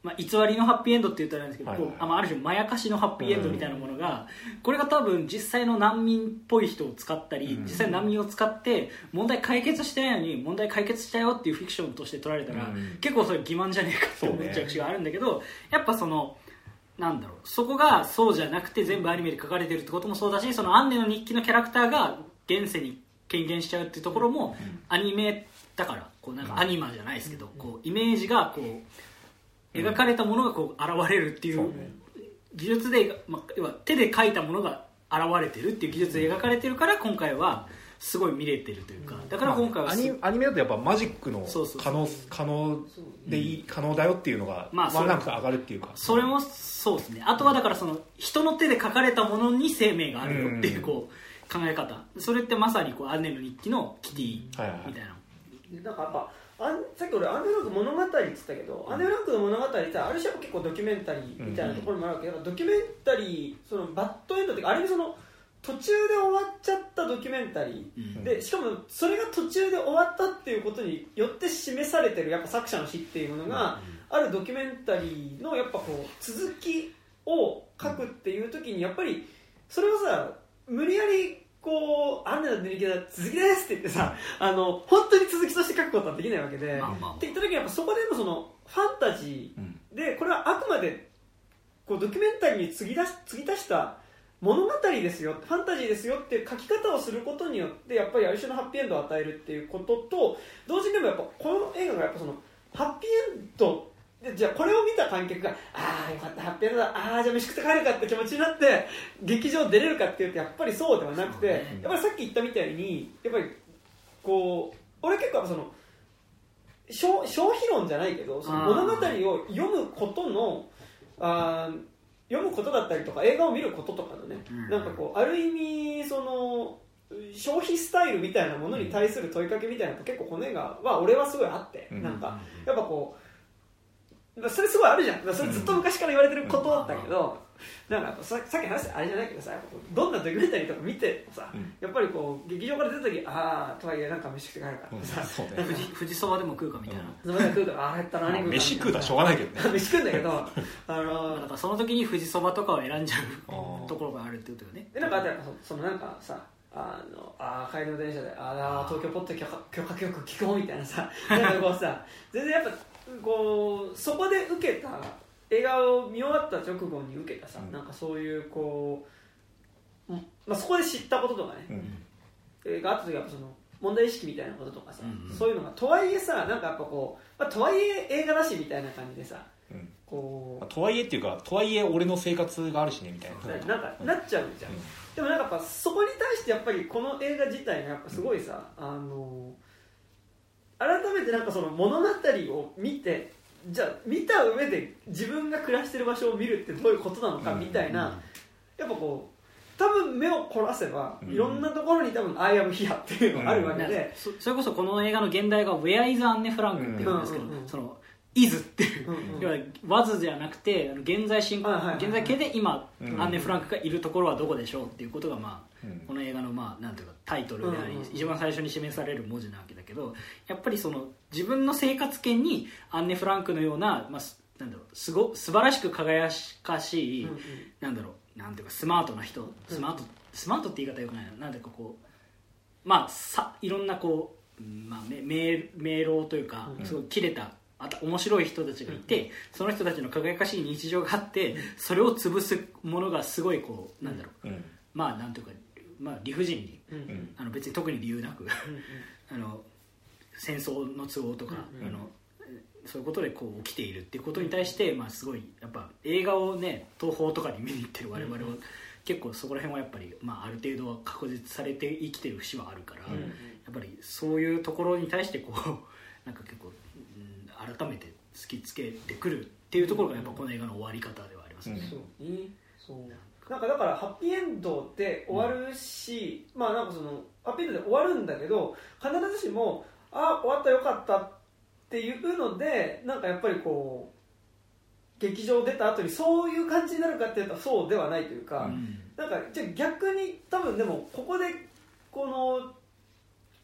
Speaker 3: まあ、偽りのハッピーエンドって言ったらあですけど、
Speaker 1: はいはい。
Speaker 3: あまあある種まやかしのハッピーエンドみたいなものが、これが多分実際の難民っぽい人を使ったり、
Speaker 1: うん。
Speaker 3: 実際の難民を使って問題解決してないのに問題解決したよっていうフィクションとして取られたら、
Speaker 1: うん。
Speaker 3: 結構それ欺瞞じゃねえかって思っちゃう節があるんだけど、やっぱそのなんだろうそこがそうじゃなくて全部アニメで書かれてるってこともそうだしそのアンネの日記のキャラクターが現世に権限しちゃうっていうところもアニメだからこうなんかアニマじゃないですけどこうイメージがこう描かれたものがこう現れるっていう技術で、まあ、要は手で描いたものが現れてるっていう技術で描かれてるから今回はすごい見れてるというかだから今回は
Speaker 1: ア
Speaker 3: す
Speaker 1: ニアニメだとやっぱマジックの可能可能でいい、可能だよっていうのが
Speaker 3: まあ
Speaker 1: ワンランク上がるっていうか。
Speaker 3: それもそうですね。あとはだからその人の手で書かれたものに生命があるよっていうこう考え方。それってまさにこうアンネの日記のキティ
Speaker 1: はいはい
Speaker 3: みたい。な
Speaker 2: なんかやっぱあんさっき俺アンデルランク物語って言ってたけど、アンデルランクの物語ってある種は結構ドキュメンタリーみたいなところもあるわけど、ドキュメンタリーそのバッドエンドっていうかある意味その途中で終わっちゃったドキュメンタリー、
Speaker 3: うん。
Speaker 2: でしかもそれが途中で終わったっていうことによって示されてるやっぱ作者の死っていうものが、あるドキュメンタリーのやっぱこう続きを書くっていう時にやっぱりそれをさ無理やりこう「あんなの塗り切れだ続きです」って言ってさあの本当に続きとして書くことはできないわけで、
Speaker 3: まあまあ
Speaker 2: って言った時にやっぱそこでのそのファンタジ
Speaker 1: うん。
Speaker 2: ーでこれはあくまでこうドキュメンタリーに継ぎ出し継ぎ足した物語ですよファンタジーですよっていう書き方をすることによってやっぱりある種のハッピーエンドを与えるっていうことと同時にでもやっぱこの映画がやっぱそのハッピーエンドでじゃあこれを見た観客がああよかったハッピーエンドだああじゃあ飯食って帰るかって気持ちになって劇場出れるかっていうとやっぱりそうではなくて、
Speaker 3: ね。
Speaker 2: やっぱりさっき言ったみたいにやっぱりこう俺結構その消消費論じゃないけどその物語を読むことのあー読むことだったりとか映画を見ることとかのね、
Speaker 3: うん。
Speaker 2: なんかこうある意味その消費スタイルみたいなものに対する問いかけみたいなのが結構この映画は俺はすごいあって、
Speaker 1: うん。
Speaker 2: なんかやっぱこうそれすごいあるじゃん。それずっと昔から言われてることだったけど、なんかささっき話したあれじゃないけどさどんなドキュメンタリーとか見てもさ、
Speaker 1: うん。
Speaker 2: やっぱりこう劇場から出た時ああとはいえなんか飯食って帰るか
Speaker 1: うん
Speaker 2: らさ、
Speaker 1: そうね。
Speaker 2: なんか
Speaker 3: 富士富士そばでも食うかみたいな、
Speaker 2: その前食うからああやったら何食うか
Speaker 1: 飯食うたらしょうがないけどね。
Speaker 2: 飯食うんだけど あの
Speaker 3: だからその時に富士そばとかを選んじゃうところがあるってことよね。
Speaker 2: でなんかあったらそそのなんかさあのあー帰りの電車でああ東京ポッド許可許可局聞こうみたいなさ なんかこうさ全然やっぱこうそこで受けた映画を見終わった直後に受けたさ、
Speaker 1: うん。
Speaker 2: なんかそういうこう、うんまあ、そこで知ったこととかね、
Speaker 1: うん。
Speaker 2: えーがあった時はやっぱその問題意識みたいなこととかさ、
Speaker 3: うん。うん
Speaker 2: そういうのがとはいえさなんかやっぱこう、まあ、とはいえ映画だしみたいな感じでさ
Speaker 1: うん。
Speaker 2: こ
Speaker 1: まあとはいえっていうかとはいえ俺の生活があるしねみたいな。
Speaker 2: うななんかなっちゃうじゃん、
Speaker 1: うん。
Speaker 2: でもなんかやっぱそこに対してやっぱりこの映画自体がやっぱすごいさ、あの改めてなんかその物語を見てじゃあ見た上で自分が暮らしてる場所を見るってどういうことなのかみたいな、やっぱこう多分目を凝らせば、
Speaker 1: うん。
Speaker 2: いろんなところに多分「I am here」っていうのがあるわけで、
Speaker 3: そそれこそこの映画の現代が「Where is Anne Frank」っていうんですけど、
Speaker 2: うんうんうん。
Speaker 3: その「is」っていう、要は「was」じゃなくて現在進行、現在形で今、
Speaker 1: うん。
Speaker 3: アンネ・フランクがいるところはどこでしょうっていうことが、まあ
Speaker 1: うん。
Speaker 3: この映画の、まあ、なんていうかタイトルであり、一番最初に示される文字なわけだけどやっぱりその自分の生活圏にアンネ・フランクのような、まあ、すなんだろうすご素晴らしく輝かしい、なんだろうなんていうかスマートな人スマート、スマートって言い方よくないな。なんていうかこうまあさいろんなこう、うんまあ、め明明朗というか、
Speaker 2: うん。
Speaker 3: すごい切れた面白い人たちがいて、その人たちの輝かしい日常があって、それを潰すものがすごいこうなんだろう、
Speaker 1: うん。
Speaker 3: まあなんていうか、まあ、理不尽にあの別に特に理由なく あの戦争の都合とか、
Speaker 2: うん
Speaker 3: あのそういうことでこう起きているっていうことに対して、まあ、すごいやっぱ映画をね東宝とかに見に行ってる我々は、結構そこら辺はやっぱり、まあ、ある程度は確実されて生きてる節はあるから、
Speaker 2: うん
Speaker 3: やっぱりそういうところに対してこうなんか結構、うん、改めて突きつけてくるっていうところがやっぱこの映画の終わり方ではありますよね。
Speaker 2: そう。ねそう。なんかだからハッピーエンドで終わるし、まあなんかそのハッピーエンドで終わるんだけど必ずしもああ終わったよかったっていうのでなんかやっぱりこう劇場出た後にそういう感じになるかっていうとそうではないというか、
Speaker 3: うん。
Speaker 2: なんかじゃあ逆に多分でもここでこの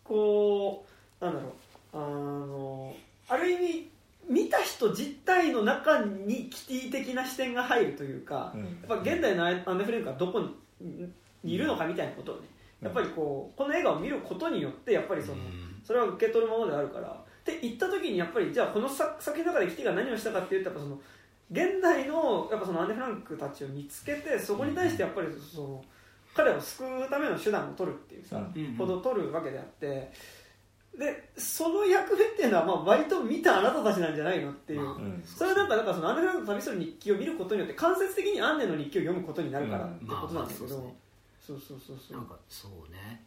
Speaker 2: こうなんだろうあのある意味見た人実体の中にキティ的な視点が入るというか、
Speaker 1: うん。
Speaker 2: やっぱ現代のアンネ・フレンクがどこににいるのかみたいなことをねやっぱりこうこの映画を見ることによってやっぱりその、それは受け取るものであるから。って言った時にやっぱりじゃあこの作作品の中でキティが何をしたかっていうとやっぱその現代のやっぱそのアンネ・フランクたちを見つけてそこに対してやっぱりその彼を救うための手段を取るっていうさ、
Speaker 3: うん。
Speaker 2: ほど取るわけであってでその役目っていうのはまあ割と見たあなたたちなんじゃないのっていう、
Speaker 1: うん。
Speaker 2: それはなんかなんかそのアンネ・フランクの旅する日記を見ることによって間接的にアンネの日記を読むことになるから
Speaker 1: うん
Speaker 2: ってことなんだけど、
Speaker 3: まあまあ
Speaker 2: そうそうそうそう
Speaker 3: なんかそうね。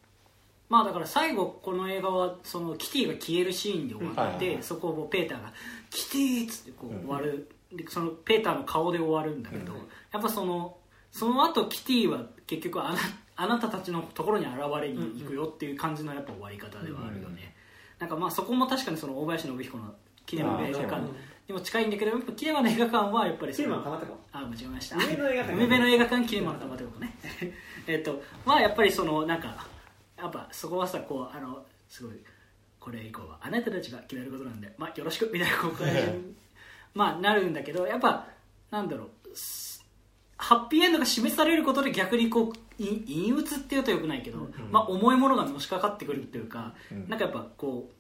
Speaker 3: まあだから最後この映画はそのキティが消えるシーンで終わって、
Speaker 1: うん。はいはい
Speaker 3: そこをペーターが「キティ!」っつってこ
Speaker 1: うん
Speaker 3: う終わる、でそのペーターの顔で終わるんだけど、
Speaker 1: うん。
Speaker 3: やっぱそのその後キティは結局あなあなたたちのところに現れに行くよっていう感じのやっぱ終わり方ではあるよね、なんかまあそこも確かにその大林信彦のキネマの映画館にも近いんだけどやっぱキネマの映画館はやっぱりそ
Speaker 2: キー
Speaker 3: の
Speaker 2: マンか？まったかも
Speaker 3: あ間違えました。
Speaker 2: 海辺の映画館。
Speaker 3: 海辺の映画館キネマの玉ってことね。えっとまあやっぱりそのなんかやっぱそこはさこうあのすごいこれ以降はあなたたちが決めることなんでまあよろしくみたいなこう感じにまあなるんだけどやっぱなんだろうすハッピーエンドが示されることで逆にこうい陰鬱っていうとよくないけど、まあ重いものがのしかかってくるっていうか、
Speaker 1: うん。
Speaker 3: なんかやっぱこ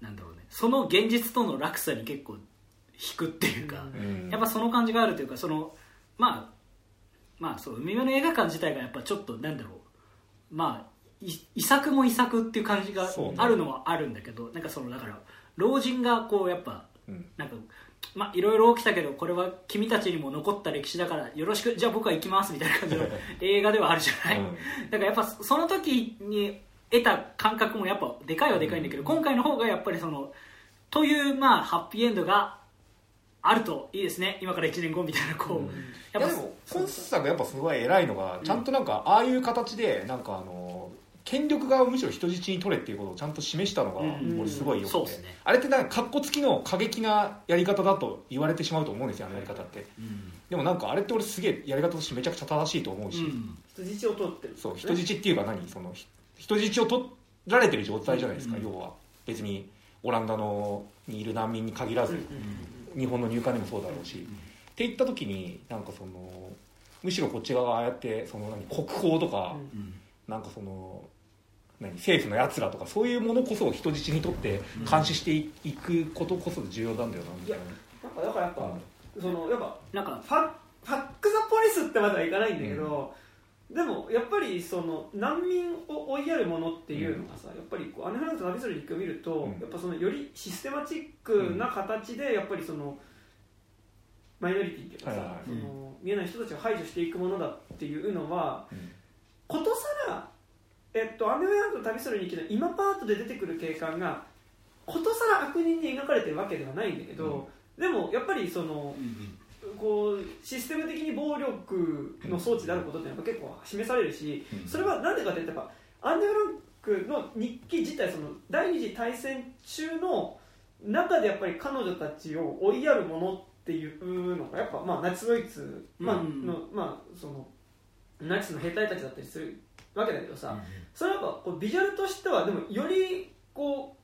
Speaker 3: うなんだろうね。その現実との落差に結構引くっていうか、
Speaker 1: うん。
Speaker 3: やっぱその感じがあるというかそのまあまあそう海辺の映画館自体がやっぱちょっとなんだろう。まあい遺作も遺作っていう感じがあるのはあるんだけど、なんかそのだから老人がこうやっぱ
Speaker 1: うん。
Speaker 3: なんかまあいろいろ起きたけどこれは君たちにも残った歴史だからよろしくじゃあ僕は行きますみたいな感じの映画ではあるじゃない、
Speaker 1: うん。
Speaker 3: だからやっぱその時に得た感覚もやっぱでかいはでかいんだけど、今回の方がやっぱりそのというまあハッピーエンドがあるといいですね。今から1年後みたいなこう、
Speaker 1: うん。
Speaker 3: やっぱ
Speaker 1: でも今作やっぱすごい偉いのがちゃんとなんかああいう形でなんかあの権力側をむしろ人質に取れっていうことをちゃんと示したのが
Speaker 3: うん
Speaker 1: 俺すごいよくて。あれってなんかカッコつきの過激なやり方だと言われてしまうと思うんですよあのやり方って。
Speaker 3: うん。
Speaker 1: でもなんかあれって俺すげえやり方としてめちゃくちゃ正しいと思うし、
Speaker 3: うん。
Speaker 2: 人質を取ってる
Speaker 1: そう人質っていうか何そのひ人質を取られてる状態じゃないですか、
Speaker 3: うん
Speaker 1: 要は。別にオランダのにいる難民に限らず、日本の入管でもそうだろうし、って言った時になんかそのむしろこっち側がああやってその何国宝とか、
Speaker 2: うん
Speaker 3: うん。
Speaker 1: なんかその何政府のやつらとかそういうものこそを人質にとって監視していいくことこそ重要なんだよなみたいな。
Speaker 2: なんかだからやっぱ、そのやっぱ
Speaker 3: なんか
Speaker 2: ファファック・ザ・ポリスってまではいかないんだけど、でもやっぱりその難民を追いやるものっていうのがさ、やっぱりこうアネフランスの旅する日記を見ると、
Speaker 1: うん。
Speaker 2: やっぱそのよりシステマチックな形でやっぱりそのマイノリティっていうかさ、
Speaker 1: はいはいはい。
Speaker 2: その見えない人たちを排除していくものだっていうのは
Speaker 1: うん。
Speaker 2: ことさら、えっと、アネフランスの旅する日記の今パートで出てくる警官がことさら悪人に描かれてるわけではないんだけど、でもやっぱりそのこうシステム的に暴力の装置であることってやっぱ結構示されるし、
Speaker 1: うん。
Speaker 2: それはなんでかっていうとやっぱアンネ・フランクの日記自体その第二次大戦中の中でやっぱり彼女たちを追いやるものっていうのがやっぱまあナチスドイツ、まあ
Speaker 3: うん。
Speaker 2: のまあそのナチスの兵隊たちだったりするわけだけどさ、それはやっぱこうビジュアルとしてはでもよりこ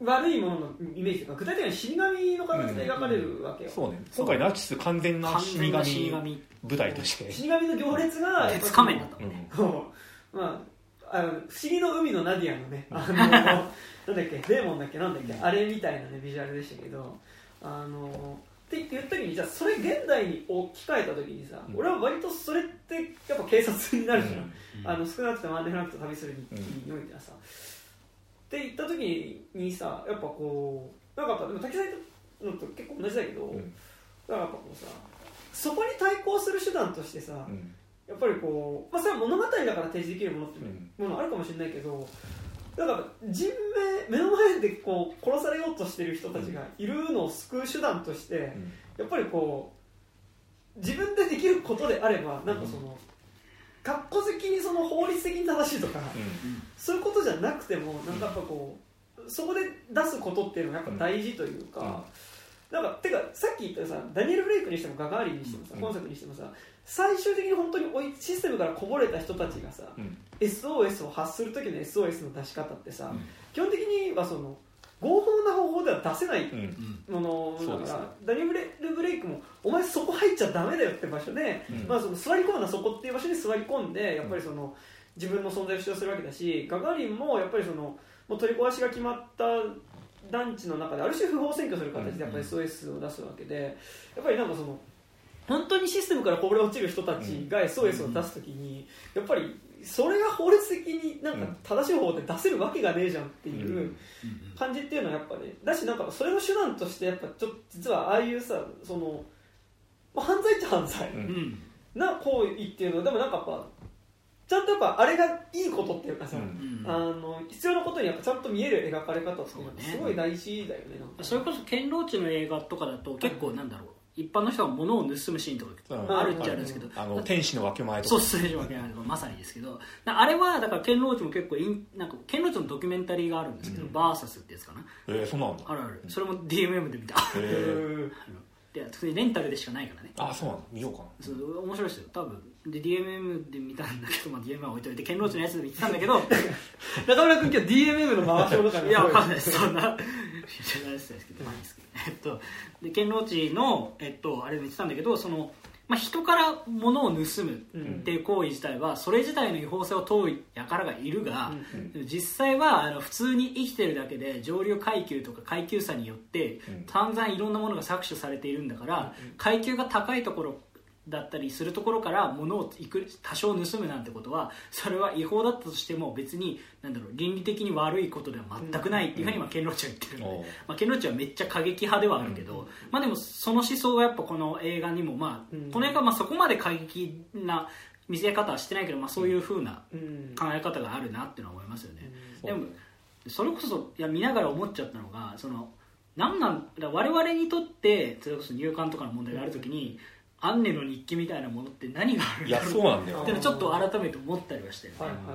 Speaker 2: う悪いもののイメージというか具体的には死神の形で描かれるわけよ、
Speaker 1: そうね。今回ナチス完全な
Speaker 3: 完
Speaker 1: 死
Speaker 3: 全な
Speaker 1: 神
Speaker 3: 死神
Speaker 1: 舞台として、
Speaker 2: 死神の行列が
Speaker 3: 鉄仮面だった
Speaker 1: う。ん。
Speaker 2: そう。まあ、あの不思議の海のナディアのね、あの なんだっけ、デーモンだっけ、なんだっけ、あれみたいな、ね、ビジュアルでしたけど、あのって言った時に、じゃあ、それ現代に置き換えた時にさ、
Speaker 1: うん。
Speaker 2: 俺は割とそれって、やっぱ警察になるじゃん、
Speaker 1: うん。
Speaker 2: あの少なくともアンデフランクと旅するにおいてはさ。って言った時にさ、やっぱこう、なんかやっぱ、でも滝沢のと結構同じだけど、
Speaker 1: うん。
Speaker 2: だからやっぱこうさ、そこに対抗する手段としてさ、
Speaker 1: うん。
Speaker 2: やっぱりこう、まあ、それは物語だから提示できるものって
Speaker 1: うん。
Speaker 2: ものあるかもしれないけど、だから人命目の前でこう殺されようとしてる人たちがいるのを救う手段として、
Speaker 1: うん。
Speaker 2: やっぱりこう自分でできることであればなんかその、格好好きにその法律的に正しいとか、そういうことじゃなくてもなんかやっぱこう、そこで出すことっていうのがやっぱ大事というか。なんかてかさっき言ったさダニエル・ブレイクにしてもガガーリンにしてもさ、
Speaker 1: うん。
Speaker 2: 今作にしてもさ最終的に本当に追いシステムからこぼれた人たちがさ、
Speaker 1: うん。
Speaker 2: SOS を発する時の SOS の出し方ってさ、
Speaker 1: うん。
Speaker 2: 基本的にはその合法な方法では出せない
Speaker 1: うん。
Speaker 3: うん
Speaker 2: もの
Speaker 1: そうですね。
Speaker 2: だから、ダニブレルブレイクもお前そこ入っちゃダメだよって場所で、
Speaker 1: うん。
Speaker 2: まあ、その座り込むのはそこっていう場所に座り込んでやっぱりその自分の存在を主張するわけだしガガーリンもやっぱりそのもう取り壊しが決まった団地の中である種不法占拠する形でやっぱり SOS を出すわけでやっぱりなんかその本当にシステムからこぼれ落ちる人たちが SOS を出すときにやっぱりそれが法律的になんか正しい方法で出せるわけがねえじゃんっていう。
Speaker 1: うん。
Speaker 2: 感じっていうのはやっぱねだしなんかそれの手段としてやっぱちょっと実はああいうさその、まあ、犯罪っちゃ犯罪な行為っていうのはでもなんかやっぱちゃんとやっぱあれがいいことっていうかさ、
Speaker 1: うん。
Speaker 3: うん
Speaker 2: あの必要なことにやっぱちゃんと見える描かれ方っていうのは
Speaker 3: そうね。
Speaker 2: すごい大事だよねなんか
Speaker 3: それこそケンローチの映画とかだと結構なんだろう一般の人が物を盗むシーンとかあるっちゃあるんですけど、
Speaker 1: あの天使の分け前とか。
Speaker 3: そうするわけないまさにですけどなあれはだからケンローチも結構インなんかケンローチのドキュメンタリーがあるんですけど、
Speaker 1: うん。
Speaker 3: バーサスってやつかな。
Speaker 1: えー、そんなんだ
Speaker 3: あるある。それも DMM で見た。
Speaker 1: えー、
Speaker 2: う ん
Speaker 3: あので普通にレンタルでしかないからね。
Speaker 1: あそうなんだ見ようかな。
Speaker 3: そう面白いですよ。多分で DMM で見たんだけど、まあ、DMM は置いといてケンローチのやつで見てたんだけど
Speaker 2: 中村君今日 DMM の回し物か
Speaker 3: いやわかんない。ですそんな知らないですけど。えっとでケンローチのえっとあれで見てたんだけどそのまあ、人から物を盗むっていう行為自体はそれ自体の違法性を問う輩がいるが、
Speaker 1: うん
Speaker 3: 実際はあの普通に生きてるだけで上流階級とか階級差によって
Speaker 1: うん。
Speaker 3: 散々いろんなものが搾取されているんだから階級が高いところだったりするところから物をいく多少盗むなんてことはそれは違法だったとしても別になんだろう倫理的に悪いことでは全くないっていうふうにまあケンロッチは言ってるので、
Speaker 1: おう
Speaker 3: まあ、ケンロッチはめっちゃ過激派ではあるけど、まあ、でもその思想がやっぱこの映画にも、まあ
Speaker 2: うん。
Speaker 3: この映画はまあそこまで過激な見せ方はしてないけど、まあ、そういうふうな
Speaker 2: うん。
Speaker 3: 考え方があるなっていうのは思いますよね、
Speaker 1: うん。
Speaker 3: でもそれこそいや見ながら思っちゃったのがそのなんなんだ我々にとってそれこそ入管とかの問題がある時に、アンネの日記みたいなものって何があるんだろう。
Speaker 1: そうなんだよ。
Speaker 3: ってちょっと改めて思ったりはして。るね、
Speaker 2: はいはいは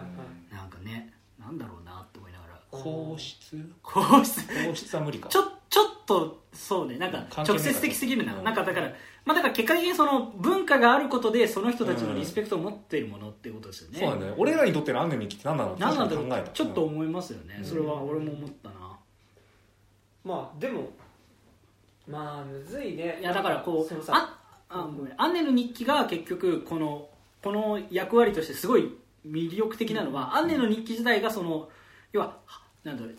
Speaker 2: い。
Speaker 3: なんかねなんだろうなって思いながら。
Speaker 1: 皇室？
Speaker 3: 皇室。
Speaker 1: 皇室は無理か。
Speaker 3: ちょちょっとそうね。なんか直接的すぎるな、
Speaker 1: うん。
Speaker 3: なんかだからまあだから結果的にその文化があることでその人たちのリスペクトを持っているものっていうことですよね、
Speaker 1: そうだよ俺らにとってのアンネの日記って何なのって
Speaker 3: なんなんだろう。ちょっと思いますよね、
Speaker 1: うん。
Speaker 3: それは俺も思ったな、
Speaker 2: まあでもまあむずいね。
Speaker 3: いやだからこ
Speaker 2: そうのさ
Speaker 3: ああごめん。アンネの日記が結局このこの役割としてすごい魅力的なのは、アンネの日記自体がその要はなんだろう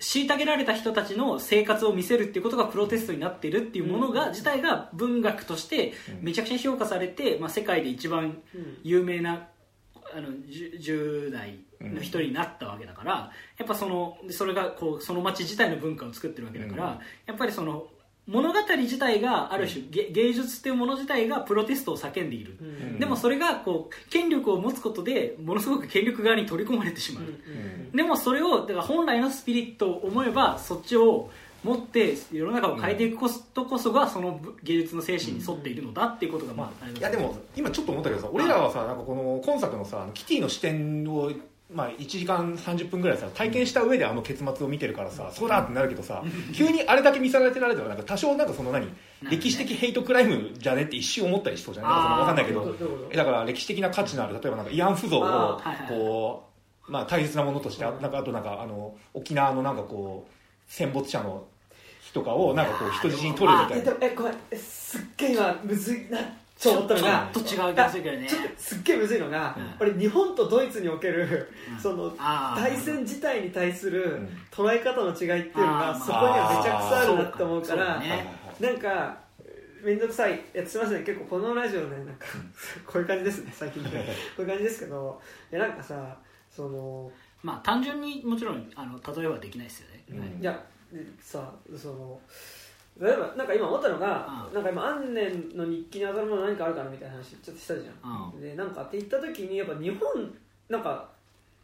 Speaker 3: 虐げられた人たちの生活を見せるっていうことがプロテストになっているっていうものが、
Speaker 2: うん。
Speaker 3: 自体が文学として
Speaker 1: うん。
Speaker 3: めちゃくちゃ評価されて、まあ、世界で一番
Speaker 2: うん。
Speaker 3: 有名なあの 10, 10代の一人になったわけだから、やっぱそのでそれがこうその街自体の文化を作ってるわけだから、
Speaker 1: うん。
Speaker 3: やっぱりその物語自体がある種、げ芸術っていうもの自体がプロテストを叫んでいる、
Speaker 2: うん。
Speaker 3: でもそれがこう権力を持つことでものすごく権力側に取り込まれてしまう、
Speaker 2: うん。
Speaker 3: でもそれをだから本来のスピリットを思えばそっちを持って世の中を変えていくことこそがその芸術の精神に沿っているのだっていうことがまあ
Speaker 1: いやでも今ちょっと思ったけどさ俺らはさなんかこの今作のさキティの視点をまあ、1時間30分ぐらいさ体験した上であの結末を見てるからさそうだってなるけどさ急にあれだけ見せられてられたらなんか多少なんかその何歴史的ヘイトクライムじゃねって一瞬思ったりしそうじゃないかそのわかんないけど。えだから歴史的な価値のある例えばなんか慰安婦像をこう、まあ、大切なものとしてあ
Speaker 2: うん。
Speaker 1: なんかあとなんかあの沖縄のなんかこう戦没者の日とかをなんかこう人質に取るみたいな。
Speaker 2: すっげえ今むずいなと思ったのが
Speaker 3: ちょっと違う気がするけどね。
Speaker 2: ちょっとすっげえむずいのが、
Speaker 3: うん。
Speaker 2: 俺日本とドイツにおける、
Speaker 3: うん。
Speaker 2: その対戦自体に対する
Speaker 1: ん。
Speaker 2: 捉え方の違いっていうのが、
Speaker 3: あー
Speaker 2: そこにはめちゃくちゃあるなって思うか
Speaker 3: そう
Speaker 2: ら
Speaker 3: ね。
Speaker 2: なんか面倒くさい。いやすみません。結構このラジオねなんかこういう感じですね最近ね。こういう感じですけどいやなんかさその
Speaker 3: まあ単純にもちろんあの例えばできないですよね、
Speaker 1: うん。
Speaker 3: はい。
Speaker 2: いやでさその例えばなんか今思ったのが、
Speaker 3: うん。
Speaker 2: なんか今安年の日記に当たるもの何かあるかなみたいな話ちょっとしたじゃん、
Speaker 3: うん。
Speaker 2: でなんかって言った時にやっぱ日本なんか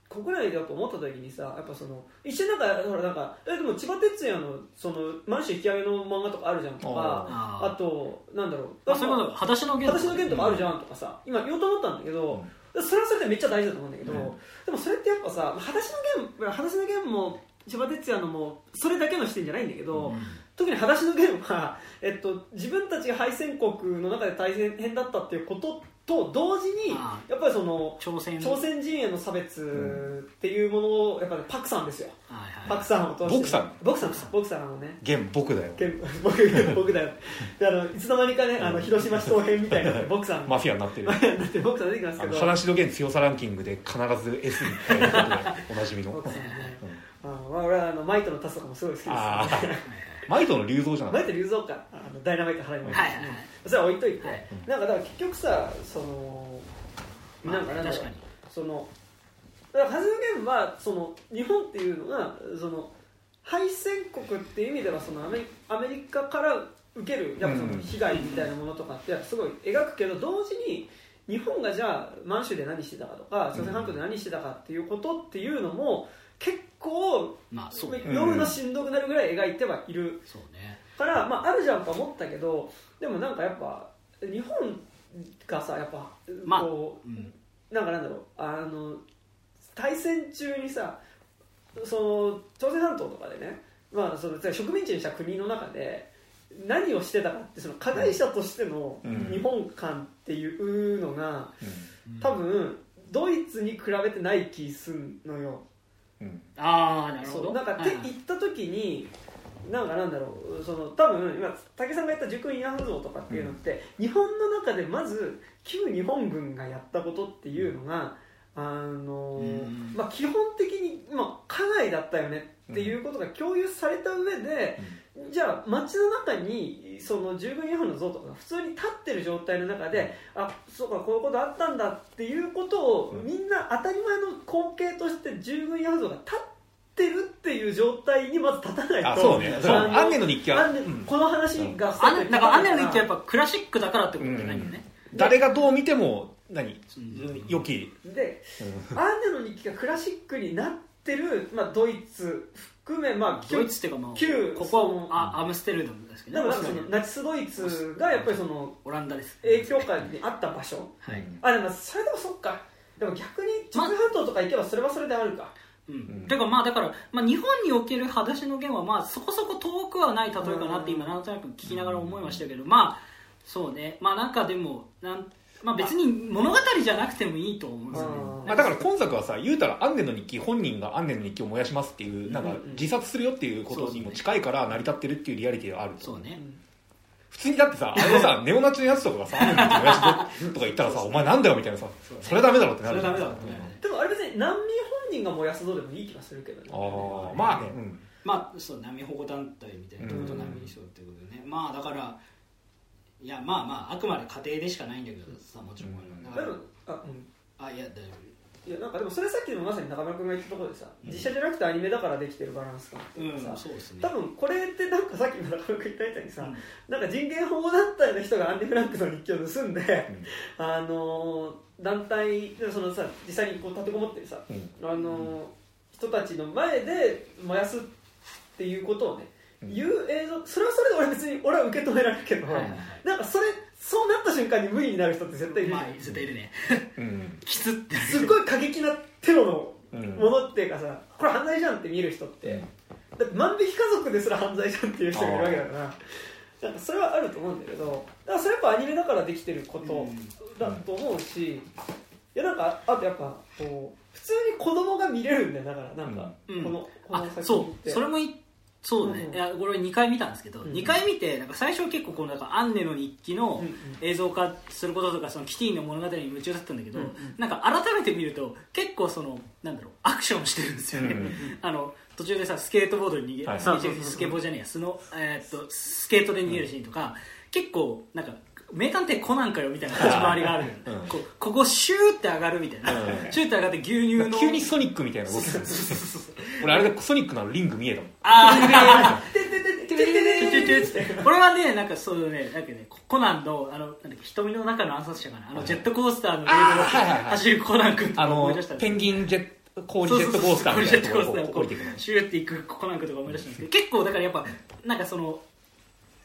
Speaker 2: 国内でやっぱ思った時にさやっぱその一瞬なんかほらなんかえでも千葉哲也のそのマンション引き上げの漫画とかあるじゃんとか
Speaker 3: あ
Speaker 2: となんだろう。
Speaker 3: まあ、そういうこと裸足の弦
Speaker 2: 裸足の弦とかあるじゃんとかさ今言おうと思ったんだけど、それはそれでめっちゃ大事だと思うんだけど、
Speaker 1: うん。
Speaker 2: でもそれってやっぱさ裸足の弦裸足の弦も千葉哲也のもそれだけの視点じゃないんだけど、
Speaker 3: うん
Speaker 2: 特に裸足の弦は、えっと、自分たちが敗戦国の中で大変だったっていうことと同時に
Speaker 3: あ
Speaker 2: やっぱりその
Speaker 3: 朝鮮。
Speaker 2: 朝鮮人への差別っていうものをやっぱりパクさんですよ。
Speaker 3: はいはい。
Speaker 2: パクさんを通して。
Speaker 1: ボクさん？
Speaker 2: ボクさんボクさんをね。
Speaker 1: 現僕だよ。
Speaker 2: けん 僕僕だよ。であのいつの間にかねあの広島市東編みたいな ボクさん。
Speaker 1: マフィアになってる。
Speaker 2: マフィアになってボクさん出てきますけど。
Speaker 1: 話の源強さランキングで必ず S に入ることでおなじみの。
Speaker 2: ボクさんね。
Speaker 1: うん。
Speaker 2: あまあ俺はあのマイトのタスとかもすごい好きです。
Speaker 1: あ
Speaker 2: ね
Speaker 1: マイトの龍造じゃな
Speaker 2: マイ
Speaker 1: い
Speaker 2: ト龍造か。あのダイナマイト払います。
Speaker 3: はいはいはい。
Speaker 2: それは置いといて、
Speaker 3: はい。
Speaker 2: なんかだから結局さその
Speaker 3: まあ
Speaker 2: なんかなん
Speaker 3: かに。
Speaker 2: そのだからハズルゲームはその日本っていうのがその敗戦国っていう意味ではそのアメリアメリカから受けるやっぱその被害みたいなものとかってすごい描くけど同時に日本がじゃあ満州で何してたかとか朝鮮半島で何してたかっていうことっていうのも結構
Speaker 3: まあそう。
Speaker 1: ん
Speaker 2: 夜のしんどくなるぐらい描いてはいる。
Speaker 3: そうね。
Speaker 2: から、まあ、あるじゃんとは思ったけどでもなんかやっぱ日本がさやっぱ
Speaker 3: まあ
Speaker 2: こう
Speaker 3: うん。
Speaker 2: なんかなんだろうあの対戦中にさその朝鮮半島とかでね、まあ、その植民地にした国の中で何をしてたかってその加害者としての
Speaker 1: うん。
Speaker 2: 日本観っていうのが
Speaker 1: うん。
Speaker 2: 多分ドイツに比べてない気すんのよ。
Speaker 1: うん。
Speaker 3: ああなるほど。
Speaker 2: なんか、
Speaker 3: は
Speaker 2: 行った時になんかなんだろうその多分今武さんが言った熟慰安婦像とかっていうのって、日本の中でまず旧日本軍がやったことっていうのが、あの
Speaker 3: うん。
Speaker 2: まあ、基本的に、まあ、加害だったよねっていうことが共有された上で、じゃあ街の中にその従軍慰安婦の像とかが普通に立ってる状態の中であそうかこういうことあったんだっていうことを
Speaker 1: うん。
Speaker 2: みんな当たり前の光景として従軍慰安婦像が立ってるっていう状態にまず立たないと
Speaker 1: あそうね。そうアンネの日記はうん。
Speaker 2: この話が
Speaker 3: あんなんかアンネの日記はやっ
Speaker 2: ぱ
Speaker 3: ぱクラシックだからってことじゃないよね、
Speaker 1: 誰がどう見ても何？
Speaker 3: うん。
Speaker 1: 良き。
Speaker 2: でアンネの日記がクラシックになってる、まあ、ドイツ含め、まあ、
Speaker 3: ドイツっていうかまあ
Speaker 2: 旧
Speaker 3: ここはあアムステルダムですけど
Speaker 2: でもなんかそのナチスドイツがやっぱりその
Speaker 3: オランダです。
Speaker 2: 影響下にあった場所。
Speaker 3: はい、
Speaker 2: あでもそれでもそっか。でも逆に朝鮮半島とか行けばそれはそれであるか、
Speaker 3: うん。
Speaker 1: うん。
Speaker 3: てかまあだから、まあ、日本における裸足の弦はまあそこそこ遠くはない例えかなって今なんとなく聞きながら思いましたけど、まあそうね。まあなんかでもなん、まあ、別に物語じゃなくてもいいと思うんですよね。
Speaker 1: まあ、だから今作はさ言うたらアンネの日記本人がアンネの日記を燃やしますっていうなんか自殺するよっていうことにも近いから成り立ってるっていうリアリティがあると
Speaker 3: そうね。
Speaker 1: 普通にだってさ あれはさネオナチのやつとかがさアンネの日記燃やしぞとか言ったらさお前なんだよみたいなさそれダメだろってなる。
Speaker 3: それダメだろって
Speaker 2: でもあれ別に難民本人が燃やすぞでもいい気がするけどね。
Speaker 1: ああまあね、うん。
Speaker 3: まあそう難民保護団体みたいなところと難民にしようってことでね、まあだからいやまあまああくまで家庭でしかないんだけどさもちろん、
Speaker 1: うん
Speaker 3: だから
Speaker 2: でもあ、うん。
Speaker 3: あいや大丈
Speaker 2: いやなんかでもそれさっきのまさに中村君が言ったところでさ、実写じゃなくてアニメだからできてるバランス感って
Speaker 3: 夫
Speaker 2: いうかさ、
Speaker 3: そうですね。
Speaker 2: 多分これってなんかさっきの中村君言ったみたいにさ、
Speaker 3: うん。
Speaker 2: なんか人権保護団体の人がアンデ・フランクの日記を盗んで、あのー団体でそのさ実際にこう立てこもってるさ、
Speaker 1: うん。
Speaker 2: あのー人たちの前で燃やすっていうことをね、
Speaker 1: うん
Speaker 2: 言う映像それはそれで俺別に俺は受け止められるけど、
Speaker 3: はいはいはい。
Speaker 2: なんかそれそうなった瞬間に無理になる人って絶対いる。
Speaker 3: まあ絶対いるね。
Speaker 1: うん。
Speaker 3: きつって
Speaker 2: すっごい過激なテロの
Speaker 1: うん。
Speaker 2: ものっていうかさこれ犯罪じゃんって見る人って、だって万引き家族ですら犯罪じゃんっていう人がいるわけだからなんかそれはあると思うんだけどだからそれやっぱアニメだからできてることだと思うし、いやなんかあとやっぱこう普通に子供が見れるんだよだからなんか、
Speaker 3: うん。
Speaker 2: このこ
Speaker 3: あ
Speaker 2: の作
Speaker 3: そ
Speaker 2: 品って。
Speaker 3: う。それもいそうね、
Speaker 2: うん。
Speaker 3: いやこれ2回見たんですけど、
Speaker 2: うん。
Speaker 3: 2回見てなんか最初は結構このなんかアンネの日記の
Speaker 2: うんうん。
Speaker 3: 映像化することとかそのキティの物語に夢中だったんだけど、
Speaker 2: うんうん。
Speaker 3: なんか改めて見ると結構そのなんだろうアクションしてるんですよね、
Speaker 1: うん
Speaker 3: あの途中でさスケートボードに逃げ、
Speaker 1: はい。
Speaker 3: スケボーじゃねえやスノ、えーっとスケートで逃げるシーンとか、結構なんか名探偵コナンかよみたいな立ち回りがあるのよ、
Speaker 1: うん。
Speaker 3: こうここシューって上がるみたいな、
Speaker 1: うん。
Speaker 3: シューって上がって牛乳の。
Speaker 1: 急にソニックみたいな動きする。んですよ俺あれでソニックのリング見えたもん。
Speaker 3: あー
Speaker 2: てってってってってってってって
Speaker 3: これはねなんかそうねなんかねコナンのあのなんだっけ瞳の中の暗殺者かな。あのジェットコースターのレールを
Speaker 1: あーはいはいはい。
Speaker 3: 走るコナン君と思い出した
Speaker 1: ペンギンジェット氷ジェットコースターみたいな
Speaker 3: シューっていくコナン君とか思い出したんですけど結構だからやっぱなんかその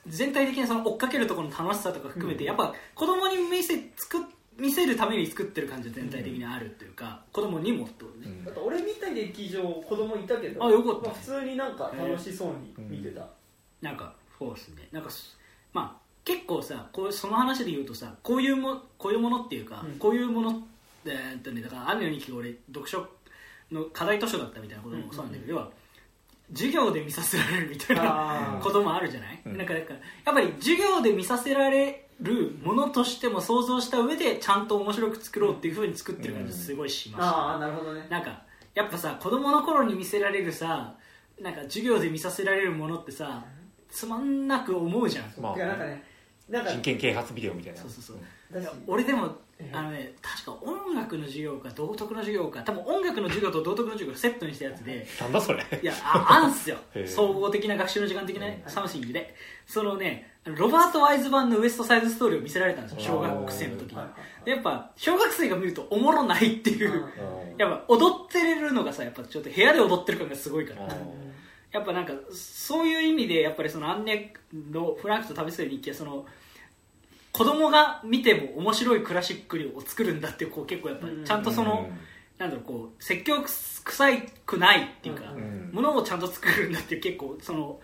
Speaker 3: 全体的なその追っかけるところの楽しさとか含めて、やっぱ子供に見せ作っ見せるために作ってる感じが全体的にあるというか、子供にもとね、
Speaker 2: だって俺みたい劇場子供いたけど
Speaker 3: あよかった
Speaker 2: まあ普通になんか楽しそうに見てた、
Speaker 3: なんかそうですね。なんかすまあ結構さこうその話で言うとさこういうもこういうものっていうか、
Speaker 2: うん。
Speaker 3: こういうものえーっとねだから「雨の日記」が俺読書の課題図書だったみたいなこともそうなんだけど、要は授業で見させられるみたいなこともあるじゃない、
Speaker 1: うん。
Speaker 3: なんかだからやっぱり授業で見させられるものとしても想像した上でちゃんと面白く作ろうっていうふうに作ってる感じがすごいしました、
Speaker 2: ああなるほどね。
Speaker 3: なんかやっぱさ子供の頃に見せられるさなんか授業で見させられるものってさつまんなく思うじゃん。
Speaker 1: まあ
Speaker 2: なんかねなんか
Speaker 1: 人権啓発ビデオみたいな。
Speaker 3: そうそうそう。俺でも
Speaker 2: ええ
Speaker 3: あのね確か音楽の授業か道徳の授業か。多分音楽の授業と道徳の授業をセットにしたやつで。
Speaker 1: なんだそれ。
Speaker 3: いやああんすよ。総合的な学習の時間的な
Speaker 2: うん。
Speaker 3: something で。そのねロバート・ワイズ版のウエストサイズストーリーを見せられたんですよ小学生の時に。やっぱ小学生が見るとおもろないっていう、
Speaker 2: うん。
Speaker 3: やっぱ踊ってれるのがさやっぱちょっと部屋で踊ってる感がすごいから。
Speaker 1: うん。
Speaker 3: やっぱなんかそういう意味でやっぱりそのアンネのフランクと旅する日記はその子供が見ても面白いクラシックを作るんだっていうこう結構やっぱりちゃんとその、なんだろうこう説教臭いくないっていうか、ものをちゃんと作るんだって結構その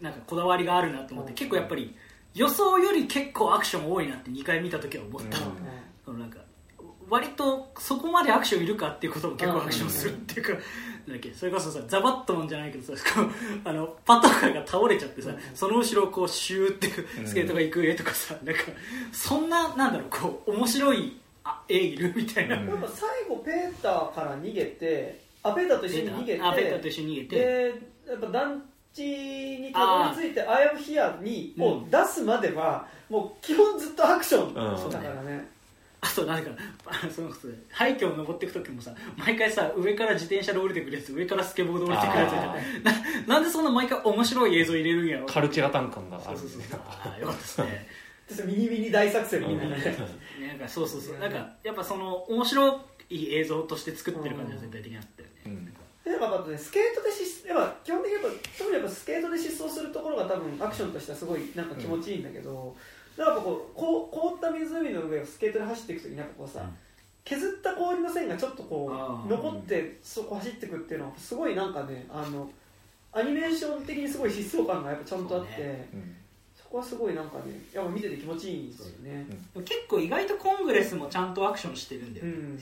Speaker 3: なんかこだわりがあるなと思って、結構やっぱり予想より結構アクション多いなって2回見た時は思った、
Speaker 1: うん。
Speaker 3: そのなんか割とそこまでアクションいるかっていうことも結構アクションするっていうか、だっけ？それこそさザバットマンじゃないけどさこう あのパトカーが倒れちゃってさ、その後ろをこうシューってスケートが行く絵とかさ、なんかそんななんだろうこう面白いあ絵いるみたいな、
Speaker 1: うん。
Speaker 2: やっぱ最後ペーターから逃げてあペーターと一緒に逃げて
Speaker 3: あペッターと一緒に逃げて。
Speaker 2: でやっぱ団地にたどり着いて「アイアムヒアにを出すまでは、もう基本ずっとアクション
Speaker 1: うん。
Speaker 2: だからね、
Speaker 3: あとなんかその廃墟を登っていく時もさ毎回さ上か。ら自転車で降りてくるやつ上か。らスケボーで降りてくるやつななんでそんな毎回面白い映像入れるんやろ
Speaker 1: カルチェラタン感があるんですね
Speaker 3: そうそうあよか。ったですね
Speaker 2: ミニミニ大作戦みたいなね、
Speaker 3: なんか。そうそうそうなんか。やっぱその面白い映像として作ってる感じが全体的にあったよね、
Speaker 1: うん
Speaker 2: でやっぱねスケートで失やっぱ基本的にやっぱ特にやっぱスケートで失踪するところが多分アクションとしてはすごいなんか。気持ちいいんだけど、なんかこうこう凍った湖の上をスケートで走っていく時になんかこうさ、削った氷の線がちょっとこう残ってそこ走っていくっていうのはすごいなんかねあのアニメーション的にすごい疾走感がやっぱちゃんとあってそ,、
Speaker 3: そうね。
Speaker 1: うん。
Speaker 2: こはすごいなんかねやっぱ見てて気持ちいいんですよね、
Speaker 3: でも結構意外とコングレスもちゃんとアクションしてるんだよ、ね。
Speaker 2: うん。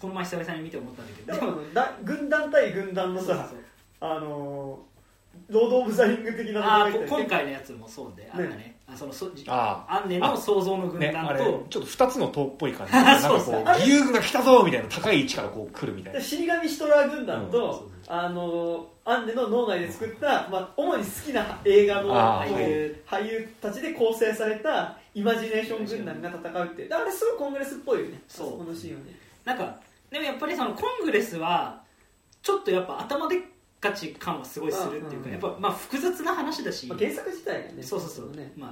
Speaker 3: この前久々に見て思ったんだけど。
Speaker 2: だからあの だ軍団対軍団のさ
Speaker 3: そうそうそう。
Speaker 2: あのーロード・オブ・ザ・リング的な
Speaker 3: あ今回のやつもそうであったねあそのそ
Speaker 1: あ
Speaker 3: アンネの想像の軍団と、
Speaker 1: ちょっと2つの塔っぽい感じ。で なんかこ
Speaker 3: そう
Speaker 1: う。義勇軍が来たぞみたいな高い位置からこう来るみたいな。
Speaker 2: で死神ヒトラー軍団
Speaker 3: うん
Speaker 2: と、あのアンネの脳内で作った、まあ、主に好きな映画の
Speaker 3: 俳優
Speaker 2: たちで構成されたイマジネーション軍団が戦うって。あれすごいコングレスっぽいよね。
Speaker 3: そう。
Speaker 2: このシーンはね。
Speaker 3: なんかでもやっぱりそのコングレスはちょっとやっぱ頭でっかち感はすごいするっていうか、
Speaker 2: うん
Speaker 3: やっぱまあ複雑な話だし、
Speaker 2: まあ、原作自体がね
Speaker 3: そうそうそう、
Speaker 2: ね、
Speaker 3: ま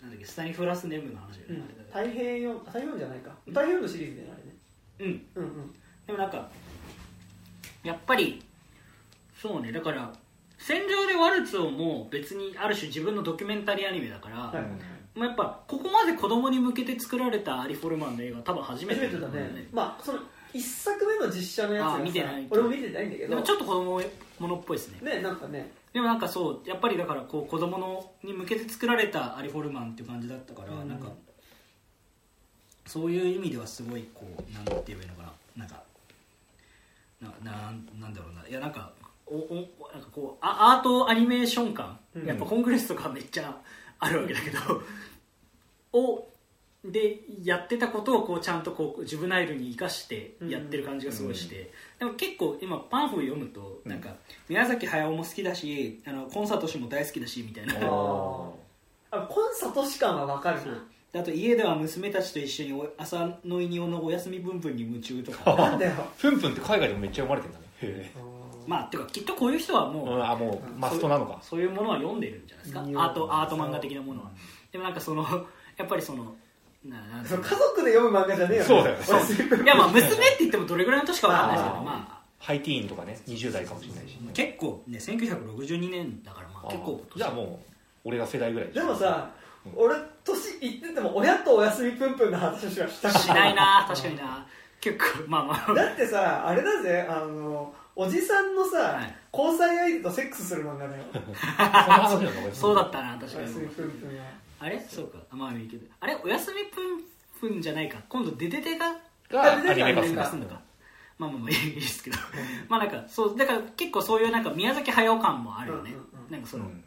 Speaker 3: あなんだっけスタニフラスネムの話だよね、
Speaker 2: うん、太平洋太平洋じゃないか。太平洋のシリーズであれね。
Speaker 3: うん。
Speaker 2: うんうん
Speaker 3: でもなんかやっぱりそうねだから戦場でワルツをもう別にある種自分のドキュメンタリーアニメだから、
Speaker 2: はい。
Speaker 3: まあ、やっぱここまで子供に向けて作られたアリ・フォルマンの映画は多分初めて
Speaker 2: だね。まあその一作目の実写のやつがさ
Speaker 3: あ見てない。
Speaker 2: 俺も見てないんだけど。
Speaker 3: でもちょっと子供ものっぽいですね
Speaker 2: ねなんかね。
Speaker 3: でもなんかそうやっぱりだからこう子供のに向けて作られたアリ・フォルマンっていう感じだったから、
Speaker 2: うん。
Speaker 3: なんかそういう意味ではすごいこうなんて言えばいいのかな。なんかななんなんだろうな。いやなんかおおなんかこうあアートアニメーション感、
Speaker 2: うん。
Speaker 3: やっぱコングレスとかめっちゃあるわけだけど、をでやってたことをこうちゃんとこうジュブナイルに生かしてやってる感じがすごいして、でも結構今パンフを読むとなんか宮崎駿も好きだしあのコンサート氏も大好きだしみたいな。
Speaker 2: コンサートし感はわかるな。
Speaker 3: であと家では娘たちと一緒にお朝の稲尾のお休みぶんぶんに夢中とか。
Speaker 2: なんだよ。
Speaker 1: ふんふんって海外でもめっちゃ読まれてんだね。へ
Speaker 3: まあてかきっとこういう人はもう、
Speaker 1: えうんあもうマストなのか。
Speaker 3: そういうものは読んでるんじゃないですか。ア
Speaker 2: うん
Speaker 3: ートアート漫画的なものは。でもなんかそのやっぱりその
Speaker 2: その家族で読む漫画じゃねえよ
Speaker 1: そうだよ。ね
Speaker 3: いやまあ娘って言ってもどれぐらいの年かわかんないですけどまあ。
Speaker 1: ハイティーンとかね20代かもしれないし。
Speaker 3: 結構ね1962年だからまあ結構
Speaker 1: じゃあもう俺が世代ぐらい
Speaker 2: でもさ
Speaker 1: うん。
Speaker 2: 俺年いってても親とおやすみぷんぷんの話はしたく
Speaker 3: しないな確かにな。結構まあまあ。
Speaker 2: だってさあれだぜあのおじさんのさ、
Speaker 3: はい。
Speaker 2: 交際相手とセックスする漫画だよ。
Speaker 1: そ
Speaker 3: うだったな確
Speaker 2: おや
Speaker 3: かにあれ？そうか。まあいいけど。あれ？おやすみぷんぷんじゃないか。今度デデデが？
Speaker 1: が
Speaker 2: あ
Speaker 1: アニメ化する
Speaker 3: のか。まあまあまあいいですけど。まあなんかそう。だから結構そういうなんか宮崎駿感もあるよね、
Speaker 2: うんうんうん。
Speaker 3: なんかその、
Speaker 1: うん。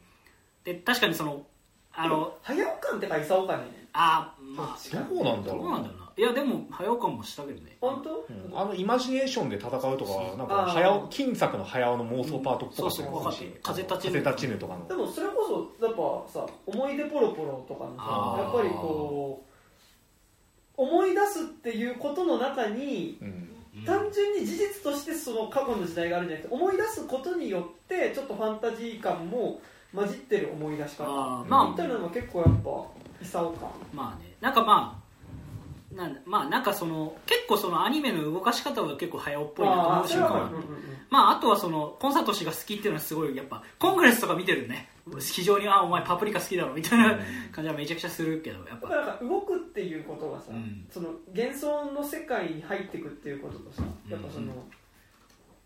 Speaker 3: で確かにそのあの
Speaker 2: 早尾感ってか功感ね。
Speaker 3: あまあ
Speaker 1: どうなんだろう
Speaker 3: どうなんだろうないやでも駿感もしたけどね。
Speaker 2: 本当、
Speaker 1: うん。あのイマジネーションで戦うとかはなんか早尾金作の早尾の妄想パートっぽかった
Speaker 3: そうそ風立ちぬ。
Speaker 1: 風立ちぬとかの。
Speaker 2: でもそれこそやっぱさ思い出ポロポロとかの
Speaker 3: あー。
Speaker 2: さやっぱりこう思い出すっていうことの中に
Speaker 1: うん。
Speaker 2: 単純に事実としてその過去の時代があるんじゃなくて思い出すことによってちょっとファンタジー感も混じってる思い出し方。
Speaker 3: あー。
Speaker 2: まあ
Speaker 3: ま
Speaker 2: みたいなのが結構やっぱ功感。
Speaker 3: あまあね。なんかまあなんだまあなんかその結構そのアニメの動かし方は結構早尾っぽいなと思う
Speaker 2: あーそれは
Speaker 3: 瞬間は
Speaker 2: うんうんうん。
Speaker 3: まああとはそのコンサート氏が好きっていうのはすごいやっぱコングレスとか見てるね非常にあお前パプリカ好きだろみたいな感じはめちゃくちゃするけどやっぱ。
Speaker 2: だから動くっていうことがさ、
Speaker 3: うん。
Speaker 2: その幻想の世界に入っていくっていうこととさやっぱその、
Speaker 3: うん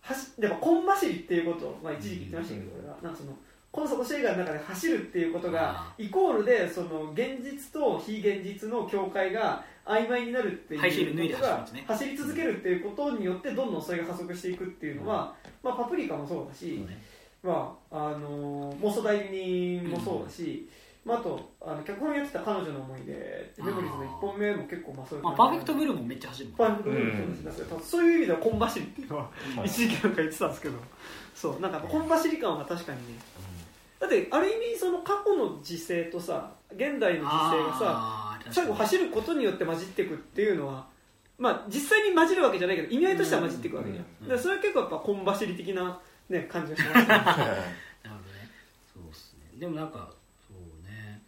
Speaker 2: はしやっぱコン走りっていうことを、まあ、一時期言ってましたけど、俺は。なんかそのコンサート映画の中で走るっていうことが
Speaker 3: あ
Speaker 2: イコールでその現実と非現実の境界が曖昧になるっていうことが
Speaker 3: 走
Speaker 2: り続けるっていうことによってどんどんそれが加速していくっていうのは、まあ、パプリカもそうだし、まああのー、妄想代理人もそうだし、まあ、あとあの脚本やってた彼女の思い出メモリーズの1本目も結構まあそういう
Speaker 3: まあ、パーフェクトブルーもめっちゃ走るもん
Speaker 2: パーフェクトブルーもそうです。けどそういう意味ではコン走りっていうのは
Speaker 1: はい
Speaker 2: 一時期なんか言ってたんですけど。そうなんかコン走り感は確かにね。だってある意味その過去の時勢とさ現代の時勢がさ最後走ることによって混じっていくっていうのはまあ実際に混じるわけじゃないけど意味合いとしては混じっていくわけじゃん、
Speaker 3: うん
Speaker 2: だからそれは結構やっぱコン走り的な、ね、感じがします。ね
Speaker 3: なるほどね。そうっすね。でもなんかそうね。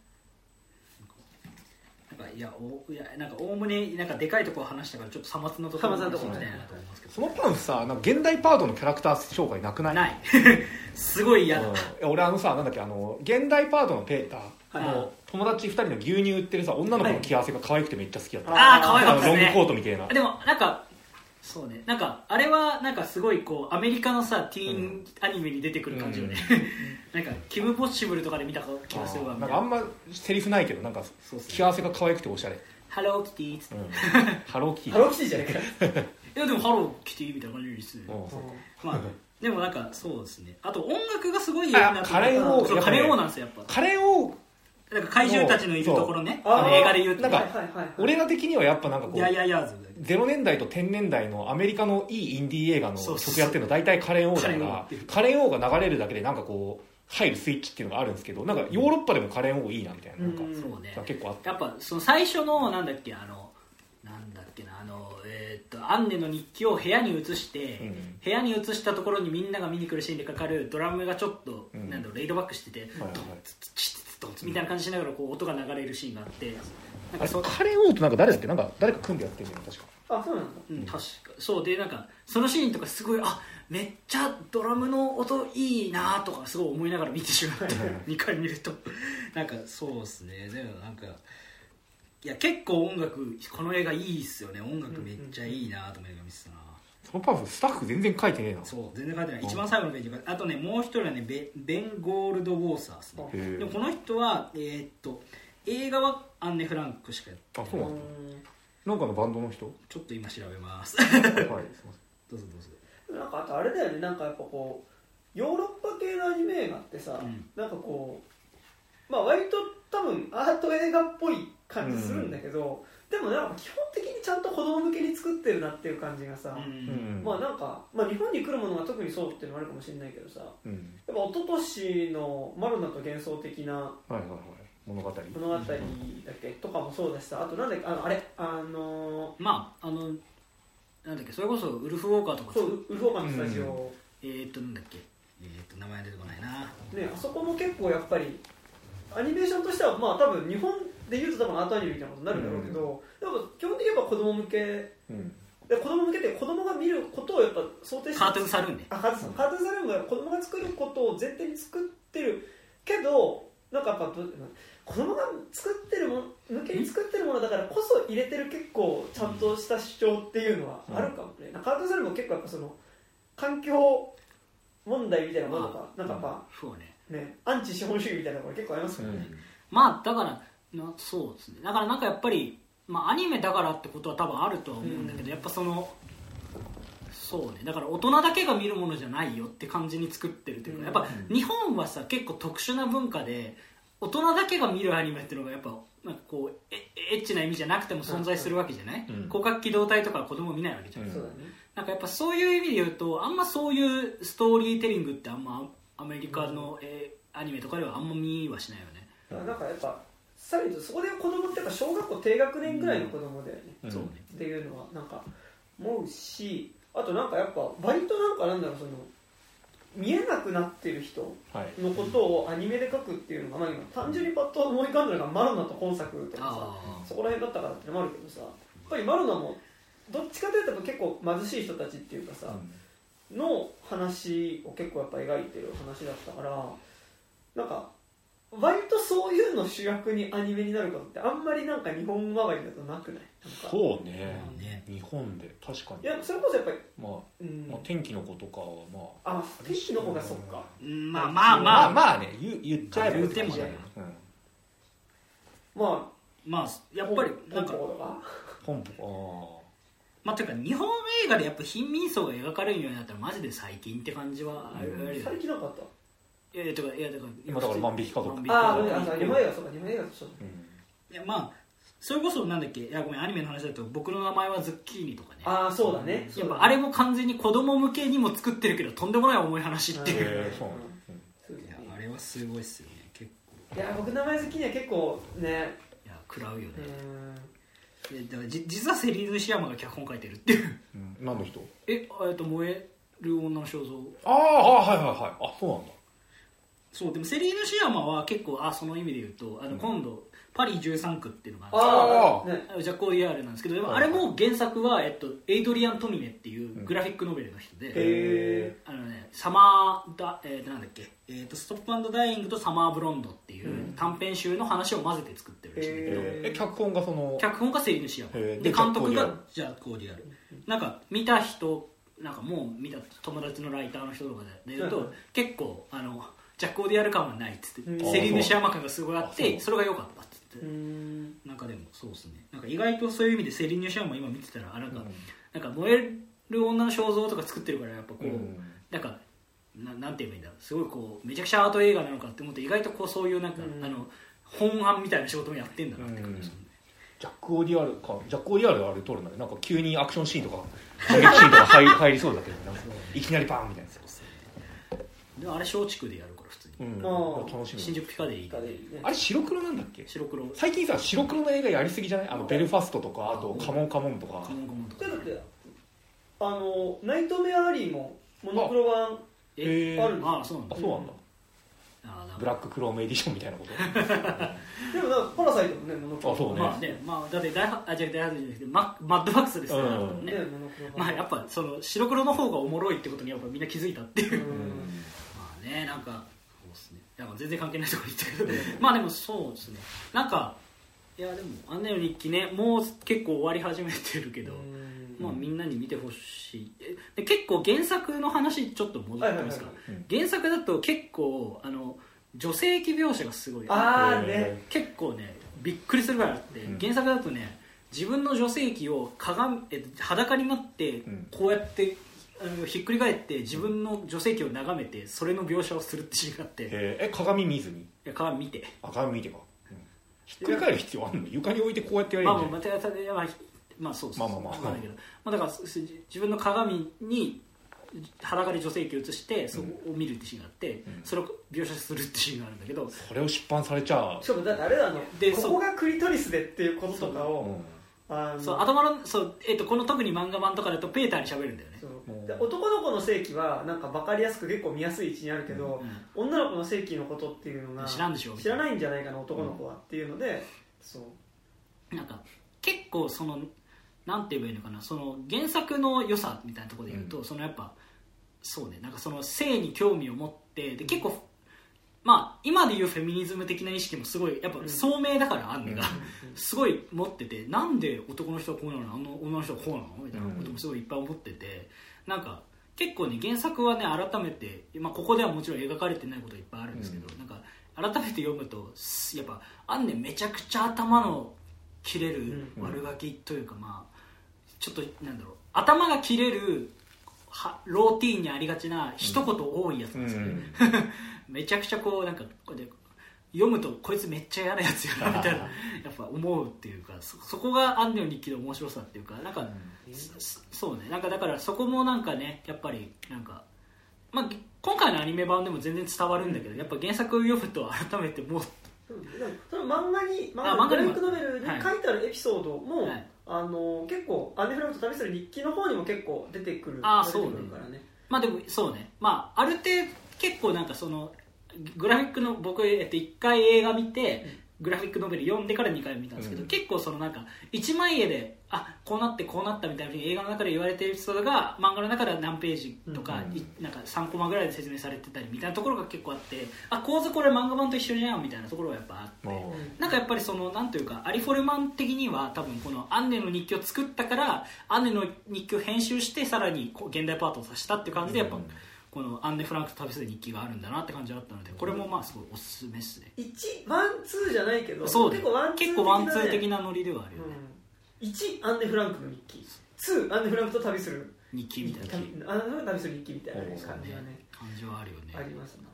Speaker 3: なんかいやおいやなんかおおむねなんかでかいところ話したからちょっとさまつなところ
Speaker 2: さまつなところ
Speaker 3: 話したいなと思いますけど。
Speaker 1: そのパンフさなんか現代パートのキャラクター紹介なくない？
Speaker 3: ない。すごい嫌だ。
Speaker 1: うん。いや俺あのさなんだっけあの現代パートのペーター
Speaker 2: はい
Speaker 1: の友達2人の牛乳売ってるさ女の子の着合わせが可愛くてめっちゃ好きだった、
Speaker 2: はい
Speaker 3: ああ可愛か
Speaker 1: あのロング
Speaker 3: ったですね。
Speaker 1: コートみたいな。
Speaker 3: でもなんかそうね。なんかあれはなんかすごいこうアメリカのさティーンアニメに出てくる感じよね、なんかキム・ポッシブルとかで見た気がするわ。
Speaker 1: なんかあんまセリフないけどなんか
Speaker 3: そうっすね。
Speaker 1: 着合わせが可愛くておしゃれ、
Speaker 3: ハローキティーっつって、
Speaker 1: うん、ハローキティ
Speaker 2: ハローキティじゃないか。
Speaker 3: いやでもハローキティーみたいな感じですね、
Speaker 1: うんそう
Speaker 3: まあでもなんかそうですね。あと音楽がすごい良くな
Speaker 1: カレー王
Speaker 3: そカレー王なんですよやっぱ。
Speaker 1: カレーを
Speaker 3: なんか怪獣たちのいるところね。あの映画で言うと
Speaker 1: なんか
Speaker 2: はいはいはいはい。
Speaker 1: 俺ら的にはやっぱなんかこう
Speaker 3: やややーず
Speaker 1: 0年代と10年代のアメリカのいいインディー映画の曲やってるの大体カレン王だか
Speaker 3: カレン王
Speaker 1: らカレン王が流れるだけでなんかこう入るスイッチっていうのがあるんですけどなんかヨーロッパでもカレン王いいなみたいななんか。
Speaker 2: うん。
Speaker 3: そうね。
Speaker 1: 結構あって。
Speaker 3: やっぱその最初のなんだっけあのなんだっけなあのえーっとアンネの日記を部屋に移して、
Speaker 1: うん。
Speaker 3: 部屋に移したところにみんなが見に来るシーンでかかるドラムがちょっと、
Speaker 1: うん。
Speaker 3: なんだろうレイドバックしてて、
Speaker 1: はいはい
Speaker 3: ドンツツチツドンツみたいな感じしながらこう音が流れるシーンがあってなんかそう
Speaker 1: カレン王となんか誰だっけ？なんか誰か組んでやってるよ確か。
Speaker 2: あそうなんだ
Speaker 3: うん、確か。そうでなんかそのシーンとかすごいあめっちゃドラムの音いいなとかすごい思いながら見てしまって2回見ると。なんかそうですね。でもなんかいや結構音楽この映画いいっすよね。音楽めっちゃいいなと思いながら見てたな
Speaker 1: そのパスタッフ全然書いてねえな。
Speaker 3: そう全然書いてない。一番最後のページがあとねもう一人はねベベン・ゴールド・ウォーサーですね
Speaker 1: へえ
Speaker 3: でもこの人はえーっと映画はアンネ・フランクしかやって
Speaker 1: あそうなんだ。なんかのバンドの人？は
Speaker 3: ちょっと今調べます。
Speaker 1: いすい
Speaker 3: どうぞどうぞ。
Speaker 2: なんかあとあれだよね。なんかやっぱこうヨーロッパ系のアニメ映画ってさ、
Speaker 3: うん。
Speaker 2: なんかこうまあ割と多分アート映画っぽい感じするんだけど、でもなんか基本的にちゃんと子供向けに作ってるなっていう感じがさ、
Speaker 3: うん。
Speaker 1: うん
Speaker 2: まあなんか、まあ、日本に来るものが特にそうっていうのもあるかもしれないけどさ
Speaker 1: うん。
Speaker 2: やっぱ一昨年のマロナと幻想的な
Speaker 1: はいはいはい。物語。
Speaker 2: 物語だっけとかもそうだしさあとなんだっけあのあれあの
Speaker 3: まああのなんだっけそれこそウルフ・ウォーカーとか
Speaker 2: そうウルフォーカーのスタジオ、
Speaker 3: えー、っとなんだっけえー、っと名前出てこないな。
Speaker 2: ね、あそこも結構やっぱりアニメーションとしてはまあ多分日本でいうと多分アートアニメみたいなことになるんだろうけど、でも基本的にやっぱ子供向け。
Speaker 1: うん。
Speaker 2: で子供向けって子供が見ることをやっぱ想定して
Speaker 3: カートゥーンサルーンね。
Speaker 2: あカートゥーンカートゥーンサルーンも子供が作ることを前提に作ってるけどなんかやっぱど子供が作ってるもの向けに作ってるものだからこそ入れてる結構ちゃんとした主張っていうのはあるかもね、カートゥーンサルーンも結構やっぱその環境問題みたいなものとかなんかやっぱ
Speaker 3: そうね。
Speaker 2: ねアンチ資本主義みたいなところ結構ありますからね、
Speaker 3: まあだからなそうですね。だからなんかやっぱり、まあ、アニメだからってことは多分あるとは思うんだけど、やっぱそのそうね。だから大人だけが見るものじゃないよって感じに作ってるというか、やっぱ日本はさ結構特殊な文化で大人だけが見るアニメっていうのがやっぱなんかこうエエッチな意味じゃなくても存在するわけじゃない、
Speaker 1: うん。
Speaker 3: 広角機動隊とかは子供見ないわけじゃん、
Speaker 1: うん。
Speaker 2: そうだね。
Speaker 3: なんかやっぱそういう意味で言うとあんまそういうストーリーテリングってあんまアメリカの、えーアニメとかではあんま見はしないよね、
Speaker 2: だからなんかやっぱさらに言うとそこで子供ってやっぱ小学校低学年ぐらいの子供だよね、
Speaker 1: うん。
Speaker 3: そうね。
Speaker 2: っていうのはなんか思うしあとなんかやっぱ割となんかなんだろうその見えなくなってる人
Speaker 1: はい。
Speaker 2: のことをアニメで描くっていうのが、まあ、今単純にパッと思い浮かんだのがマロナと今作とかさ
Speaker 3: あ
Speaker 2: そこら辺だったからってのもあるけどさやっぱりマロナもどっちかというと結構貧しい人たちっていうかさ、の話を結構やっぱ描いてる話だったからなんか割とそういうの主役にアニメになることってあんまりなんか日本周りだとなくない？
Speaker 1: そうね。
Speaker 3: あね。
Speaker 1: 日本で。確かに。
Speaker 2: いやそれこそやっぱり、
Speaker 1: まあ
Speaker 2: うん。
Speaker 1: まあ、天気の子とかはまあ
Speaker 2: あ天気の子がそっか。
Speaker 3: うんまあまあまあ。
Speaker 1: まあまあね言言っちゃえば
Speaker 3: 言うてもね
Speaker 1: うん。
Speaker 2: ま
Speaker 3: まあや
Speaker 2: あ
Speaker 3: っぱりなんか
Speaker 2: ポコとか？
Speaker 1: ポンポ
Speaker 3: まあというか日本映画でやっぱ貧民層が描かれるようになったらマジで最近って感じはある。あるよね
Speaker 2: 最近なかった？
Speaker 3: いやいやとかいやだから
Speaker 1: 今だから万引き家族。
Speaker 3: 万引き。
Speaker 2: ああ
Speaker 3: 家族
Speaker 2: あそう日本映画そうか日本映画とそう
Speaker 3: いやまあそれこそなんだっけいやごめんアニメの話だと僕の名前はズッキーニとかね。
Speaker 2: ああそうだね。
Speaker 3: やっぱあれも完全に子供向けにも作ってるけどとんでもない重い話っていう、
Speaker 1: そうなん
Speaker 3: いやあれはすごいっすよね結構。
Speaker 2: いや僕名前好きには結構ね。
Speaker 3: いや食らうよね。
Speaker 2: う、ん。
Speaker 3: でだからじ実はセリーヌ・シアマが脚本書いてるっていう。
Speaker 1: うん。何の人？
Speaker 3: ええっと燃える女の肖像。
Speaker 1: ああはいはいはい。あそうなんだ
Speaker 3: そうでもセリーヌ・シアマは結構あその意味で言うとあの今度、パリ13区っていうのがあって
Speaker 2: ああね
Speaker 3: あのジャック・オディアールなん。ですけどあれも原作は、えっと、エイドリアン・トミネっていうグラフィックノベルの人で、
Speaker 2: へ
Speaker 3: あのね、サマーだ、えーと、なんだっけ、えーと、ストップダイイングとサマーブロンドっていう短編集の話を混ぜて作ってるらしいんだけど、
Speaker 2: へ
Speaker 1: え脚本がその
Speaker 3: 脚本がセリーヌ・シアマ。
Speaker 1: で
Speaker 3: で監督がジャック・オディアールなんか見た人なんかもう見た友達のライターの人とかで言うと、
Speaker 2: うん。
Speaker 3: 結構あのジャック・オディアール感はないっつって、
Speaker 2: うん。
Speaker 3: セリーヌ・シアマ感がすごいあってそれが良かったっつって、
Speaker 2: うん。
Speaker 3: なんかでもそうですね。なんか意外とそういう意味でセリーヌ・シアマ今見てたらあなんか、
Speaker 1: うん。
Speaker 3: なんか燃える女の肖像とか作ってるからやっぱこう、
Speaker 1: うん。
Speaker 3: なんかななんて言えばいいんだろう。すごいこうめちゃくちゃアート映画なのかって思って意外とこうそういうなんか、
Speaker 2: うん。
Speaker 3: あの本案みたいな仕事もやってんだなって感じですよね、
Speaker 1: ジャック・オディアールかジャック・オディアールあれ撮るんだね。なんか急にアクションシーンとか攻撃シーンとか入入りそうだけどなんかいきなりバーンみたいな
Speaker 3: であれ松竹でやる
Speaker 1: うん。
Speaker 2: あー。
Speaker 1: 楽しみ。
Speaker 3: 新宿ピカデリー
Speaker 2: かでいいね。
Speaker 1: あれ白黒なんだっけ？
Speaker 3: 白黒。
Speaker 1: 最近さ白黒の映画やりすぎじゃない？あのベルファストとかあとカモンカモンとか。
Speaker 3: カモンカモンとか。
Speaker 2: だって。あのナイトメアアリーもモノクロ版
Speaker 3: え
Speaker 1: へー。
Speaker 2: あるんです
Speaker 3: ああそうなんだ。
Speaker 1: あそうなんだ。ブラッククロームエディションみたいなこと？
Speaker 2: でもなんかパラサイトもねモノクロ
Speaker 1: あそうね。
Speaker 3: まあねまあだってダイハあじゃあダイハードじゃなくてママッドマックスですから、
Speaker 1: うん。
Speaker 3: ね。
Speaker 2: ねモノクロ版。
Speaker 3: まあやっぱその白黒の方がおもろいってことにやっぱみんな気づいたっていう、
Speaker 2: うん。
Speaker 3: まあねなんかそうですねなんか全然関係ないところに行ったけど。まあでもそうですね。なんかいやでも「アンネの日記ね」もう結構終わり始めてるけど、まあ、みんなに見てほしい。えで結構原作の話ちょっと戻ってますか、
Speaker 2: はい
Speaker 1: はいはい
Speaker 3: 原作だと結構あの女性器描写がすごい。
Speaker 2: ああね。
Speaker 1: へ
Speaker 3: 結構ねびっくりするぐらいあって、
Speaker 1: うん。
Speaker 3: 原作だとね自分の女性器を鏡え裸になって
Speaker 1: ん。
Speaker 3: こうやって、ひっくり返って自分の女性器を眺めてそれの描写をするってシーンがあって。
Speaker 1: え鏡見ずに？
Speaker 3: や鏡見て。
Speaker 1: あ鏡見てか、うん。ひっくり返る必要あんの？床に置いてこうやってやれ
Speaker 3: まあまあ
Speaker 1: ばい？いん
Speaker 3: まあまあまあまあそうそう
Speaker 1: まあまあまあ。
Speaker 3: まあ、だから自分の鏡に裸で女性器を映してそこを見るってシーンがあって、
Speaker 1: ん
Speaker 3: それを描写するってシーンがあるんだけど
Speaker 1: それを出版されちゃ
Speaker 2: しかもだってあれだの
Speaker 3: で
Speaker 2: ここがクリトリスでっていうこととか
Speaker 1: う、
Speaker 2: をあの
Speaker 3: そう頭のそう、えっとこの特に漫画版とかだとペーターに喋るんだよね。
Speaker 2: そう。で男の子の性器はなんか分かりやすく結構見やすい位置にあるけど、女の子の性器のことっていうのが
Speaker 3: 知らんでしょ
Speaker 2: 知らないんじゃないかな男の子はっていうので、そう。
Speaker 3: なんか結構そのなんて言えばいいのかなその原作の良さみたいなところで言うと、そのやっぱそうねなんかその性に興味を持ってで結構まあ今でいうフェミニズム的な意識もすごいやっぱ聡明だからアンネが、すごい持っててなんで男の人はこうなの？あの女の人はこうなの？みたいなこともすごいいっぱい思っててなんか結構ね原作はね改めて、まあ、ここではもちろん描かれてないことがいっぱいあるんですけど、なんか改めて読むとすやっぱアンネめちゃくちゃ頭の切れる悪ガキというか、まあちょっとなんだろう頭が切れるはローティーンにありがちな一言多いやつなんですよね、めちゃくちゃこうなんかこれで読むとこいつめっちゃ嫌なやつやなみたいなやっぱ思うっていうかそそこがアンネの日記の面白さっていうかなんか、そそうね。なんかだからそこもなんかねやっぱりなんかまあ今回のアニメ版でも全然伝わるんだけど、やっぱ原作を読むと改めてもう
Speaker 2: その漫画に漫
Speaker 3: 画にも。
Speaker 2: 画グラフィックノベルに書いてあるエピソードも、
Speaker 3: はい。
Speaker 2: あの結構アンネフランクと旅する日記の方にも結構出てくる
Speaker 3: あー
Speaker 2: 出てくるからね。
Speaker 3: まあでもそうね。まあある程度結構なんかそのグラフィックの僕、えっと、1回映画見て、グラフィックノベル読んでから2回見たんですけど、
Speaker 1: うん。
Speaker 3: 結構そのなんか一枚絵であこうなってこうなったみたいなふうに映画の中で言われてるエピソードが漫画の中では何ページとか,、
Speaker 1: うん
Speaker 3: いなんか3コマぐらいで説明されてたりみたいなところが結構あってあ構図これ漫画版と一緒じゃんみたいなところがやっぱあって。
Speaker 1: も
Speaker 3: なんかやっぱりそのなんというかアリフォルマン的には多分このアンネの日記を作ったからアンネの日記を編集してさらにこう現代パートをさせたっていう感じでやっぱ
Speaker 1: うん
Speaker 3: このアンネ・フランクと旅する日記があるんだなって感じだったのでこれもまあすごいおすすめですね。
Speaker 2: 1 one two じゃないけど
Speaker 3: そう
Speaker 2: 結構ワンツー
Speaker 3: 結構ワンツー的
Speaker 2: な、
Speaker 3: なノリではあるよね、
Speaker 2: うん、1アンネ・フランクの日記。2アンネ・フランクと旅する
Speaker 3: 日記みたいな。
Speaker 2: アンネ・フランクと旅する日記みたいな感じがね。
Speaker 3: 感じはあるよね。
Speaker 2: ありますな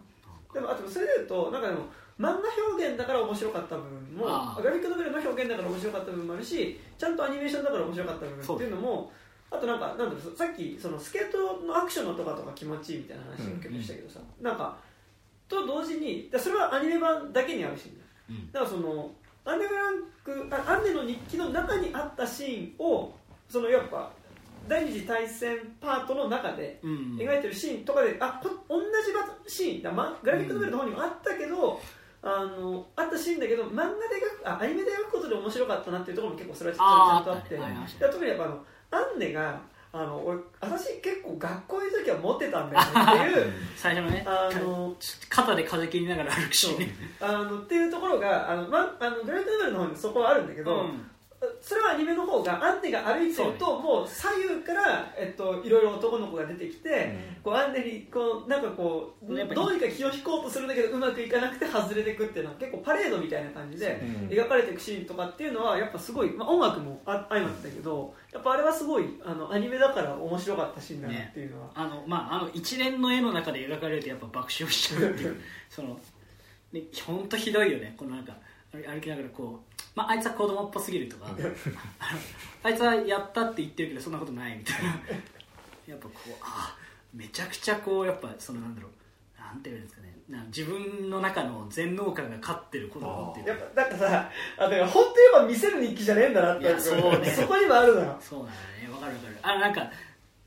Speaker 2: でもあとそれでいうとなんかでも漫画表現だから面白かった部分もグラフィックノベルの表現だから面白かった部分もあるしちゃんとアニメーションだから面白かった部分っていうのもあとなんかなんださっきそのスケートのアクションのとかとか気持ちいいみたいな話を結構したけどさ、なんかと同時にだそれはアニメ版だけにあるし
Speaker 3: うん。
Speaker 2: だからそのアンネ・フランクあアンネの日記の中にあったシーンをそのやっぱ第二次大戦パートの中で
Speaker 3: うん
Speaker 2: 描いてるシーンとかであこ同じ場シーンだ、ま、グラフィックノベルの方にもあったけど、あのあったシーンだけど漫画で描くあアニメで描くことで面白かったなっていうところも結構それはちゃんとあって。
Speaker 3: あーあったね。ありましたね
Speaker 2: で特にやっぱあのアンネがあの俺私結構学校にいる時はモテたんだよね。っていう
Speaker 3: 最初のね
Speaker 2: あの
Speaker 3: 肩で風切りながら歩くしね。
Speaker 2: あのっていうところがあの、ま、あのグラフィックノベルの方にそこはあるんだけど、
Speaker 3: うん
Speaker 2: それはアニメの方がアンネが歩いてるともう左右から、えっと、いろいろ男の子が出てきて、こうアンネにこうなんかこうどうにか気を引こうとするんだけどうまくいかなくて外れていくっていうのは結構パレードみたいな感じで
Speaker 1: うん
Speaker 2: 描かれていくシーンとかっていうのはやっぱすごい、まあ、音楽もあ相まってたけどやっぱあれはすごいあのアニメだから面白かったシーンだなっていうのは、
Speaker 3: あのまああの一連の絵の中で描かれるとやっぱ爆笑しちゃうっていうそのね本当ひどいよね。このなんか歩歩きながらこう、まあ、あいつは子供っぽすぎるとかあいつはやったって言ってるけどそんなことないみたいな。やっぱこうあめちゃくちゃこうやっぱそのなんだろうなんていうんですかね。な自分の中の全能感が勝ってる子供っていう。
Speaker 2: やっぱなんかさあだから本当にやっぱ見せる日記じゃねえんだなって
Speaker 3: いやそうね。
Speaker 2: そこにもあるのよ。
Speaker 3: そうなんだね。わかるわかる。あなんか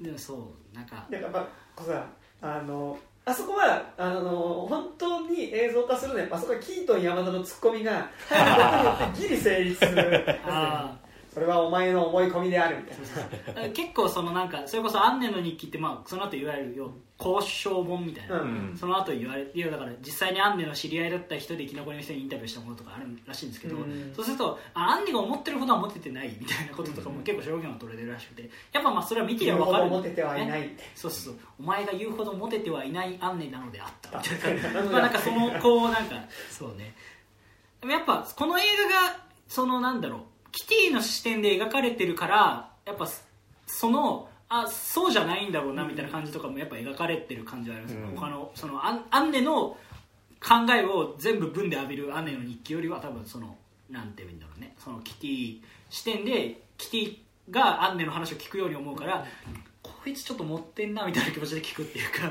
Speaker 3: でもそうなんか。
Speaker 2: なんかまあこうさあのあそこはあの本当に映像化するのはあそこはキートン山田のツッコミが入ることによってギリ成立する。
Speaker 3: あ
Speaker 2: それはお前の思い込みであるみたいな。
Speaker 3: 結構そのなんかそれこそアンネの日記ってまあその後言われるよ交渉本みたいな、
Speaker 2: うん。
Speaker 3: その後言われいやだから実際にアンネの知り合いだった人で生き残りの人にインタビューしたものとかあるらしいんですけど、
Speaker 2: うん。
Speaker 3: そうするとあアンネが思ってるほどはモテてないみたいなこととかも結構証言が取れてるらしくて。やっぱまあそれは見てりゃ分かる。
Speaker 2: どモテてはいない。
Speaker 3: そうそうそう。お前が言うほどモテてはいないアンネなのであった。みたいなまあなんかそのこうなんかそうね。でもやっぱこの映画がそのなんだろうキティの視点で描かれてるからやっぱそのあそうじゃないんだろうなみたいな感じとかもやっぱ描かれてる感じはありますよ、
Speaker 1: うん。
Speaker 3: 他のそのアンアンネの考えを全部文で浴びるアンネの日記よりは多分そのなんて言うんだろうね。そのキティ視点でキティがアンネの話を聞くように思うから、こいつちょっと持ってんなみたいな気持ちで聞くっていうか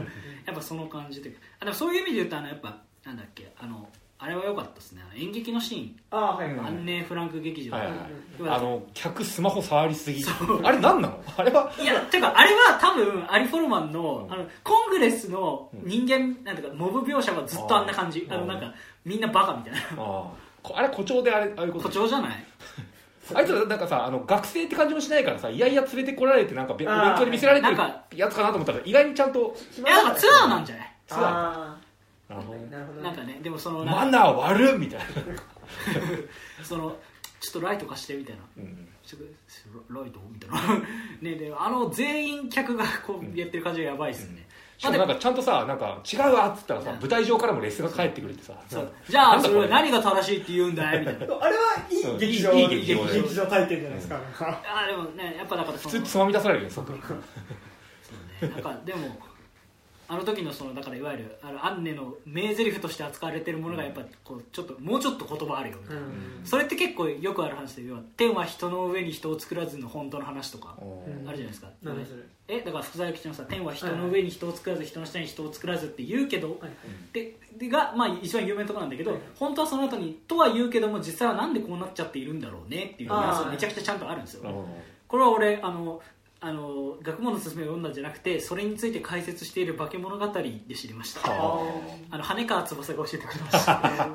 Speaker 3: やっぱその感じであでもそういう意味で言うとあのやっぱなんだっけあのあれは良かったですね。演劇のシーン、
Speaker 2: ああはいはい、
Speaker 3: アンネ・フランク劇場、
Speaker 1: はいはい。あの客スマホ触りすぎ。あれ何なの？あれは？い
Speaker 3: やてかあれは多分アリ・フォルマンの,、
Speaker 1: うん。
Speaker 3: あのコングレスの人間、なんていうかモブ描写はずっとあんな感じ。
Speaker 1: あー。
Speaker 3: あのなんかみんなバカみたいな。
Speaker 1: ああこあれ誇張であれああいうこと
Speaker 3: 誇張じゃない？
Speaker 1: あいつらなんかさあの学生って感じもしないからさいやいや連れてこられてなんかべお
Speaker 2: あー
Speaker 1: 勉強で見せられてる
Speaker 3: なんか
Speaker 1: やつかなと思ったら意外にちゃんと。
Speaker 3: いやなんかツアーなんじゃない？
Speaker 1: ツアー。
Speaker 2: あ
Speaker 1: なるほど
Speaker 2: ね。
Speaker 3: なんかねでもその
Speaker 1: マナー悪っみたいな、
Speaker 3: そのちょっとライト貸してみたいな。
Speaker 1: うん
Speaker 3: ちょっとライト？みたいな。ねであの全員客がこうやってる感じがやばいですよね、
Speaker 1: しかもなんかちゃんとさなんか違うわっつったらさ舞台上からもレスが返ってくるってさ
Speaker 3: そう。じゃあそれは何が正しいって言うんだい？みたいな。
Speaker 2: あれはいい劇場
Speaker 1: いい劇場
Speaker 2: 劇場体験じゃないですか、なん。か
Speaker 3: あでもねやっぱだから
Speaker 1: 普通つまみ出されるよねそこ。
Speaker 3: そうね。なんかでもあの時のそのだからいわゆるあのアンネの名台詞として扱われてるものがやっぱこうちょっともうちょっと言葉あるよみたいな、それって結構よくある話で要は天は人の上に人を作らずの本当の話とか
Speaker 2: うん
Speaker 3: あるじゃないですか、
Speaker 2: 何それ？
Speaker 3: えだから福沢諭吉のさ天は人の上に人を作らず人の下に人を作らずって言うけど、
Speaker 2: はいはい。
Speaker 3: ででが、まあ、一番有名なところなんだけど、本当はその後にとは言うけども実際はなんでこうなっちゃっているんだろうねっていうのがめちゃくちゃちゃんとあるんですよ。これは俺あのあの学問のすすめを読んだんじゃなくてそれについて解説している化け物語で知りました。
Speaker 1: は
Speaker 3: あ。の羽川翼が教えてくれました。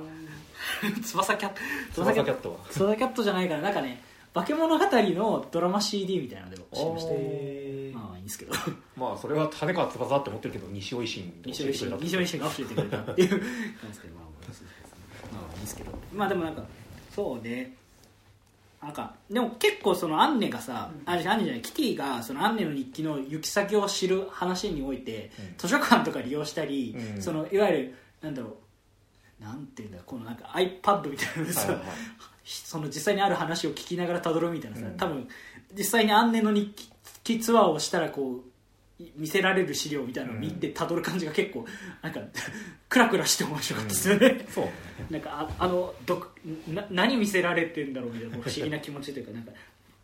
Speaker 3: 翼キャット。
Speaker 1: 翼キャットは？
Speaker 3: 翼キャットじゃないからなんかね化け物語のドラマ CD みたいなので知りました。
Speaker 2: えー。
Speaker 3: まあいいんですけど。
Speaker 1: まあそれは羽川翼って思ってるけど西尾維新
Speaker 3: 西尾維新が教えてくれたっていう感じでまあまあまあいいですけど。まあでもなんかそうねなんかでも結構そのアンネがさ、あアンネじゃないキティがそのアンネの日記の行き先を知る話において、
Speaker 1: うん。
Speaker 3: 図書館とか利用したり、
Speaker 1: うん。
Speaker 3: そのいわゆるなんだろうなんていうんだこのなんか iPad みたいなさ、
Speaker 1: はいはい。
Speaker 3: その実際にある話を聞きながらたどるみたいなさ、
Speaker 1: うん。
Speaker 3: 多分実際にアンネの日記ツアーをしたらこうい見せられる資料みたいなのを見てたどる感じが結構なんか クラクラして面白かったですよね、
Speaker 1: そうね。
Speaker 3: なんかああのどな何見せられてんだろうみたいな不思議な気持ちというかなんか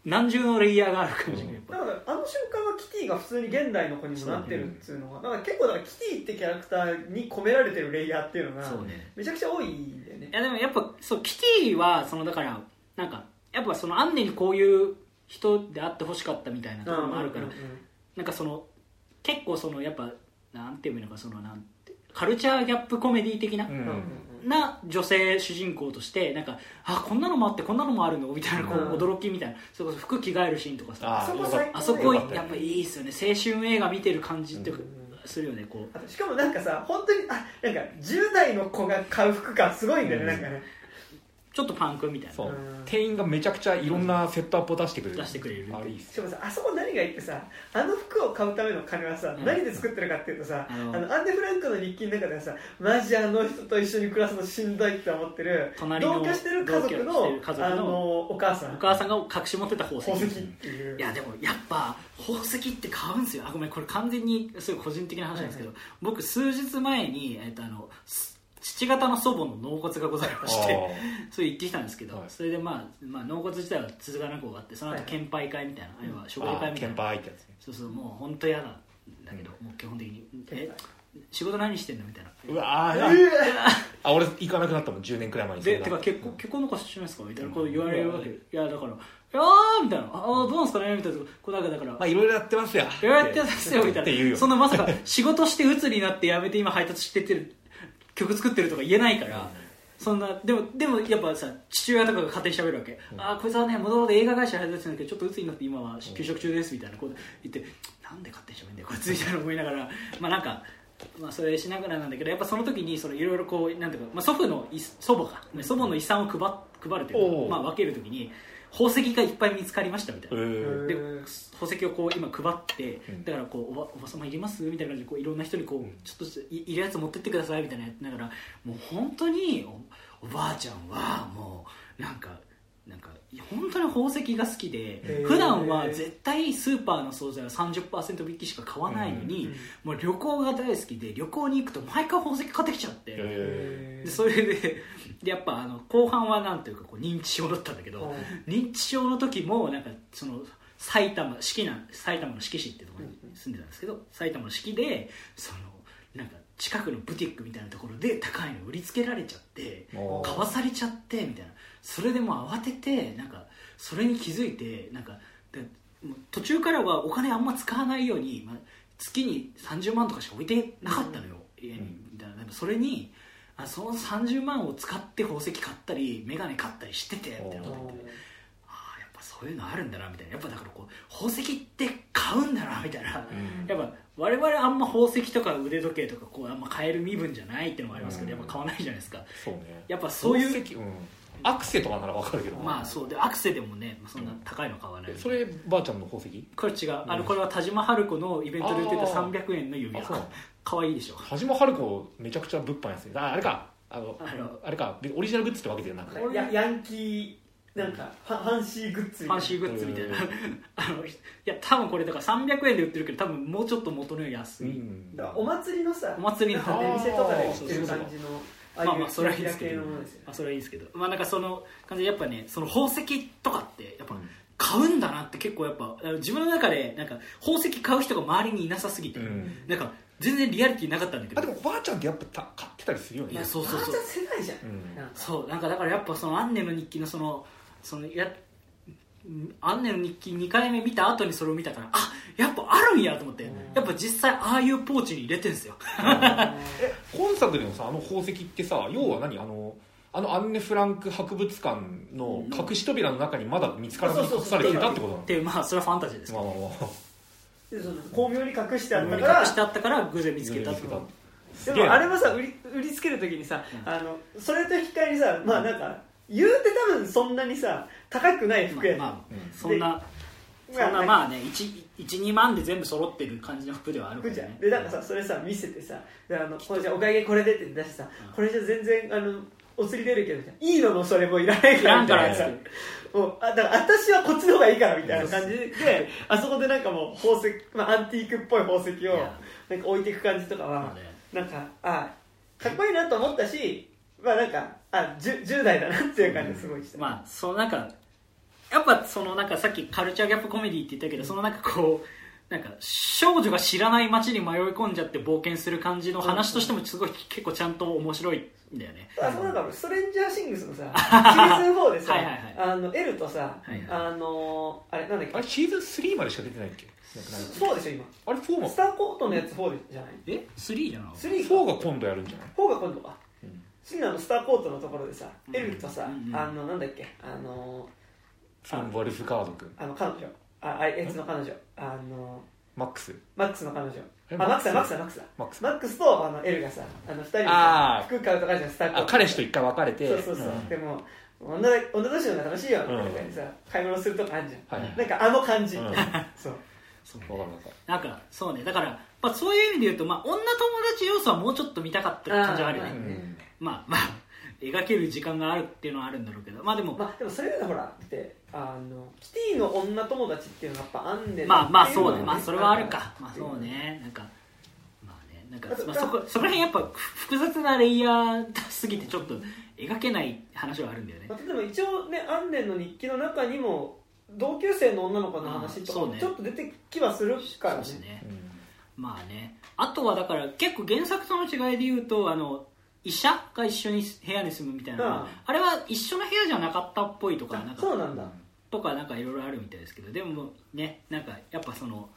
Speaker 3: 何重のレイヤーがある感じがやっぱ
Speaker 2: だからあの瞬間はキティが普通に現代の子にもなってるっていうのがだから結構だからキティってキャラクターに込められてるレイヤーっていうのが
Speaker 3: そうね。
Speaker 2: めちゃくちゃ多いんだよね。
Speaker 3: いやでもやっぱそうキティはそのだからなんかやっぱそのアンネにこういう人であってほしかったみたいなところもあるから、
Speaker 2: うんうんうん。
Speaker 3: なんかその結構そのやっぱなんていうのかそのなんてカルチャーギャップコメディ的な、
Speaker 1: うん。
Speaker 3: な女性主人公としてなんかあこんなのもあってこんなのもあるの？みたいなこう
Speaker 2: うん。
Speaker 3: 驚きみたいな。それこそ服着替えるシーンとかさ
Speaker 1: あ
Speaker 2: そこ
Speaker 3: あそこやっぱいいですよね。青春映画見てる感じって
Speaker 2: うん。
Speaker 3: するよねこう。
Speaker 2: しかもなんかさ本当にあなんか10代の子が買う服感すごいんだよね、
Speaker 1: うん。
Speaker 2: なんかね
Speaker 3: ちょっとパンクみたいな。
Speaker 1: 店員がめちゃくちゃいろんなセットアップを出してくれる。
Speaker 3: 出してくれる
Speaker 1: あれいいっす
Speaker 2: しかもさあそこ何がいいってさあの服を買うための金はさ、
Speaker 3: うん。
Speaker 2: 何で作ってるかっていうとさ、
Speaker 3: あの
Speaker 2: あのアンデ・フランクの日記の中ではさマジあの人と一緒に暮らすのしんどいって思ってる
Speaker 3: 隣の
Speaker 2: 同居してる家族
Speaker 3: 同居して
Speaker 2: の
Speaker 3: る家族の
Speaker 2: あのお母さん。
Speaker 3: お母さんが隠し持ってた宝石
Speaker 2: 宝石っていう。
Speaker 3: いやでもやっぱ宝石って買うんですよ。あごめんこれ完全にすごい個人的な話なんですけど、僕数日前に、えっとあのす父方の祖母の納骨がございましてそれ行ってきたんですけど、
Speaker 1: はい。
Speaker 3: それで、まあ、まあ納骨自体は続かなく終わってその後
Speaker 2: はい。
Speaker 3: 献杯会みたいな、は食
Speaker 1: あーケン
Speaker 3: 礼会みたいな。
Speaker 1: ね
Speaker 3: そうそうもう本当嫌なんだけど、もう基本的にえ仕事何してんの？みたいな。
Speaker 1: うわーあ俺行かなくなったもん10年くらい前に
Speaker 3: でてか結婚結婚のかしないですか？みたいなこう言われるわけ、いやだから「いやー」みたいな「ああどうなんですかね」みたいな。こうなんかだから
Speaker 1: まあいろいろやってますよ。
Speaker 3: いろいろやってますよみたいな。そんなまさか仕事して鬱になってやめて今配達してってる曲作ってるとか言えないから、そんなでもでもやっぱさ父親とかが勝手に喋るわけ、ああこいつはねもともと映画会社配達してるんだけどちょっと鬱になって今は休職中ですみたいなこと言ってなんで勝手に喋るんだよこいつみたいな思いながら。まあなんかまあ、それしながらなんだけどやっぱその時にそのいろいろこうなんていうか、まあ、祖父のい祖母がね祖母の遺産を配配るというか、まあ、分ける時に宝石がいっぱい見つかりましたみたいな。
Speaker 1: えー。
Speaker 3: で
Speaker 2: うん
Speaker 3: 宝石をこう今配って、
Speaker 1: うん。
Speaker 3: だからこうおばおば様いります？みたいな感じでこういろんな人にこう、
Speaker 1: うん。
Speaker 3: ちょっといいるやつ持ってってくださいみたいなやつながらもう本当におおばあちゃんはもうなんかなんか本当に宝石が好きで普段は絶対スーパーの惣菜は30%引きしか買わないのに、もう旅行が大好きで旅行に行くと毎回宝石買ってきちゃって、
Speaker 1: え
Speaker 3: でそれででやっぱあの後半はなんていうかこう認知症だったんだけど、認知症の時もなんかその埼玉四季なん埼玉の志木市っていうところに住んでたんですけど埼玉の四季でそのなんか近くのブティックみたいなところで高いの売りつけられちゃって買わされちゃってみたいなそれでもう慌ててなんかそれに気づいてなんか途中からはお金あんま使わないように、まあ、月に30万とかしか置いてなかったのよ、家に。
Speaker 1: うん
Speaker 3: みたいなそれにあその30万を使って宝石買ったり眼鏡買ったりしててみたいなこと言ってああやっぱそういうのあるんだなみたいな。やっぱだからこう宝石って買うんだなみたいな、
Speaker 1: うん。
Speaker 3: やっぱ我々あんま宝石とか腕時計とかこうあんま買える身分じゃないっていうのもありますけど、
Speaker 1: うん
Speaker 3: やっぱ買わないじゃないですか。
Speaker 1: そうね。
Speaker 3: やっぱそういう
Speaker 1: うんアクセとかならわかるけど
Speaker 3: まあそうでアクセでもねそんな高いの買わない。
Speaker 1: そればあちゃんの宝石？
Speaker 3: これ違う。あのこれは田島春子のイベントで売ってた300円の指輪。可愛いでしょ。
Speaker 1: 田島春子めちゃくちゃ物販安い。ああれかあの
Speaker 3: あの
Speaker 1: あれかオリジナルグッズってわけじゃなくて。
Speaker 2: やヤンキーなんかはファンシーグッズみたいな。
Speaker 3: ファンシーグッズみたいな。
Speaker 1: う ん
Speaker 3: あのいや多分これだから300円で売ってるけど多分もうちょっと元のより安い、
Speaker 1: うん。
Speaker 2: お祭りのさ
Speaker 3: お祭りの。
Speaker 2: なんか出店とかで売ってる感じのあ
Speaker 3: まあまあそれはいいですけど。まあそれはいいですけど。まあなんかその感じでやっぱねその宝石とかってやっぱ
Speaker 1: うん。
Speaker 3: 買うんだなって結構やっぱ自分の中でなんか宝石買う人が周りにいなさすぎて、
Speaker 1: うん。
Speaker 3: なんか全然リアリティなかったんだけど。
Speaker 1: あでもおばあちゃんってやっぱた買ってたりするよね。
Speaker 3: いやそうそうそう。
Speaker 2: ばあちゃん世代じゃん。
Speaker 1: うん。
Speaker 3: そうなんかだからやっぱそのアンネの日記のそのそのやうんアンネの日記2回目見た後にそれを見たからあやっぱあるんやと思って。やっぱ実際ああいうポーチに入れてんすよ。
Speaker 1: え今作でのさあの宝石ってさ要は何？あのあのアンネ・フランク博物館の隠し扉の中にまだ見つからずに隠されていたってことなの？
Speaker 3: っていうまあそれはファンタジーですけど。
Speaker 1: まあまあまあ。
Speaker 2: でその巧妙に隠してあった
Speaker 3: 隠
Speaker 2: から
Speaker 3: してあったから偶然見つけた
Speaker 1: 見つけた
Speaker 2: でもあれもさ売り売りつけるときにさ、
Speaker 3: うん。
Speaker 2: あのそれと引き換えにさまあなんか言うて多分そんなにさ高くない服やねん、
Speaker 3: まあまあ
Speaker 1: うん。
Speaker 3: そんなそんなまあね12万で全部揃ってる感じの服ではあるか
Speaker 2: 服じゃん。でなんかさそれさ見せてさであのこれじゃあお会計これでって出してさ、これじゃ全然あのお釣り出るけどいいのもそれもいらない
Speaker 3: い
Speaker 2: から。
Speaker 3: らんからっつ
Speaker 2: みたいな
Speaker 3: って
Speaker 2: もうあだから私はこっちの方がいいからみたいな感じであそこでなんかもう宝石、まあ、アンティークっぽい宝石を
Speaker 3: いや。
Speaker 2: なんか置いていく感じとかは
Speaker 3: まあね。
Speaker 2: なんかあかっこいいなと思ったしまあなんかあ 10, 10代だなっていう感じがすごいした、
Speaker 3: まあそのなんかやっぱそのなんかさっきカルチャーギャップコメディって言ったけどそのなんかこうなんか少女が知らない街に迷い込んじゃって冒険する感じの話としてもすごい結構ちゃんと面白いんだよね。
Speaker 2: あそうなんかストレンジャーシングスのさ シーズン4でさ
Speaker 3: はいはいはい。
Speaker 2: あの L とさ、
Speaker 3: はいはい
Speaker 2: あのあれなんだっけ？
Speaker 1: あれシーズン3までしか出てないっけ？なんかなんか
Speaker 2: 4でしょ今。
Speaker 1: あれ4も。
Speaker 2: スターコートのやつ4じゃない？
Speaker 3: え？3じゃな
Speaker 2: 3
Speaker 1: 4が今度やるんじゃない
Speaker 2: ？4が今度か
Speaker 1: うん
Speaker 2: 次のあのスターコートのところでさ、
Speaker 3: うん。
Speaker 2: L とさ、あのなんだっけ？あの
Speaker 1: フィン・ワルフガード君
Speaker 2: あの彼女ああいつの彼女。あの
Speaker 1: マックス？
Speaker 2: マックスの彼女。
Speaker 1: え
Speaker 2: あマックスだマックス。だマックスだ。
Speaker 1: マックス。
Speaker 2: マックスとあの L がさあの2人でさ服買うとかじゃんスターコート。
Speaker 1: あ彼氏と一回別れて。
Speaker 2: そうそうそう、
Speaker 1: ん。
Speaker 2: でも女だ女同士の方が楽しいよみたいな感じでさ、買い物するとこあるじゃん、
Speaker 1: はい。
Speaker 2: なんかあの感じ、
Speaker 1: うん。
Speaker 2: そう。
Speaker 3: そう
Speaker 1: わかるわかる。
Speaker 3: なんかそうね。だから、まあ、そういう意味で言うと、まあ、女友達要素はもうちょっと見たかった感じはあるよねまあまあ描ける時間があるっていうのはあるんだろうけど。まあでも、
Speaker 2: まあでもそれがほらってあのキティの女友達っていうのはやっぱあんね。ん
Speaker 3: まあまあそうね。まあそれはあるか。まあそうね。なんかまあね。なんかまあ、そこそこら辺やっぱ複雑なレイヤーすぎてちょっと描けない話はあるんだよね。
Speaker 2: まあ、例えば一応ねアンネンの日記の中にも同級生の女の子の話とか
Speaker 3: ね。
Speaker 2: もちょっと出てきはするからね。
Speaker 3: ね
Speaker 1: うん
Speaker 3: まあね。あとはだから結構原作との違いで言うとあの医者が一緒に部屋に住むみたいな。
Speaker 2: うん。
Speaker 3: あれは一緒の部屋じゃなかったっぽいとかなんか
Speaker 2: そうなんだ。
Speaker 3: とかなんかいろいろあるみたいですけどでもねなんかやっぱその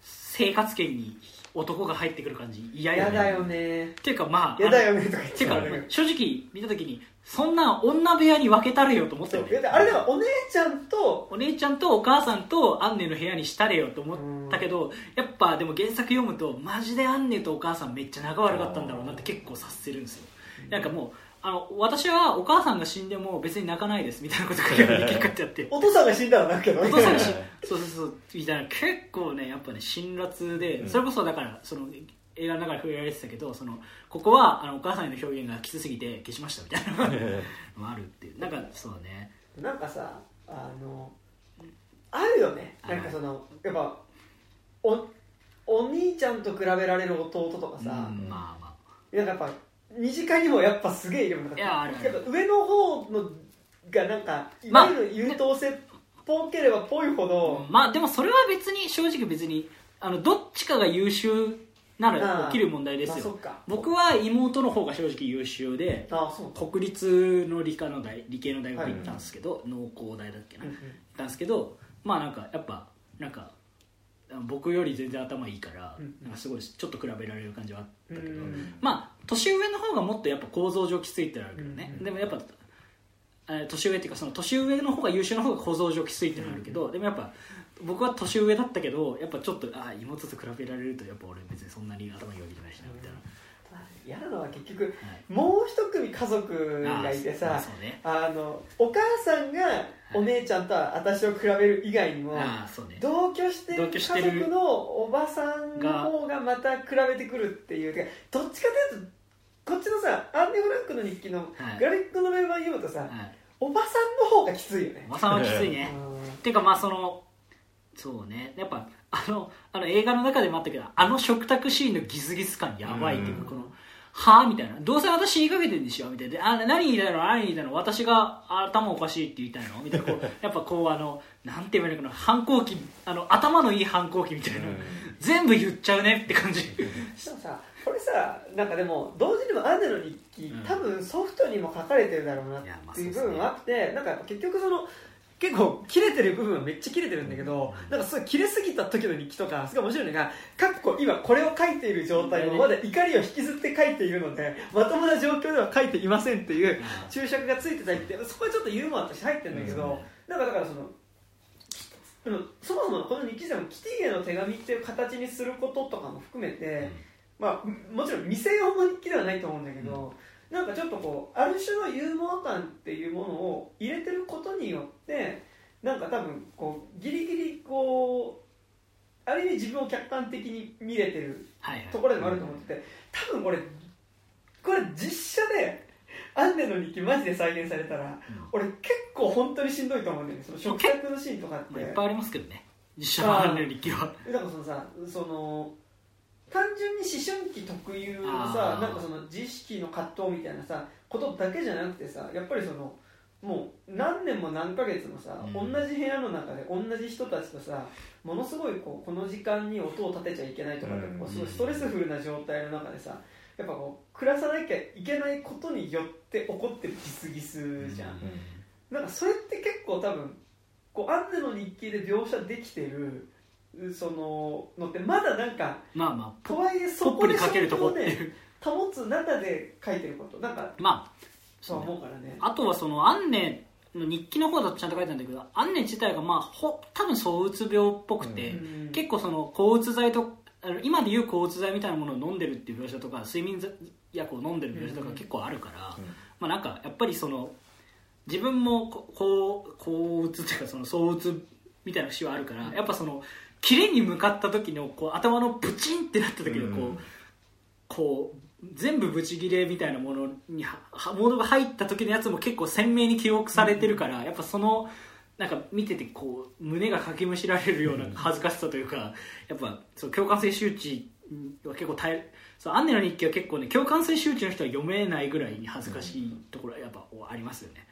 Speaker 3: 生活圏に男が入ってくる感じ。嫌よね。
Speaker 2: 嫌だよね。
Speaker 3: っていうかまあ
Speaker 2: 嫌だよねとか言っ
Speaker 3: っていうか正直見た時にそんな女部屋に分けたれよと思ったよね。
Speaker 2: あれではお姉ちゃんと
Speaker 3: お姉ちゃんとお母さんとアンネの部屋にしたれよと思ったけどやっぱでも原作読むとマジでアンネとお母さんめっちゃ仲悪かったんだろうなって結構察せるんですよ。なんかもうあの私はお母さんが死んでも別に泣かないですみたいなこと書いてある書いてあって。
Speaker 2: お父さんが死んだら泣くけど
Speaker 3: お父さんが死んそうそうそう。みたいな。結構ねやっぱね辛辣で、
Speaker 1: うん。
Speaker 3: それこそだからその映画の中で触れられてたけどそのここはあのお母さんへの表現がきつすぎて消しましたみたいなのも あるっていう。なんかそうね。
Speaker 2: なんかさあのあるよね。
Speaker 3: あ
Speaker 2: なんかそのやっぱおお兄ちゃんと比べられる弟とかさ、
Speaker 3: うんまあま
Speaker 2: なんかやっぱ身近にもやっぱすげえいるもん
Speaker 3: いやあるある。
Speaker 2: やっぱ上の方のがなんかい
Speaker 3: まあ
Speaker 2: わゆる優等生っぽければぽいほ
Speaker 3: あ、
Speaker 2: ど、
Speaker 3: まあでもそれは別に正直別にあのどっちかが優秀なら起きる問題ですよ。
Speaker 2: まあ
Speaker 3: 僕は妹の方が正直優秀で国立の理科の大理系の大学行ったんですけど、農工大だっけな、
Speaker 2: うんうん。
Speaker 3: 行ったんですけどまあなんかやっぱなんか僕より全然頭いいから、
Speaker 2: うん
Speaker 3: なんかすごいちょっと比べられる感じはあったけど、
Speaker 2: うん。
Speaker 3: まあ年上の方がもっとやっぱ構造上きついってのはあるけどね、
Speaker 2: うん
Speaker 3: でもやっぱえー年上っていうかその年上の方が優秀な方が構造上きついってのはあるけど、でもやっぱ僕は年上だったけどやっぱちょっとあー妹と比べられるとやっぱ俺別にそんなに頭いいわけじゃないしなみたいな。
Speaker 2: 嫌なのは結局
Speaker 3: はい。
Speaker 2: もう一組家族がいてさ
Speaker 3: そうね。
Speaker 2: あのお母さんがお姉ちゃんと私を比べる以外にも
Speaker 3: ああそうね。
Speaker 2: 同居してる家族のおばさんの方がまた比べてくるっていうどっちかというとこっちのさアンネ・フランクの日記の
Speaker 3: はい。
Speaker 2: グラフィックのメンバー読むとさ
Speaker 3: はい。
Speaker 2: おばさんの方がきついよね。
Speaker 3: おばさんはきついね。っていうかまあそのそうね。やっぱあのあの映画の中でもあったけどあの食卓シーンのギスギス感やばいっていうか、
Speaker 1: うん。
Speaker 3: このはあみたいな。どうせ私言いかけてんでしょ？みたいな。であ何言いたいの？何言いたいの？私が頭おかしいって言いたいの？みたいな。こう やっぱこうあのなんて言えばいいのかな？反抗期あの頭のいい反抗期みたいな、全部言っちゃうねって感じ。
Speaker 2: でもさこれさなんかでも同時にもアンネの日記、
Speaker 3: うん。
Speaker 2: 多分ソフトにも書かれてるだろうなっていう部分はあってなんか結局その結構切れてる部分はめっちゃ切れてるんだけどなんかすごい切れすぎた時の日記とかすごい面白いのがかっこ今これを書いている状態をまだ怒りを引きずって書いているのでまともな状況では書いていませんっていう注釈がついてたりってそこはちょっとユーモアとして入ってるんだけど、なんかだからそのでもそもそもこの日記でもキティへの手紙っていう形にすることとかも含めて、まあ、もちろん店用の日記ではないと思うんだけど、なんかちょっとこうある種のユーモア感っていうものを入れてることによってなんか多分こうギリギリこうある意味自分を客観的に見れてるところでもあると思ってて多分これこれ実写でアンネの日記マジで再現されたら、俺結構本当にしんどいと思うんだよね。その食卓のシーンとかって、
Speaker 3: まあ、いっぱいありますけどね。実写のアンネの日記は。
Speaker 2: だからそのさその単純に思春期特有のさなんかその自意識の葛藤みたいなさことだけじゃなくてさやっぱりそのもう何年も何ヶ月もさ、
Speaker 3: うん。
Speaker 2: 同じ部屋の中で同じ人たちとさものすごいこうこの時間に音を立てちゃいけないとかって、
Speaker 1: うん。
Speaker 2: こうすごいストレスフルな状態の中でさやっぱこう暮らさなきゃいけないことによって起こってるギスギスじゃん、なんかそれって結構多分こうアンネの日記で描写できてるそののってまだなんか
Speaker 3: まあまあ
Speaker 2: とはいえ
Speaker 3: ポ
Speaker 2: そこで
Speaker 3: けるとこって
Speaker 2: ね
Speaker 3: いう。
Speaker 2: 保つ中で書いてること。なんか
Speaker 3: まあ
Speaker 2: そう思うからね。
Speaker 3: あとはそのアンネの日記の方だとちゃんと書いてあるんだけどアンネ自体がまあほ多分躁うつ病っぽくて、
Speaker 2: うん
Speaker 3: 結構その抗うつ剤とあの今でいう抗うつ剤みたいなものを飲んでるっていう描写とか睡眠薬を飲んでる描写とか結構あるから、
Speaker 1: うん。
Speaker 3: まあなんかやっぱりその自分もここう抗うつっていうかその躁うつみたいな節はあるからやっぱそのキレに向かった時のこう頭のブチンってなった時のこう、
Speaker 1: うん。
Speaker 3: こう全部ブチギレみたいなものにははモードが入った時のやつも結構鮮明に記憶されてるから、やっぱそのなんか見ててこう胸がかきむしられるような恥ずかしさというかやっぱそう共感性周知は結構耐えそうアンネの日記は結構ね共感性周知の人は読めないぐらいに恥ずかしいところはやっぱありますよね。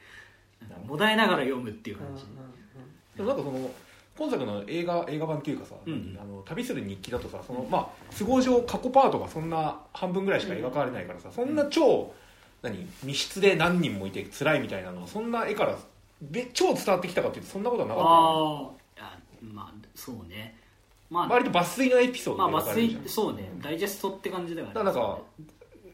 Speaker 3: なんかもだえながら読むっていう感じ、
Speaker 1: でもなんかその今作の映画映画版っていうかさ、
Speaker 3: うん。
Speaker 1: あの旅する日記だとさその、まあ、都合上過去パートがそんな半分ぐらいしか描かれないからさ、そんな超何密室で何人もいて辛いみたいなのはそんな絵からべ超伝わってきたかっていうとそんなことはなかった
Speaker 3: ああまあそうね。まあ
Speaker 1: 割と抜粋のエピソード
Speaker 3: まあ抜粋そうねダイジェストって感じではあ
Speaker 1: だからなんか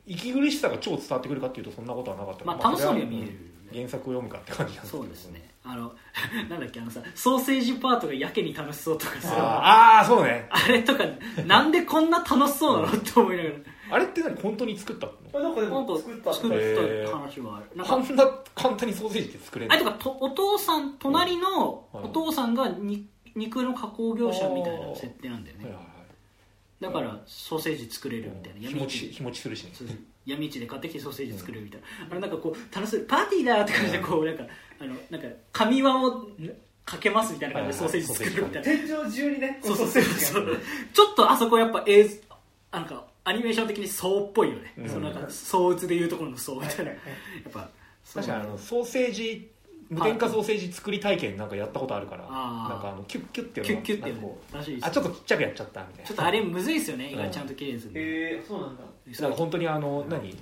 Speaker 1: 息苦しさが超伝わってくるかっていうとそんなことはなかった
Speaker 3: まあ楽しそうには見える
Speaker 1: 原作を読むかって感じなん
Speaker 3: そうですね。あの なんだっけあのさソーセージパートがやけに楽しそうとかさ。
Speaker 1: あーあーそうね。
Speaker 3: あれとかなんでこんな楽しそうなのって思いながら。
Speaker 1: あれって何本当に作ったの？
Speaker 2: あなんかで
Speaker 3: なんか
Speaker 2: も作った。
Speaker 3: 作った話はある。なんか
Speaker 1: こんな簡単にソーセージって作れる
Speaker 3: あれとかとお父さん隣の
Speaker 1: うん。
Speaker 3: お父さんがに肉の加工業者みたいな設定なんだよね。
Speaker 1: はいはいはい。
Speaker 3: だからソーセージ作れるみたいな。
Speaker 1: 日持ち日持ちするしね。
Speaker 3: そうそう闇市で買ってきてソーセージ作るみたいな、あれなんかこう楽しいパーティーだって感じでこうなんかあのなんか紙輪をかけますみたいな感じでソーセージ作るみたいな。
Speaker 2: 天井中にね
Speaker 3: そうそうそうそう。ちょっとあそこやっぱ映像なんかアニメーション的にそうっぽいよね、
Speaker 1: うん。
Speaker 3: そのなんか相うつでいうところのそうみたいな、やっぱ
Speaker 1: 確かにあのソーセージ無添加ソーセージ作り体験なんかやったことあるから。なんかあのキュッキュッって
Speaker 3: キュッキュッて
Speaker 1: あちょっとちっちゃくやっちゃったみたいな。
Speaker 3: ちょっとあれむずいですよね。意外とちゃんと綺麗にするの、
Speaker 2: えー、そうなんだ
Speaker 1: だか？ら本当にあの何？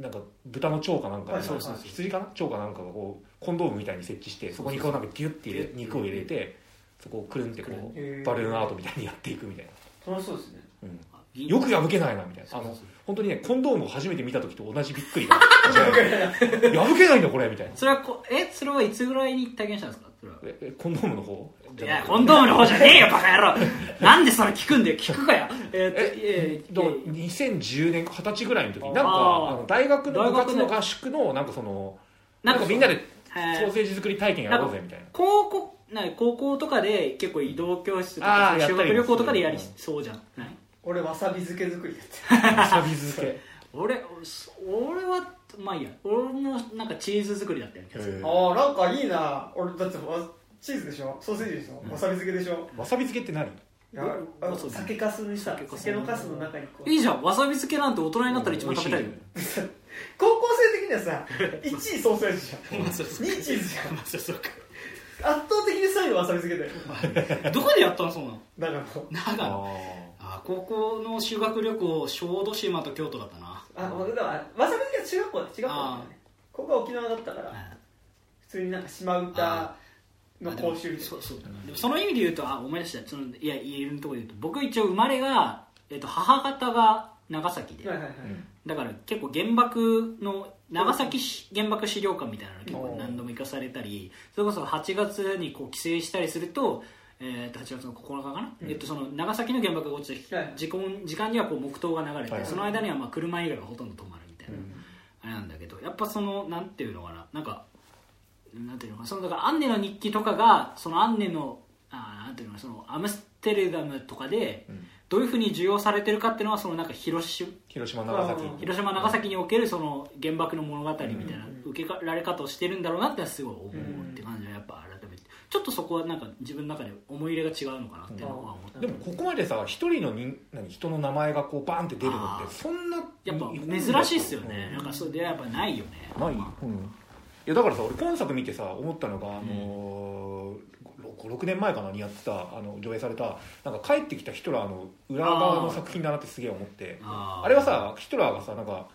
Speaker 1: なんか豚の腸かなんか羊かな？腸かなんかがこうコンドームみたいに設置してそこにこうなんかギュッて肉を入れてそこをくるんってこうバルーンアートみたいにやっていくみたいな。
Speaker 2: 楽しそうですね。
Speaker 1: うん。
Speaker 3: あ
Speaker 1: よく破けないなみたいな。あの本当にねコンドームを初めて見た時と同じびっくりが 破けないんだこれみたいな。
Speaker 3: それはこえ？それはいつぐらいに体験したんですか？それは。
Speaker 1: ええコンドームの方？
Speaker 3: いやコンドームの方じゃねえよバカ野郎。なんでそれ聞くんだよ。聞くかよ。えーっと
Speaker 1: え
Speaker 3: え
Speaker 1: だから2010年二十歳ぐらいの時に。なんか
Speaker 3: あ
Speaker 1: の大学の部活の
Speaker 3: 大学で
Speaker 1: 合宿のなんかその
Speaker 3: な
Speaker 1: んんかみんなで
Speaker 3: はい
Speaker 1: ソーセージ作り体験やろうぜみたいな。
Speaker 3: 高校な高校とかで結構移動教室とか修学旅行とかでやりそうじゃんない？
Speaker 2: 俺わさび漬け作りやって
Speaker 1: わさび漬け。
Speaker 3: 俺俺はまあいいや。俺もなんかチーズ作りだったよ
Speaker 2: ああなんかいいな。俺だってわチーズでしょ？ソーセージでしょ、
Speaker 3: うん。
Speaker 2: わさび漬けでしょ？
Speaker 1: わさび漬けって何？
Speaker 2: いやあの
Speaker 3: そう
Speaker 2: 酒かすにさ
Speaker 3: 酒粕
Speaker 2: 酒のかすの中にこう。
Speaker 3: いいじゃん。わさび漬けなんて大人になったら一番食べたいよ
Speaker 1: 美味し
Speaker 2: 高校生的にはさ1位ソーセージじゃん。
Speaker 3: まあそうそう
Speaker 2: 2位チーズじゃん。
Speaker 3: まあそうそうか。
Speaker 2: 圧倒的に3位はわさび漬けだよ。
Speaker 3: どこでやったのそうなの？
Speaker 2: だからもう
Speaker 3: 長野あ高校の修学旅行小豆島と京都だったな。
Speaker 2: あ俺だからわさび漬けは中学校だ中学校だったね。ここは沖縄だったから普通になんか島唄の講習みたい
Speaker 3: そうそう。でもその意味で言うとあ思い出した。そのいや言えるところで言うと僕一応生まれが、えっと母方が長崎で、
Speaker 2: なはいはいはい、
Speaker 1: うん。
Speaker 3: だから結構原爆の長崎し原爆資料館みたいなの結構何度も行かされたりそれこそ8月にこう帰省したりすると,、えー、と8月の9日かな、えっと、その長崎の原爆が落ちた
Speaker 2: はい。
Speaker 3: 時間時間にはこう黙祷が流れて、
Speaker 1: はい
Speaker 3: その間にはまあ車以外はほとんど止まるみたいな、あれなんだけどやっぱそのなんていうのかな？なんかなんていうのかなそのだからアンネの日記とかがそのアンネのあーなんていうのそのアムステルダムとかで
Speaker 1: うん。
Speaker 3: どういうふうに需要されてるかっていうのはそのなんか広島
Speaker 1: 広島長崎
Speaker 2: うん。
Speaker 3: 広島長崎におけるその原爆の物語みたいな
Speaker 2: うん。
Speaker 3: 受けられ方をしてるんだろうなってすごい思う
Speaker 2: うん
Speaker 3: って感じはやっぱ改めて。ちょっとそこはなんか自分の中で思い入れが違うのかなっていうのは思って
Speaker 1: でもここまでさ一人の人何人の名前がこうバーンって出るのってそんな
Speaker 3: やっぱ珍しいっすよね。なんかそれでやっぱないよね。
Speaker 1: ない、うん、いやだからさ俺今作見てさ思ったのが、あのー、56年前かなにやってたあの上映されたなんか帰ってきたヒトラーの裏側の作品だなってすげえ思って。
Speaker 3: あ
Speaker 1: れはさヒトラーがさなんか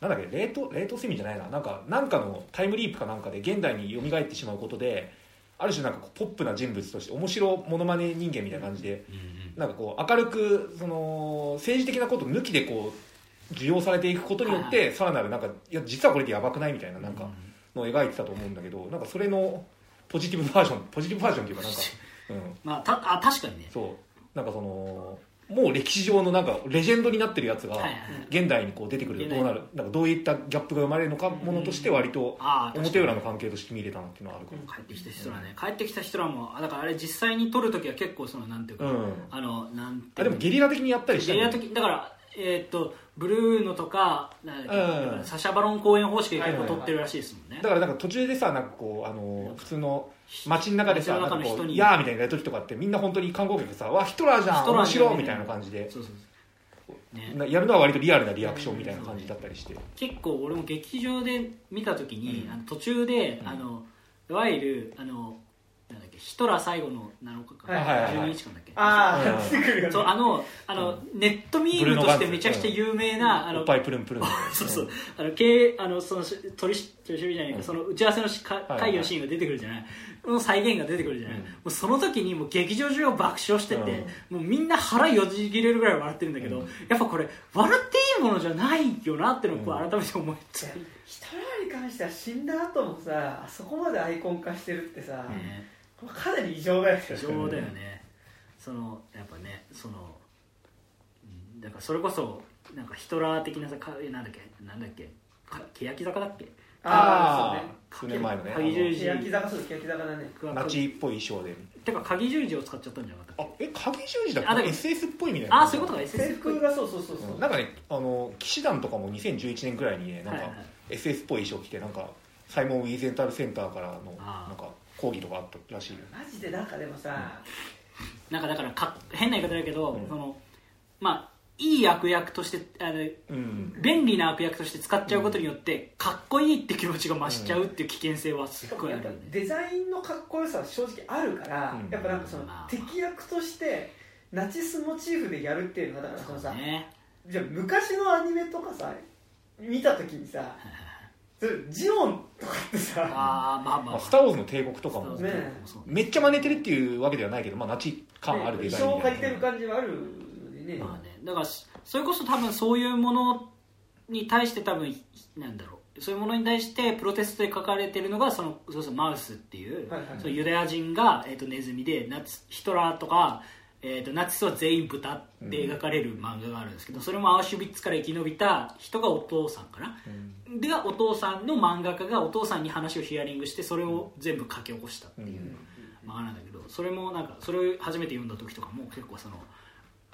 Speaker 1: なんだっけ冷凍冷凍睡眠じゃないな。なんかなんかのタイムリープかなんかで現代に蘇ってしまうことである種なんかポップな人物として面白モノマネ人間みたいな感じで
Speaker 3: うんうん。
Speaker 1: なんかこう明るくその政治的なこと抜きでこう受容されていくことによってさらなるなんかいや実はこれってやばくないみたいななんかのを描いてたと思うんだけどなんかそれのポジティブバージョンポジティブバージョンっていうかなんか、うん、
Speaker 3: まあたあ確かにね。
Speaker 1: そう。なんかそのもう歴史上のなんかレジェンドになってるやつが現代にこう出てくるとどうなるなんかどういったギャップが生まれるのかものとして割と表裏の関係として見れたなっていうのはあるか
Speaker 3: 帰ってきた人らね。帰ってきた人らもあだからあれ実際に撮るときは結構そのなんていうか、
Speaker 1: ら、うん、
Speaker 3: あのなんて
Speaker 1: あでもゲリラ的にやったりした
Speaker 3: ゲリラ的だからえーっとブルーノとかからサシャバロン公演方式で結構撮ってるらしいですもんね。
Speaker 1: だからなんか途中でさなんかこうあの普通の街の中でさなんかこう「
Speaker 3: 中の人に。
Speaker 1: いやー」みたいなやる時とかってみんな本当に観光客さ「わヒトラーじゃん
Speaker 3: ヒトラー
Speaker 1: 面白い」みたいな感じで。
Speaker 3: そうそうね。
Speaker 1: なやるのは割とリアルなリアクションみたいな感じだったりして。
Speaker 3: 結構俺も劇場で見た時に、
Speaker 1: うん。
Speaker 3: あの途中で、
Speaker 1: うん。
Speaker 3: あのいわゆるあのけヒトラー最後の7日間、
Speaker 2: はい
Speaker 1: はいはい。はい
Speaker 3: 12日間だっけ？
Speaker 2: あ
Speaker 1: うん。
Speaker 2: あ出てくるよね
Speaker 3: そうあのあの、ネットミームとしてめちゃくちゃ有名な、あの
Speaker 1: おっぱいプルンプルン
Speaker 3: そうそう。あの経営あのそのし取り取り調べじゃないか、
Speaker 1: うん。
Speaker 3: その打ち合わせのしか会議のシーンが出てくるじゃない、の再現が出てくるじゃない、
Speaker 1: うん。
Speaker 3: もうその時にもう劇場中が爆笑してて、
Speaker 1: うん。
Speaker 3: もうみんな腹よじ切れるぐらい笑ってるんだけど、
Speaker 1: うん。
Speaker 3: やっぱこれ笑っていいものじゃないよなっていうのをこう改めて思いつ
Speaker 2: いやヒトラーに関しては死んだ後もさあそこまでアイコン化してるってさ、
Speaker 3: ね
Speaker 2: かなり異常だよね。
Speaker 3: 異常だよね。そのやっぱねそのうんだからそれこそなんかヒトラー的なさかなんだっけなんだっけか欅坂だっけ？
Speaker 1: ああ
Speaker 3: そ
Speaker 1: 数年前のね。
Speaker 3: 鍵十字。
Speaker 2: 欅坂そう欅坂だね。
Speaker 1: ナチっぽい衣装で。
Speaker 3: てか鍵十字を使っちゃったんじゃなかったっ
Speaker 1: あえ影十字だっけ？SS っぽいみたい
Speaker 3: け
Speaker 1: な。
Speaker 3: ああそういうことか。SS
Speaker 2: 制服がそうそうそうそう、
Speaker 1: うん。なんかねあの騎士団とかも2011年くらいにねなんか
Speaker 3: はいはい。
Speaker 1: SS っぽい衣装着てなんかサイモン・ウィーゼンタルセンターからのなんか講義とかあったらしいよ。
Speaker 2: マジでなんかでもさ、
Speaker 3: なんかだからか変な言い方だけど、
Speaker 1: うん。
Speaker 3: そのまあいい悪役としてあの
Speaker 1: うん。
Speaker 3: 便利な悪役として使っちゃうことによって、かっこいいって気持ちが増しちゃうっていう危険性はすっごいあ
Speaker 2: やっぱ
Speaker 3: るよね、
Speaker 2: デザインのかっこよさは正直あるから、
Speaker 1: うん。
Speaker 2: やっぱなんかその
Speaker 3: まあ。
Speaker 2: 敵役としてナチスモチーフでやるっていうのはだからそのさ、
Speaker 3: ね。
Speaker 2: じゃあ昔のアニメとかさ見た時にさジオンとかってさ。
Speaker 3: ああまあまあ、
Speaker 1: まあ、スター・ウォーズの帝国とかも。
Speaker 2: ね
Speaker 1: めっちゃ真似てるっていうわけではないけど、まあ、ナチ感あるデザイン
Speaker 2: 衣装を借りてる感じはあるね、
Speaker 3: まあね、だからしそれこそ多分そういうものに対して多分なんだろう。そういうものに対してプロテストで書かれてるのがそのそうそうマウスっていう,、
Speaker 2: はいはいはい。
Speaker 3: そのユダヤ人が、えー、とネズミでナチヒトラーとか、えー、とナチスは全員豚って描かれる漫画があるんですけど、それもアウシュビッツから生き延びた人がお父さんかな、でお父さんの漫画家がお父さんに話をヒアリングしてそれを全部書き起こしたっていう漫画なんだけどそれもなんかそれを初めて読んだ時とかも結構その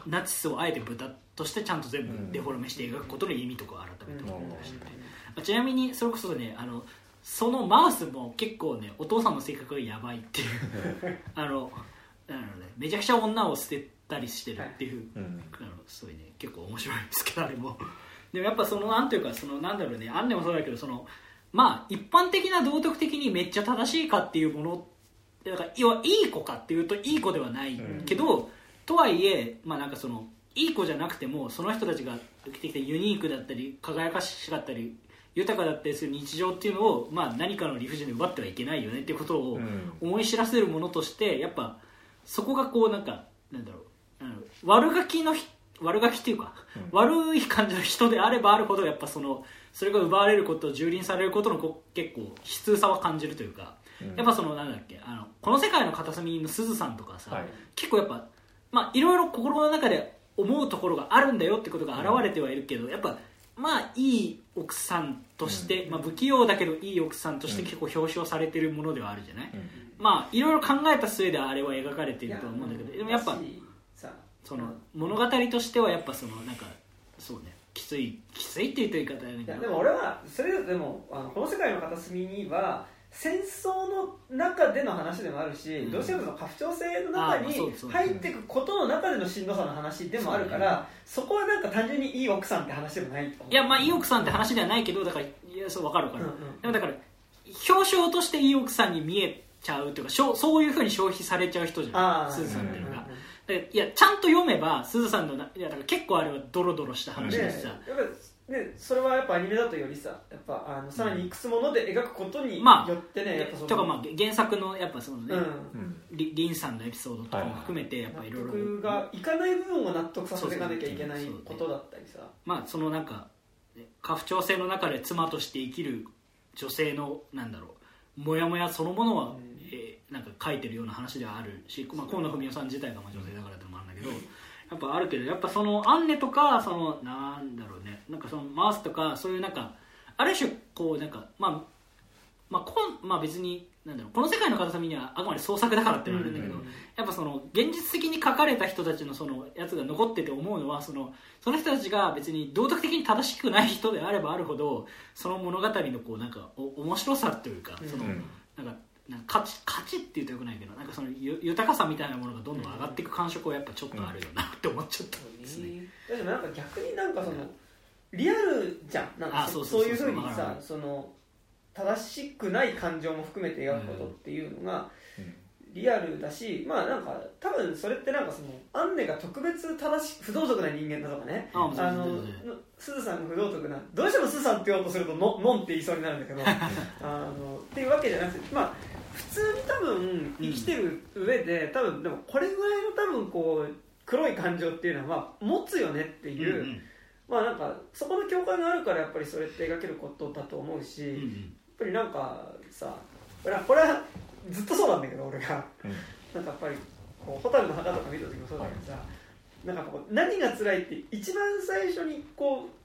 Speaker 3: ナチスをあえて豚としてちゃんと全部デフォルメして描くことの意味とかを改めて思ったりしてて、まあちなみにそれこそねあのそのマウスも結構ねお父さんの性格がやばいっていう。あのあの、ね、めちゃくちゃ女を捨てたりしてるっていう、
Speaker 1: うん。
Speaker 3: あのすごいね結構面白いんですけどあれも。でもやっぱそのなんていうかそのなんだろうねアンネもそうだけどそのまあ一般的な道徳的にめっちゃ正しいかっていうものだから要はいい子かっていうといい子ではないけど、とはいえまあなんかそのいい子じゃなくてもその人たちが生きてきたユニークだったり輝かしかったり豊かだったりする日常っていうのを、まあ、何かの理不尽で奪ってはいけないよねっていうことを
Speaker 1: うん。
Speaker 3: 思い知らせるものとしてやっぱそこがこうなんかなんだろう。悪ガキのひ悪ガキっていうか、悪い感じの人であればあるほどやっぱそのそれが奪われること蹂躙されることのこう結構悲痛さは感じるというか、やっぱそのなんだっけあのこの世界の片隅のすずさんとかさ、
Speaker 1: はい。
Speaker 3: 結構やっぱまあいろいろ心の中で思うところがあるんだよってことが現れてはいるけど、やっぱまあいい奥さんとして、まあ、不器用だけどいい奥さんとして結構表彰されてるものではあるじゃない、まあいろいろ考えた末であれは描かれているとは思うんだけどでもやっぱその物語としてはやっぱそのなんかそうねきついきついって言うと言い方
Speaker 2: やでも俺はそれでもあのこの世界の片隅には戦争の中での話でもあるし、
Speaker 3: うん。
Speaker 2: どうしてもその家父長制の中に入っていくことの中でのしんどさの話でもあるからそ,、こはなんか単純にいい奥さんって話でもない
Speaker 3: いやまあいい奥さんって話ではないけどだからいやそう分かる分かる、
Speaker 2: うんうん
Speaker 3: でもだから表彰としていい奥さんに見えちゃうというかしょそういうふうに消費されちゃう人じゃないすずさんっていうのが。いやちゃんと読めばすずさんのないやだから結構あれはドロドロした話
Speaker 2: ね
Speaker 3: だしさ、
Speaker 2: やっぱねそれはやっぱアニメだとよりさやっぱあのさらにいくつもので描くことによ
Speaker 3: まあ
Speaker 2: ってね、やっぱその
Speaker 3: とかまあ原作のやっぱそのね、
Speaker 2: うん。
Speaker 1: うん
Speaker 3: りりんさんのエピソードとかも含めてやっぱいろいろ
Speaker 2: 納得がいかない部分を納得させていかなきゃいけないことだったりさ。
Speaker 3: まあそのなんかね家父長制の中で妻として生きる女性のなんだろうモヤモヤそのものは、
Speaker 2: うん。
Speaker 3: えーなんか書いてるような話ではあるし、まあ、河野文雄さん自体がまあ女性だからってのもあるんだけど、やっぱあるけどやっぱそのアンネとかそのなんだろうねなんかそのマウスとかそういうなんかある種こうなんかまあまあこんまあ別になんだろうこの世界の片隅にはあくまで創作だからってのはあるんだけど、
Speaker 2: うん
Speaker 3: やっぱその現実的に書かれた人たちのそのやつが残ってて思うのはそのその人たちが別に道徳的に正しくない人であればあるほどその物語のこうなんかお面白さというかその、
Speaker 1: うん
Speaker 3: なんかなんか価値価値って言うとよくないけどなんかそのゆ豊かさみたいなものがどんどん上がっていく感触はやっぱちょっとあるよなって思っちゃったんですね。
Speaker 2: でもなんか逆になんかそのリアルじゃん。なんか
Speaker 3: あ
Speaker 2: そ
Speaker 3: そう
Speaker 2: いうふうにさその正しくない感情も含めて描くことっていうのが
Speaker 1: うん。
Speaker 2: リアルだしまあなんか多分それってなんかそのアンネが特別正し不道徳な人間だとかね。
Speaker 3: あ
Speaker 2: あのすずさんが不道徳などうしてもすずさんって言おうとするとののんって言いそうになるんだけど。あのっていうわけじゃなくてまあ普通に多分生きてる上で、多分でもこれぐらいの多分こう黒い感情っていうのはまあ持つよねっていう、
Speaker 3: うんうん。
Speaker 2: まあなんかそこの共感があるからやっぱりそれって描けることだと思うし、やっ
Speaker 3: うん。うん
Speaker 2: ぱりなんかさこれはずっとそうなんだけど俺が
Speaker 1: うん。
Speaker 2: なんかやっぱりこう蛍の墓とか見た時もそうだけどさ、なんかこう何が辛いって一番最初にこう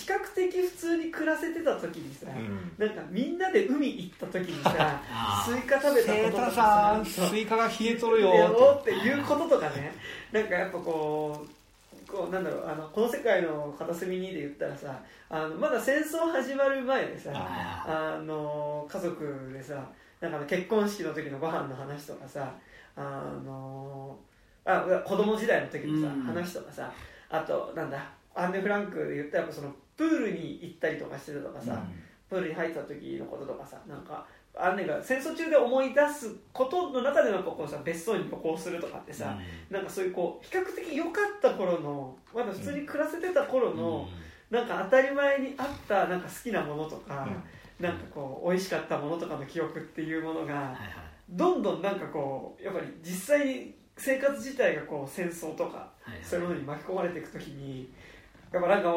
Speaker 2: 比較的普通に暮らせてた時にさ、
Speaker 1: うん。
Speaker 2: なんかみんなで海行った時にさ スイカ食べたこととか
Speaker 1: さスイカが冷えとるよ。
Speaker 2: っていうこととかね。なんかやっぱこうこうなんだろうあのこの世界の片隅にで言ったらさあのまだ戦争始まる前でさ
Speaker 3: あ
Speaker 2: あの家族でさなんか結婚式の時のご飯の話とかさあのあ子供時代の時のさ、
Speaker 3: うん。
Speaker 2: 話とかさあとなんだアンネ・フランクで言ったらそのプールに行ったりとかしてたとかさ、プールに入った時のこととかさなんかアンネが戦争中で思い出すことの中でなんかこうさ別荘に旅行するとかってさ、なんかそういうこう比較的良かった頃のまだ普通に暮らせてた頃の、なんか当たり前にあったなんか好きなものとか、なんかこう美味しかったものとかの記憶っていうものが
Speaker 3: はいはい。
Speaker 2: どんどんなんかこうやっぱり実際に生活自体がこう戦争とか
Speaker 3: はいはい。
Speaker 2: そういうものに巻き込まれていく時にやっぱなんか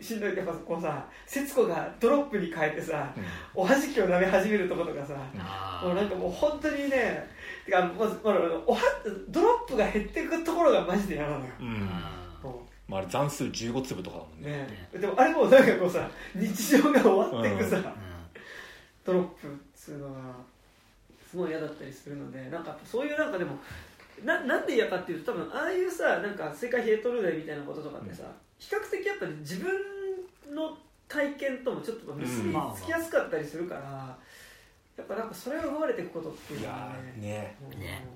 Speaker 2: しんどいやっぱこうさ節子がドロップに変えてさ
Speaker 1: うん。
Speaker 2: おはじきを舐め始めるところとかさ
Speaker 3: あ
Speaker 2: もうなんかもう本当にねてかまずまずおはドロップが減っていくところがマジで嫌なのよ。
Speaker 1: まあ、あれ残数15粒とかだもん
Speaker 2: う
Speaker 1: ね。
Speaker 2: ね。でもあれもなんかこうさ日常が終わっていくさ、
Speaker 1: うん。
Speaker 3: ー
Speaker 2: ドロップっつうのがすごい嫌だったりするのでなんかそういうなんかでもななんで嫌かっていうと多分ああいうさなんか世界冷えとるでみたいなこととかってさ、比較的やっぱり自分の体験ともちょっと結びつきやすかったりするから、やっぱなんかそれが奪われていくことっていう
Speaker 1: い
Speaker 2: のは
Speaker 1: ね。
Speaker 2: うん。
Speaker 3: ね